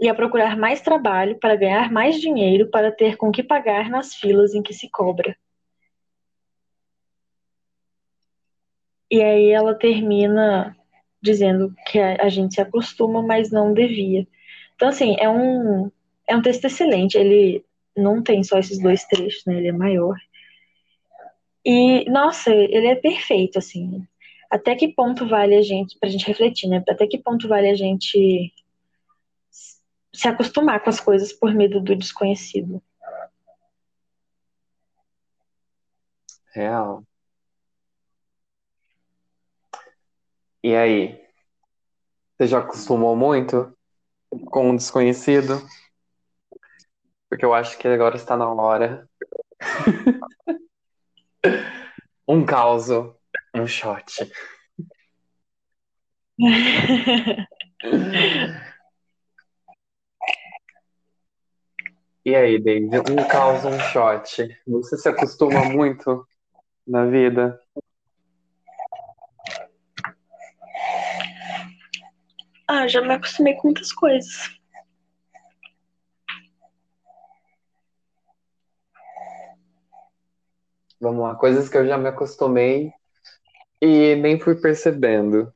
S1: e a procurar mais trabalho para ganhar mais dinheiro para ter com que pagar nas filas em que se cobra. E aí ela termina dizendo que a gente se acostuma, mas não devia. Então, assim, é um, é um texto excelente. Ele não tem só esses dois trechos, né? Ele é maior. E, nossa, ele é perfeito, assim. Até que ponto vale a gente, pra gente refletir, né? Até que ponto vale a gente se acostumar com as coisas por medo do desconhecido.
S2: Real. E aí? Você já acostumou muito com um desconhecido? Porque eu acho que agora está na hora. um caos, um shot. E aí, Daisy, um caos, um shot. Você se acostuma muito na vida?
S1: Ah, já me acostumei com muitas coisas.
S2: Vamos lá, coisas que eu já me acostumei e nem fui percebendo.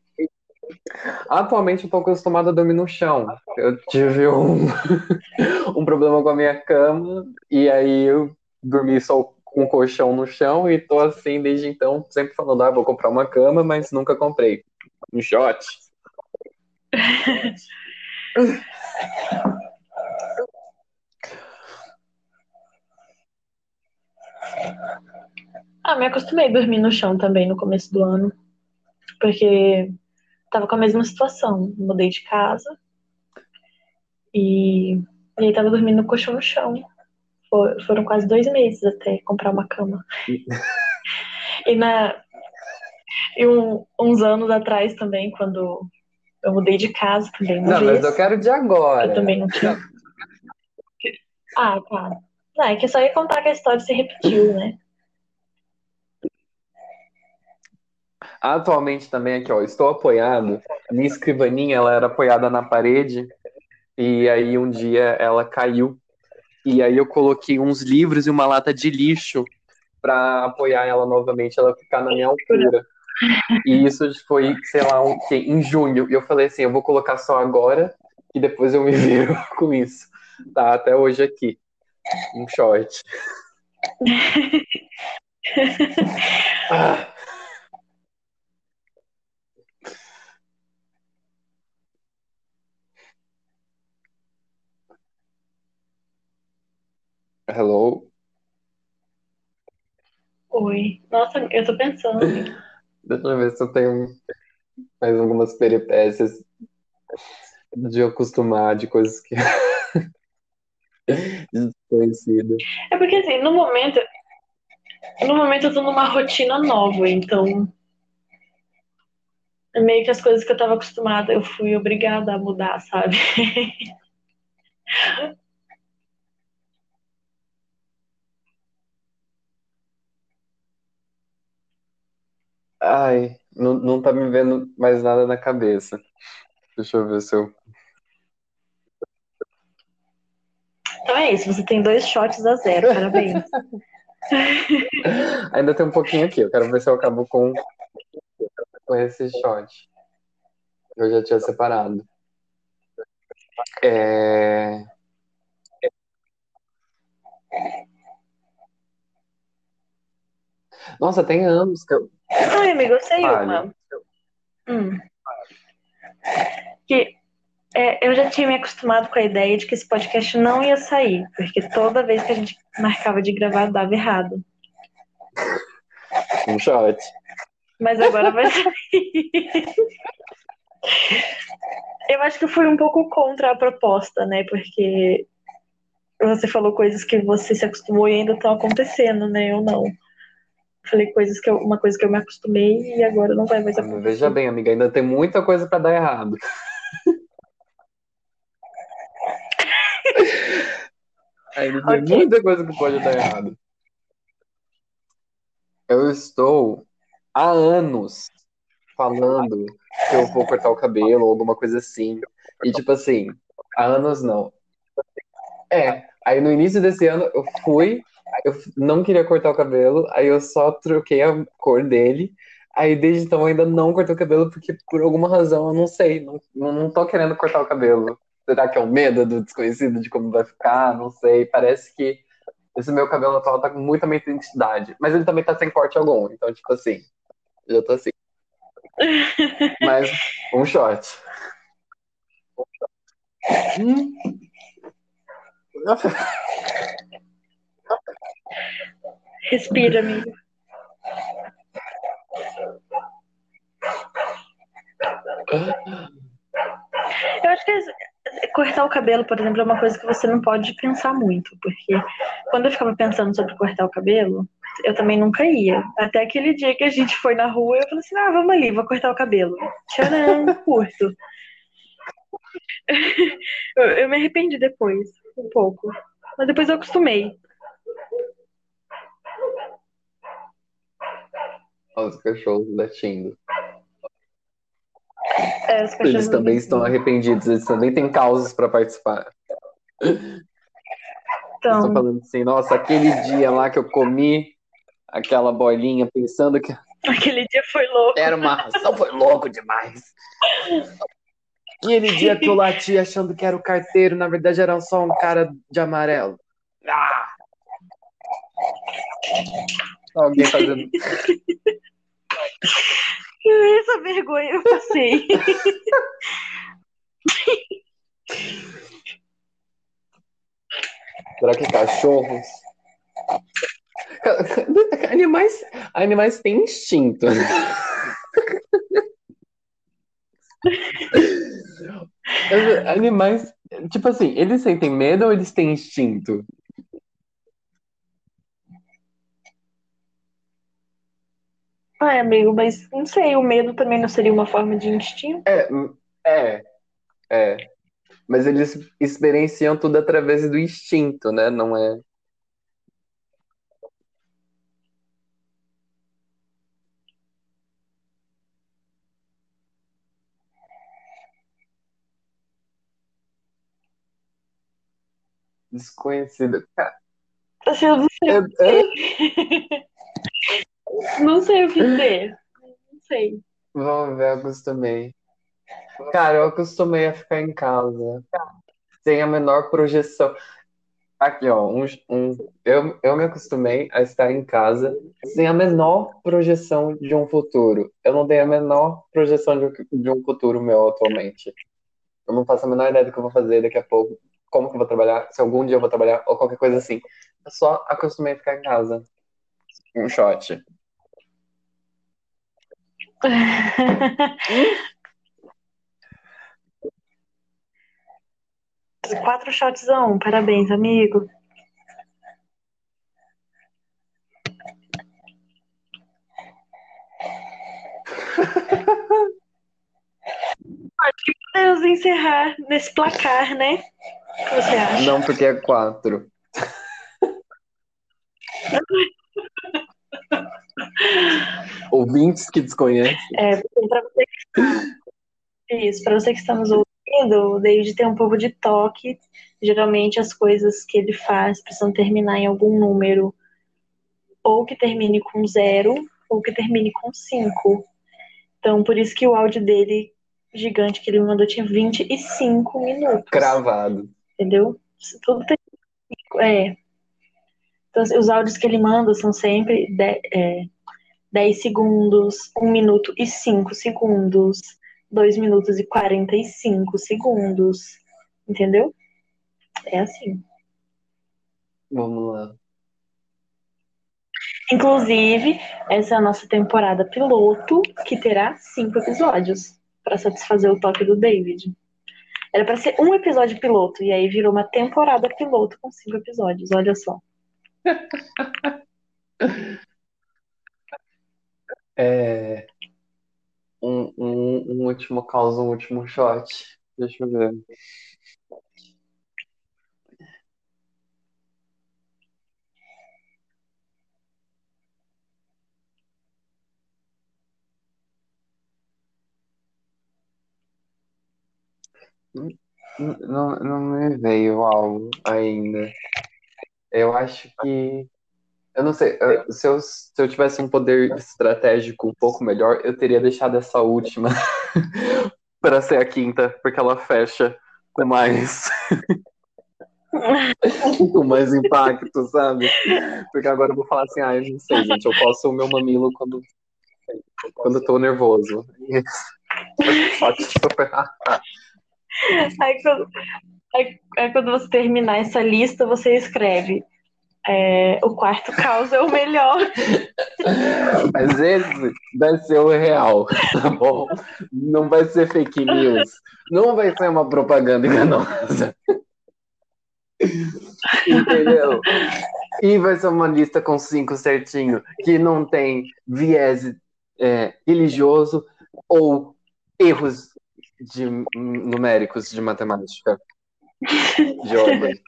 S2: Atualmente eu tô acostumado a dormir no chão. Eu tive um, um problema com a minha cama e aí eu dormi só com o colchão no chão e tô assim desde então, sempre falando, ah, vou comprar uma cama, mas nunca comprei. Um shot.
S1: ah, me acostumei a dormir no chão também no começo do ano. Porque tava com a mesma situação. Mudei de casa. E, e aí tava dormindo no colchão no chão. For, foram quase dois meses até comprar uma cama. e na. E um, uns anos atrás também, quando eu mudei de casa também.
S2: Não, mas eu quero de agora.
S1: Eu também não tinha. Ah, tá. Não, é que eu só ia contar que a história se repetiu, né?
S2: Atualmente também aqui, ó, estou apoiado. Minha escrivaninha, ela era apoiada na parede e aí um dia ela caiu e aí eu coloquei uns livros e uma lata de lixo para apoiar ela novamente, ela ficar na minha altura. E isso foi, sei lá, um, que, em junho. E eu falei assim, eu vou colocar só agora e depois eu me viro com isso. Tá, até hoje aqui. Um short. ah. Hello?
S1: Oi. Nossa, eu tô pensando.
S2: Deixa eu ver se eu tenho mais algumas peripécias de acostumar de coisas que. desconhecidas.
S1: É porque assim, no momento. No momento eu tô numa rotina nova, então. É meio que as coisas que eu tava acostumada, eu fui obrigada a mudar, sabe?
S2: Ai, não, não tá me vendo mais nada na cabeça. Deixa eu ver se eu.
S1: Então é isso, você tem dois shots a zero, parabéns.
S2: Ainda tem um pouquinho aqui, eu quero ver se eu acabo com, com esse shot. Eu já tinha separado. É... Nossa, tem anos que eu,
S1: Ai, amigo, eu sei Fale. uma. Hum. Que é, eu já tinha me acostumado com a ideia de que esse podcast não ia sair, porque toda vez que a gente marcava de gravar dava errado.
S2: Um shot.
S1: Mas agora vai sair. eu acho que eu fui um pouco contra a proposta, né? Porque você falou coisas que você se acostumou e ainda estão acontecendo, né? Eu não. Falei coisas que eu, uma coisa que eu me acostumei e agora não vai mais acontecer.
S2: Veja bem, amiga, ainda tem muita coisa para dar errado. ainda tem okay. muita coisa que pode dar errado. Eu estou há anos falando que eu vou cortar o cabelo ou alguma coisa assim. E tipo assim, há anos não. É, aí no início desse ano eu fui eu não queria cortar o cabelo, aí eu só troquei a cor dele. Aí desde então eu ainda não cortei o cabelo, porque por alguma razão eu não sei, não, não tô querendo cortar o cabelo. Será que é o medo do desconhecido de como vai ficar? Não sei. Parece que esse meu cabelo atual tá com muita minha identidade. Mas ele também tá sem corte algum. Então, tipo assim, já tô assim. Mas um short. Hum.
S1: Respira, amigo. Eu acho que cortar o cabelo, por exemplo, é uma coisa que você não pode pensar muito, porque quando eu ficava pensando sobre cortar o cabelo, eu também nunca ia. Até aquele dia que a gente foi na rua, eu falei assim: ah, vamos ali, vou cortar o cabelo. Tcharam, curto. eu, eu me arrependi depois, um pouco. Mas depois eu acostumei.
S2: Os cachorros latindo.
S1: É, os cachorros
S2: Eles também estão arrependidos, eles também têm causas para participar.
S1: Então,
S2: Estou falando assim, nossa, aquele dia lá que eu comi aquela bolinha pensando que
S1: aquele dia foi louco.
S2: era uma ração, foi louco demais. Aquele dia que eu lati achando que era o carteiro, na verdade era só um cara de amarelo. Ah! Alguém fazendo.
S1: Essa vergonha eu passei.
S2: Será que cachorros? Animais, animais têm instinto. Animais, tipo assim, eles sentem medo ou eles têm instinto?
S1: Ai, amigo, mas não sei, o medo também não seria uma forma de instinto?
S2: É, é, é. Mas eles experienciam tudo através do instinto, né? Não é. Desconhecido. Cara,
S1: Assim, eu não sei, o que- dizer. Não sei.
S2: Vamos ver, eu acostumei. Cara, eu acostumei a ficar em casa. Sem a menor projeção. Aqui, ó, um, um- eu, eu me acostumei a estar em casa sem a menor projeção de um futuro. Eu não tenho a menor projeção de, de um futuro meu atualmente. Eu não faço a menor ideia do que eu vou fazer daqui a pouco, como que eu vou trabalhar, se algum dia eu vou trabalhar, ou qualquer coisa assim. Eu só acostumei a ficar em casa. Um shot.
S1: Quatro shots a um, parabéns, amigo. Acho que podemos encerrar nesse placar, né? O que você acha?
S2: Não, porque é quatro. Ouvintes que desconhecem.
S1: É, para você que está, isso, para você que está nos ouvindo, o David tem um pouco de toque. Geralmente as coisas que ele faz precisam terminar em algum número, ou que termine com zero, ou que termine com cinco. Então, por isso que o áudio dele, gigante, que ele me mandou, tinha 25 minutos.
S2: Cravado.
S1: Entendeu? Tudo tem. É. Então, assim, os áudios que ele manda são sempre de- é, 10 segundos, 1 minuto e 5 segundos, 2 minutos e 45 segundos. Entendeu? É assim.
S2: Vamos lá.
S1: Inclusive, essa é a nossa temporada piloto, que terá cinco episódios, para satisfazer o toque do David. Era para ser um episódio piloto, e aí virou uma temporada piloto com cinco episódios, olha só.
S2: É... Um, um, um último caos, um último shot. Deixa eu ver. N- Não, não me veio algo ainda. Eu acho que. Eu não sei, se eu, se eu tivesse um poder estratégico um pouco melhor, eu teria deixado essa última para ser a quinta, porque ela fecha com mais. com mais impacto, sabe? Porque agora eu vou falar assim, ah, eu não sei, gente, eu posso o meu mamilo quando, quando eu tô nervoso. Só que, tipo,
S1: aí, quando, aí, aí, quando você terminar essa lista, você escreve. É, o quarto caos é o melhor.
S2: Mas esse vai ser o real, tá bom? Não vai ser fake news. Não vai ser uma propaganda enganosa. Entendeu? E vai ser uma lista com cinco certinho, que não tem viés é, religioso ou erros de, numéricos de matemática ordem.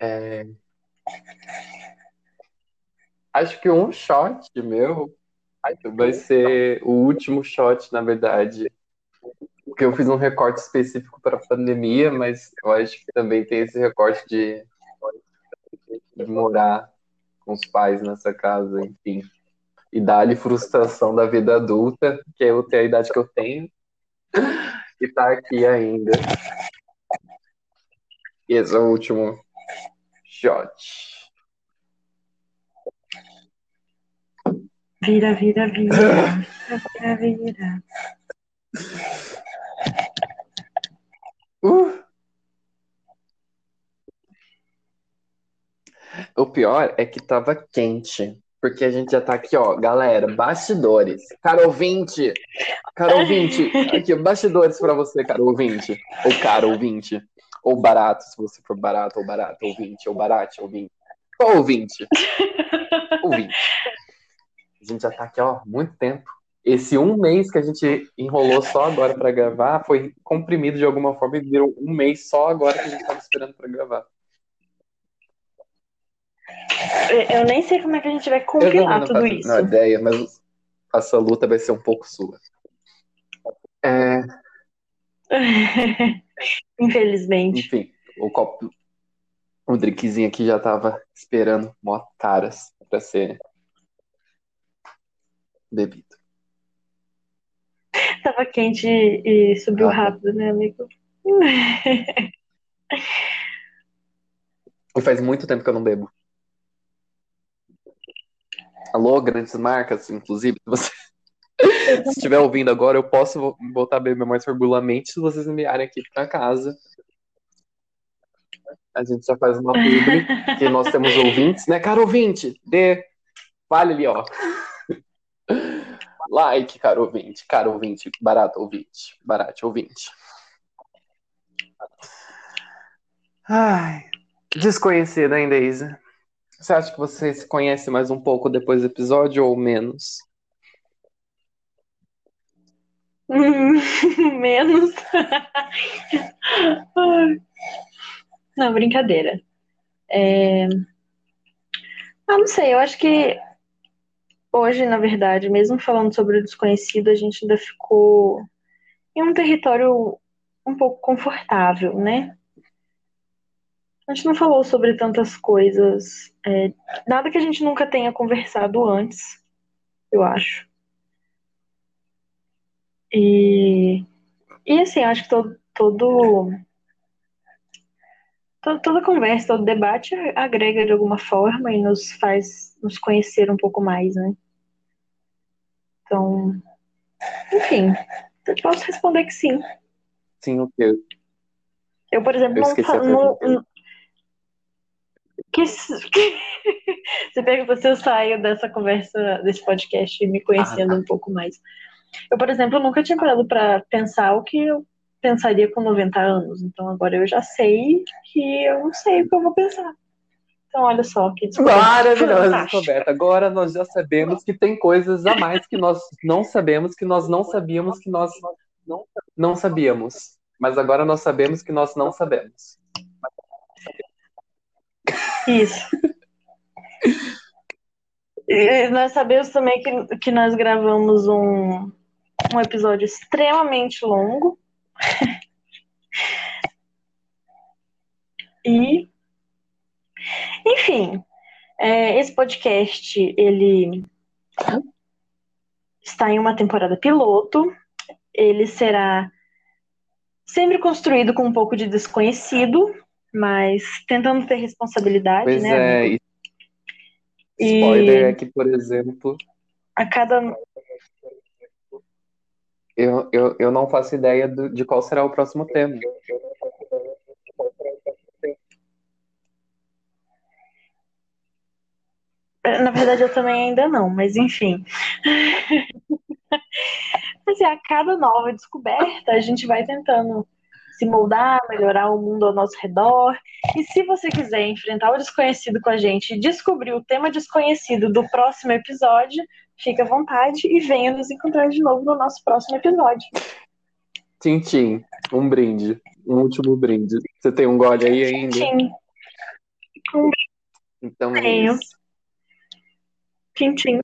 S2: É... Acho que um shot meu vai ser o último shot, na verdade, porque eu fiz um recorte específico para a pandemia, mas eu acho que também tem esse recorte de, de morar com os pais nessa casa, enfim. E dar-lhe frustração da vida adulta, que é eu ter a idade que eu tenho, e tá aqui ainda. E esse é o último shot.
S1: Vira, vira, vira. Vira, vira.
S2: Uh. O pior é que tava quente. Porque a gente já tá aqui, ó, galera, bastidores. Cara ouvinte, cara ouvinte, aqui, bastidores pra você, cara ouvinte. Ou cara ouvinte. Ou barato, se você for barato, ou barato, ouvinte, ou barato, ouvinte. Qual ouvinte? ouvinte. A gente já tá aqui, ó, muito tempo esse um mês que a gente enrolou só agora para gravar foi comprimido de alguma forma e virou um mês só agora que a gente estava esperando para gravar.
S1: Eu nem sei como é que a gente vai compilar tudo isso.
S2: Não, ideia, mas essa luta vai ser um pouco sua. É...
S1: Infelizmente.
S2: Enfim, o copo, o drinkzinho aqui já tava esperando mó caras para ser bebido.
S1: Tava quente e subiu ah, rápido, né, amigo?
S2: E faz muito tempo que eu não bebo. Alô, grandes marcas, inclusive, se você se estiver ouvindo agora, eu posso voltar a beber mais regularmente se vocês enviarem aqui para casa. A gente já faz uma publi que nós temos ouvintes, né, cara ouvinte? Dê, vale ali, ó. Like, caro ouvinte, caro ouvinte, barato ouvinte, barato ouvinte. Ai, desconhecida, hein, Deise? Você acha que você se conhece mais um pouco depois do episódio ou menos?
S1: menos. não, brincadeira. É... Ah, não sei, eu acho que hoje, na verdade, mesmo falando sobre o desconhecido, a gente ainda ficou em um território um pouco confortável, né? A gente não falou sobre tantas coisas, é, nada que a gente nunca tenha conversado antes, eu acho. E, e assim, acho que todo, todo, todo, toda conversa, todo debate agrega de alguma forma e nos faz nos conhecer um pouco mais, né? Então, enfim, eu posso responder que sim.
S2: Sim, o quê?
S1: Eu, por exemplo, eu não, não, que, que... Você perguntou se eu saio dessa conversa, desse podcast, me conhecendo ah, tá. um pouco mais. Eu, por exemplo, nunca tinha parado para pensar o que eu pensaria com 90 anos. Então agora eu já sei que eu não sei o que eu vou pensar. Então, olha só que
S2: Maravilhosa descoberta. Agora nós já sabemos que tem coisas a mais que nós não sabemos, que nós não sabíamos que nós não sabíamos. Mas agora nós sabemos que nós não sabemos.
S1: Isso. E nós sabemos também que, que nós gravamos um, um episódio extremamente longo. e enfim, é, esse podcast, ele está em uma temporada piloto. Ele será Sempre construído com um pouco de desconhecido, mas tentando ter responsabilidade,
S2: Pois
S1: né?
S2: é, e spoiler é que, por exemplo,
S1: a cada.
S2: eu, eu, eu não faço ideia do- de qual será o próximo tema.
S1: Na verdade, eu também ainda não, mas enfim. Assim, a cada nova descoberta, a gente vai tentando se moldar, melhorar o mundo ao nosso redor. E se você quiser enfrentar o desconhecido com a gente e descobrir o tema desconhecido do próximo episódio, fique à vontade e venha nos encontrar de novo no nosso próximo episódio.
S2: Tintim, um brinde, um último brinde. Você tem um gole aí ainda?
S1: Tchim,
S2: Então é
S1: Tenho.
S2: isso.
S1: tchim, tchim.